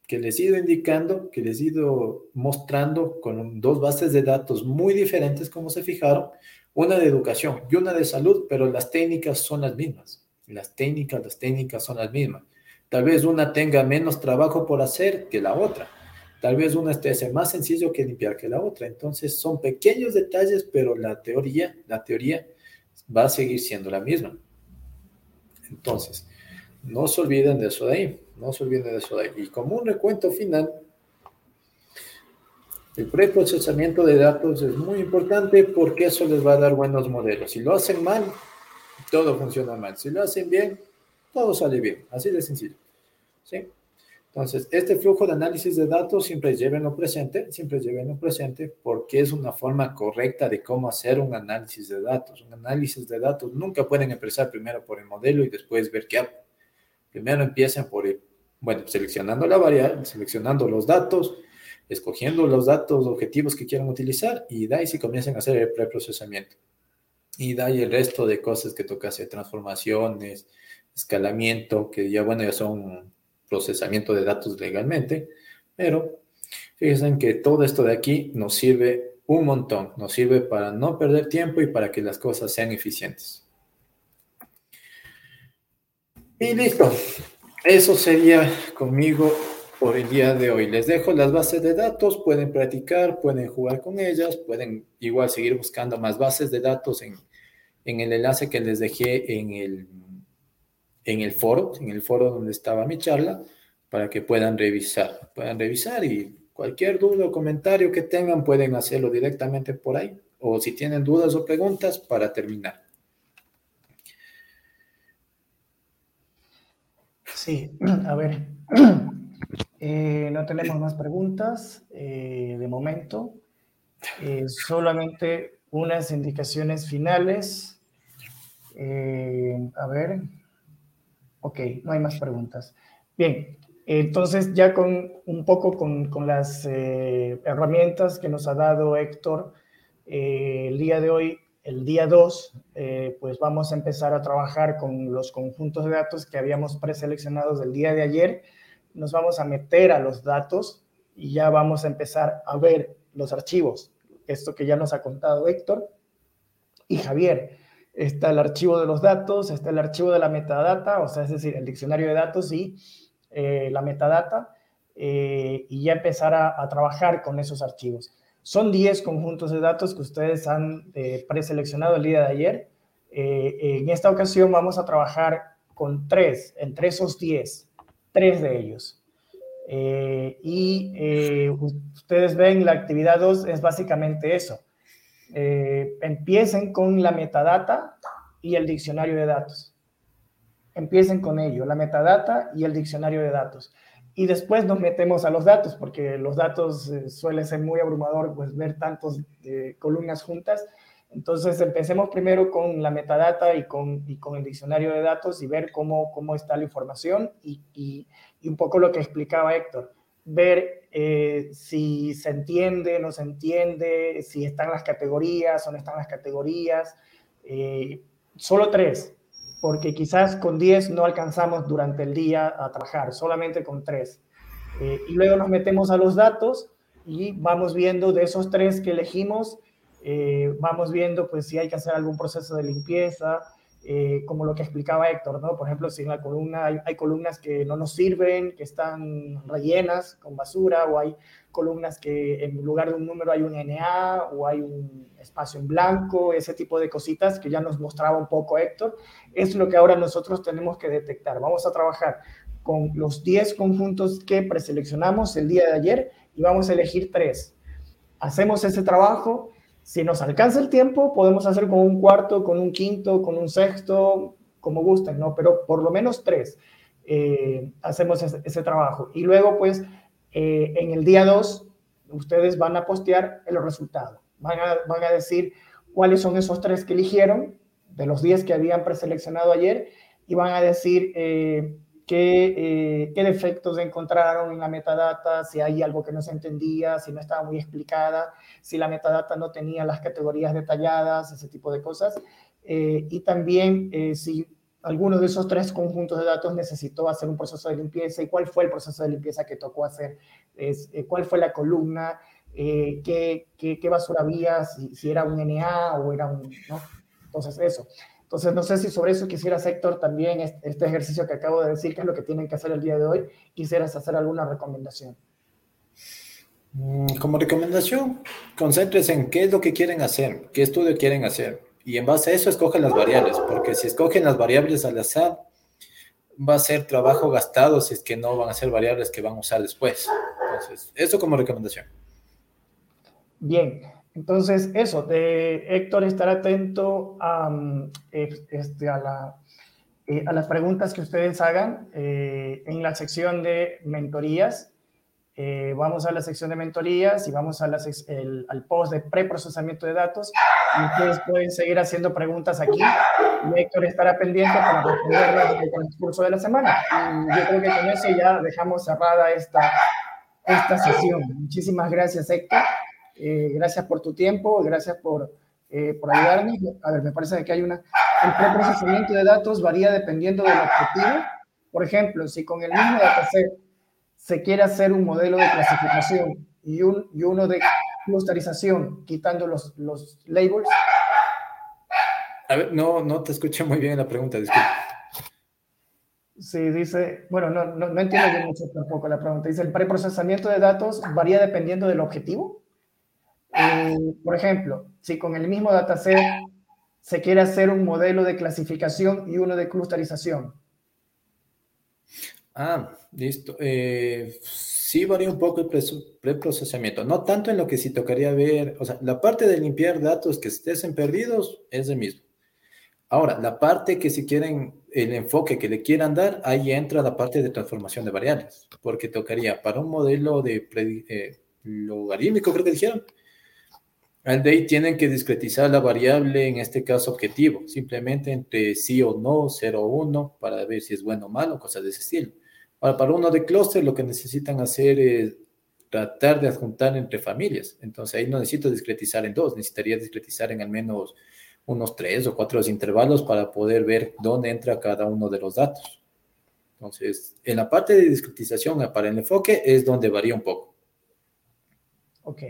que les he ido indicando, que les he ido mostrando con dos bases de datos muy diferentes, como se fijaron, una de educación y una de salud, pero las técnicas son las mismas. Las técnicas, las técnicas son las mismas. Tal vez una tenga menos trabajo por hacer que la otra. Tal vez una esté más sencillo que limpiar que la otra. Entonces son pequeños detalles, pero la teoría, la teoría va a seguir siendo la misma. Entonces, no se olviden de eso de ahí, no se olviden de eso de ahí. Y como un recuento final, el preprocesamiento de datos es muy importante porque eso les va a dar buenos modelos. Si lo hacen mal, todo funciona mal. Si lo hacen bien, todo sale bien. Así de sencillo. ¿Sí? Entonces, este flujo de análisis de datos siempre llévenlo presente, siempre llévenlo presente porque es una forma correcta de cómo hacer un análisis de datos. Un análisis de datos nunca pueden empezar primero por el modelo y después ver qué hago. Primero empiecen por, bueno, seleccionando la variable, seleccionando los datos, escogiendo los datos objetivos que quieran utilizar y de ahí sí comiencen a hacer el preprocesamiento. Y de ahí el resto de cosas que toca hacer, transformaciones, escalamiento, que ya, bueno, ya son procesamiento de datos legalmente, pero fíjense que todo esto de aquí nos sirve un montón, nos sirve para no perder tiempo y para que las cosas sean eficientes. Y listo. Eso sería conmigo por el día de hoy. Les dejo las bases de datos, pueden practicar, pueden jugar con ellas, pueden igual seguir buscando más bases de datos en, en el enlace que les dejé en el, en el foro, en el foro donde estaba mi charla, para que puedan revisar. Puedan revisar y cualquier duda o comentario que tengan pueden hacerlo directamente por ahí. O si tienen dudas o preguntas para terminar. Sí, a ver. Eh, no tenemos más preguntas eh, de momento. Eh, solamente unas indicaciones finales. a ver. Ok, no hay más preguntas. Bien, entonces ya con un poco con, con las herramientas que nos ha dado Héctor el día de hoy, el día 2, eh, pues vamos a empezar a trabajar con los conjuntos de datos que habíamos preseleccionados del día de ayer. Nos vamos a meter a los datos y ya vamos a empezar a ver los archivos. Esto que ya nos ha contado Héctor y Javier. Está el archivo de los datos, está el archivo de la metadata, o sea, es decir, el diccionario de datos y eh, la metadata, eh, y ya empezar a, a trabajar con esos archivos. Son 10 conjuntos de datos que ustedes han eh, preseleccionado el día de ayer. Eh, en esta ocasión vamos a trabajar con tres, entre esos 10, tres de ellos. Eh, y ustedes ven la actividad 2 es básicamente eso. empiecen con la metadata y el diccionario de datos. Empiecen con ello, la metadata y el diccionario de datos. Y después nos metemos a los datos, porque los datos eh, suele ser muy abrumador pues, ver tantas eh, columnas juntas. Entonces, empecemos primero con la metadata y con, y con el diccionario de datos y ver cómo, cómo está la información y, y, y un poco lo que explicaba Héctor, ver eh, si se entiende, no se entiende, si están las categorías o no están las categorías. Eh, solo tres, porque quizás con diez no alcanzamos durante el día a trabajar, solamente con tres. Eh, y luego nos metemos a los datos y vamos viendo de esos tres que elegimos, vamos viendo pues si hay que hacer algún proceso de limpieza, eh, como lo que explicaba Héctor, ¿no? Por ejemplo, si en la columna hay, columnas que no nos sirven, que están rellenas con basura, o hay columnas que en lugar de un número hay un NA, o hay un espacio en blanco, ese tipo de cositas que ya nos mostraba un poco Héctor, es lo que ahora nosotros tenemos que detectar. Vamos a trabajar con los 10 conjuntos que preseleccionamos el día de ayer y vamos a elegir tres. Hacemos ese trabajo si nos alcanza el tiempo, podemos hacer con un cuarto, con un quinto, con un sexto, como gusten, ¿no? Pero por lo menos tres eh, hacemos ese, trabajo. Y luego, pues, eh, en el día dos, ustedes van a postear el resultado. Van a, van a decir cuáles son esos tres que eligieron, de los diez que habían preseleccionado ayer, y van a decir eh, qué, qué defectos encontraron en la metadata, si hay algo que no se entendía, si no estaba muy explicada, si la metadata no tenía las categorías detalladas, ese tipo de cosas. Eh, y también eh, si alguno de esos tres conjuntos de datos necesitó hacer un proceso de limpieza y cuál fue el proceso de limpieza que tocó hacer, es, eh, cuál fue la columna, qué, qué, qué, basura había, si, si, era un NA o era un... ¿no? Entonces, eso. Entonces, no sé si sobre eso quisieras, Héctor, también este ejercicio que acabo de decir, que es lo que tienen que hacer el día de hoy, quisieras hacer alguna recomendación. Mm, como recomendación, concéntrese en qué es lo que quieren hacer, qué estudio quieren hacer. Y en base a eso escogen las variables, porque si escogen las variables al azar, va a ser trabajo gastado si es que no van a ser variables que van a usar después. Entonces, eso como recomendación. Bien, entonces, eso, de Héctor, estar atento a, mm, este, a, la, eh, a, las preguntas que ustedes hagan eh, en la sección de mentorías. Eh, vamos a la sección de mentorías y vamos a la el, al post de preprocesamiento de datos. Y ustedes pueden seguir haciendo preguntas aquí. Y Héctor estará pendiente para responderlas en el transcurso de la semana. Y yo creo que con eso ya dejamos cerrada esta, esta sesión. Muchísimas gracias, Héctor. Eh, gracias por tu tiempo, gracias por, eh, por ayudarme. A ver, me parece que hay una... El preprocesamiento de datos varía dependiendo del objetivo. Por ejemplo, si con el mismo dataset se quiere hacer un modelo de clasificación y, un, y uno de clusterización, quitando los, los labels. A ver, no, no te escuché muy bien la pregunta, disculpe. Sí, dice, bueno, no, no, no entiendo yo mucho tampoco la pregunta. Dice, el preprocesamiento de datos varía dependiendo del objetivo. Eh, por ejemplo, si con el mismo dataset se quiere hacer un modelo de clasificación y uno de clusterización. Ah, listo. Eh, sí varía un poco el preprocesamiento, no tanto en lo que sí tocaría ver, o sea, la parte de limpiar datos que estén perdidos es el mismo. Ahora, la parte que si quieren, el enfoque que le quieran dar, ahí entra la parte de transformación de variables, porque tocaría para un modelo de eh, logarítmico, creo que dijeron, de ahí tienen que discretizar la variable, en este caso objetivo, simplemente entre sí o no, 0 o 1, para ver si es bueno o malo, cosas de ese estilo. Ahora, para uno de clúster, lo que necesitan hacer es tratar de adjuntar entre familias. Entonces, ahí no necesito discretizar en dos, necesitaría discretizar en al menos unos tres o cuatro intervalos para poder ver dónde entra cada uno de los datos. Entonces, en la parte de discretización para el enfoque es donde varía un poco. Ok.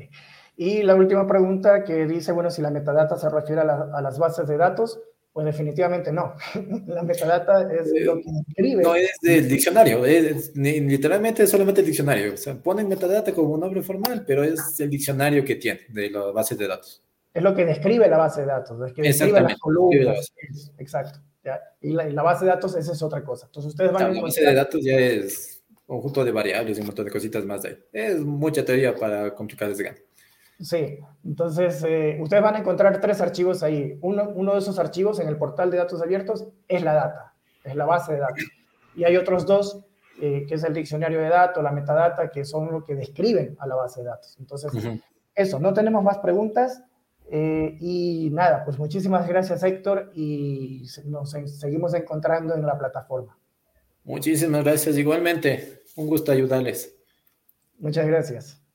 Y la última pregunta que dice, bueno, si la metadata se refiere a, las bases de datos, pues definitivamente no. la metadata es lo que escribe. No es del diccionario, es, literalmente es solamente el diccionario. O sea, ponen metadata como un nombre formal, pero es el diccionario que tiene de las bases de datos. Es lo que describe la base de datos, es que describe las columnas. Exacto. Y, la, base de datos esa es otra cosa. Entonces ustedes van a La base de datos ya es conjunto de variables y un montón de cositas más de ahí. Es mucha teoría para complicar desde. Sí, entonces eh, ustedes van a encontrar tres archivos ahí. Uno, uno de esos archivos en el portal de datos abiertos es la data, es la base de datos. Y hay otros dos eh, que es el diccionario de datos, la metadata, que son lo que describen a la base de datos. Entonces, eso, no tenemos más preguntas. Eh, y nada, pues muchísimas gracias Héctor y nos seguimos encontrando en la plataforma. Muchísimas gracias igualmente. Un gusto ayudarles. Muchas gracias.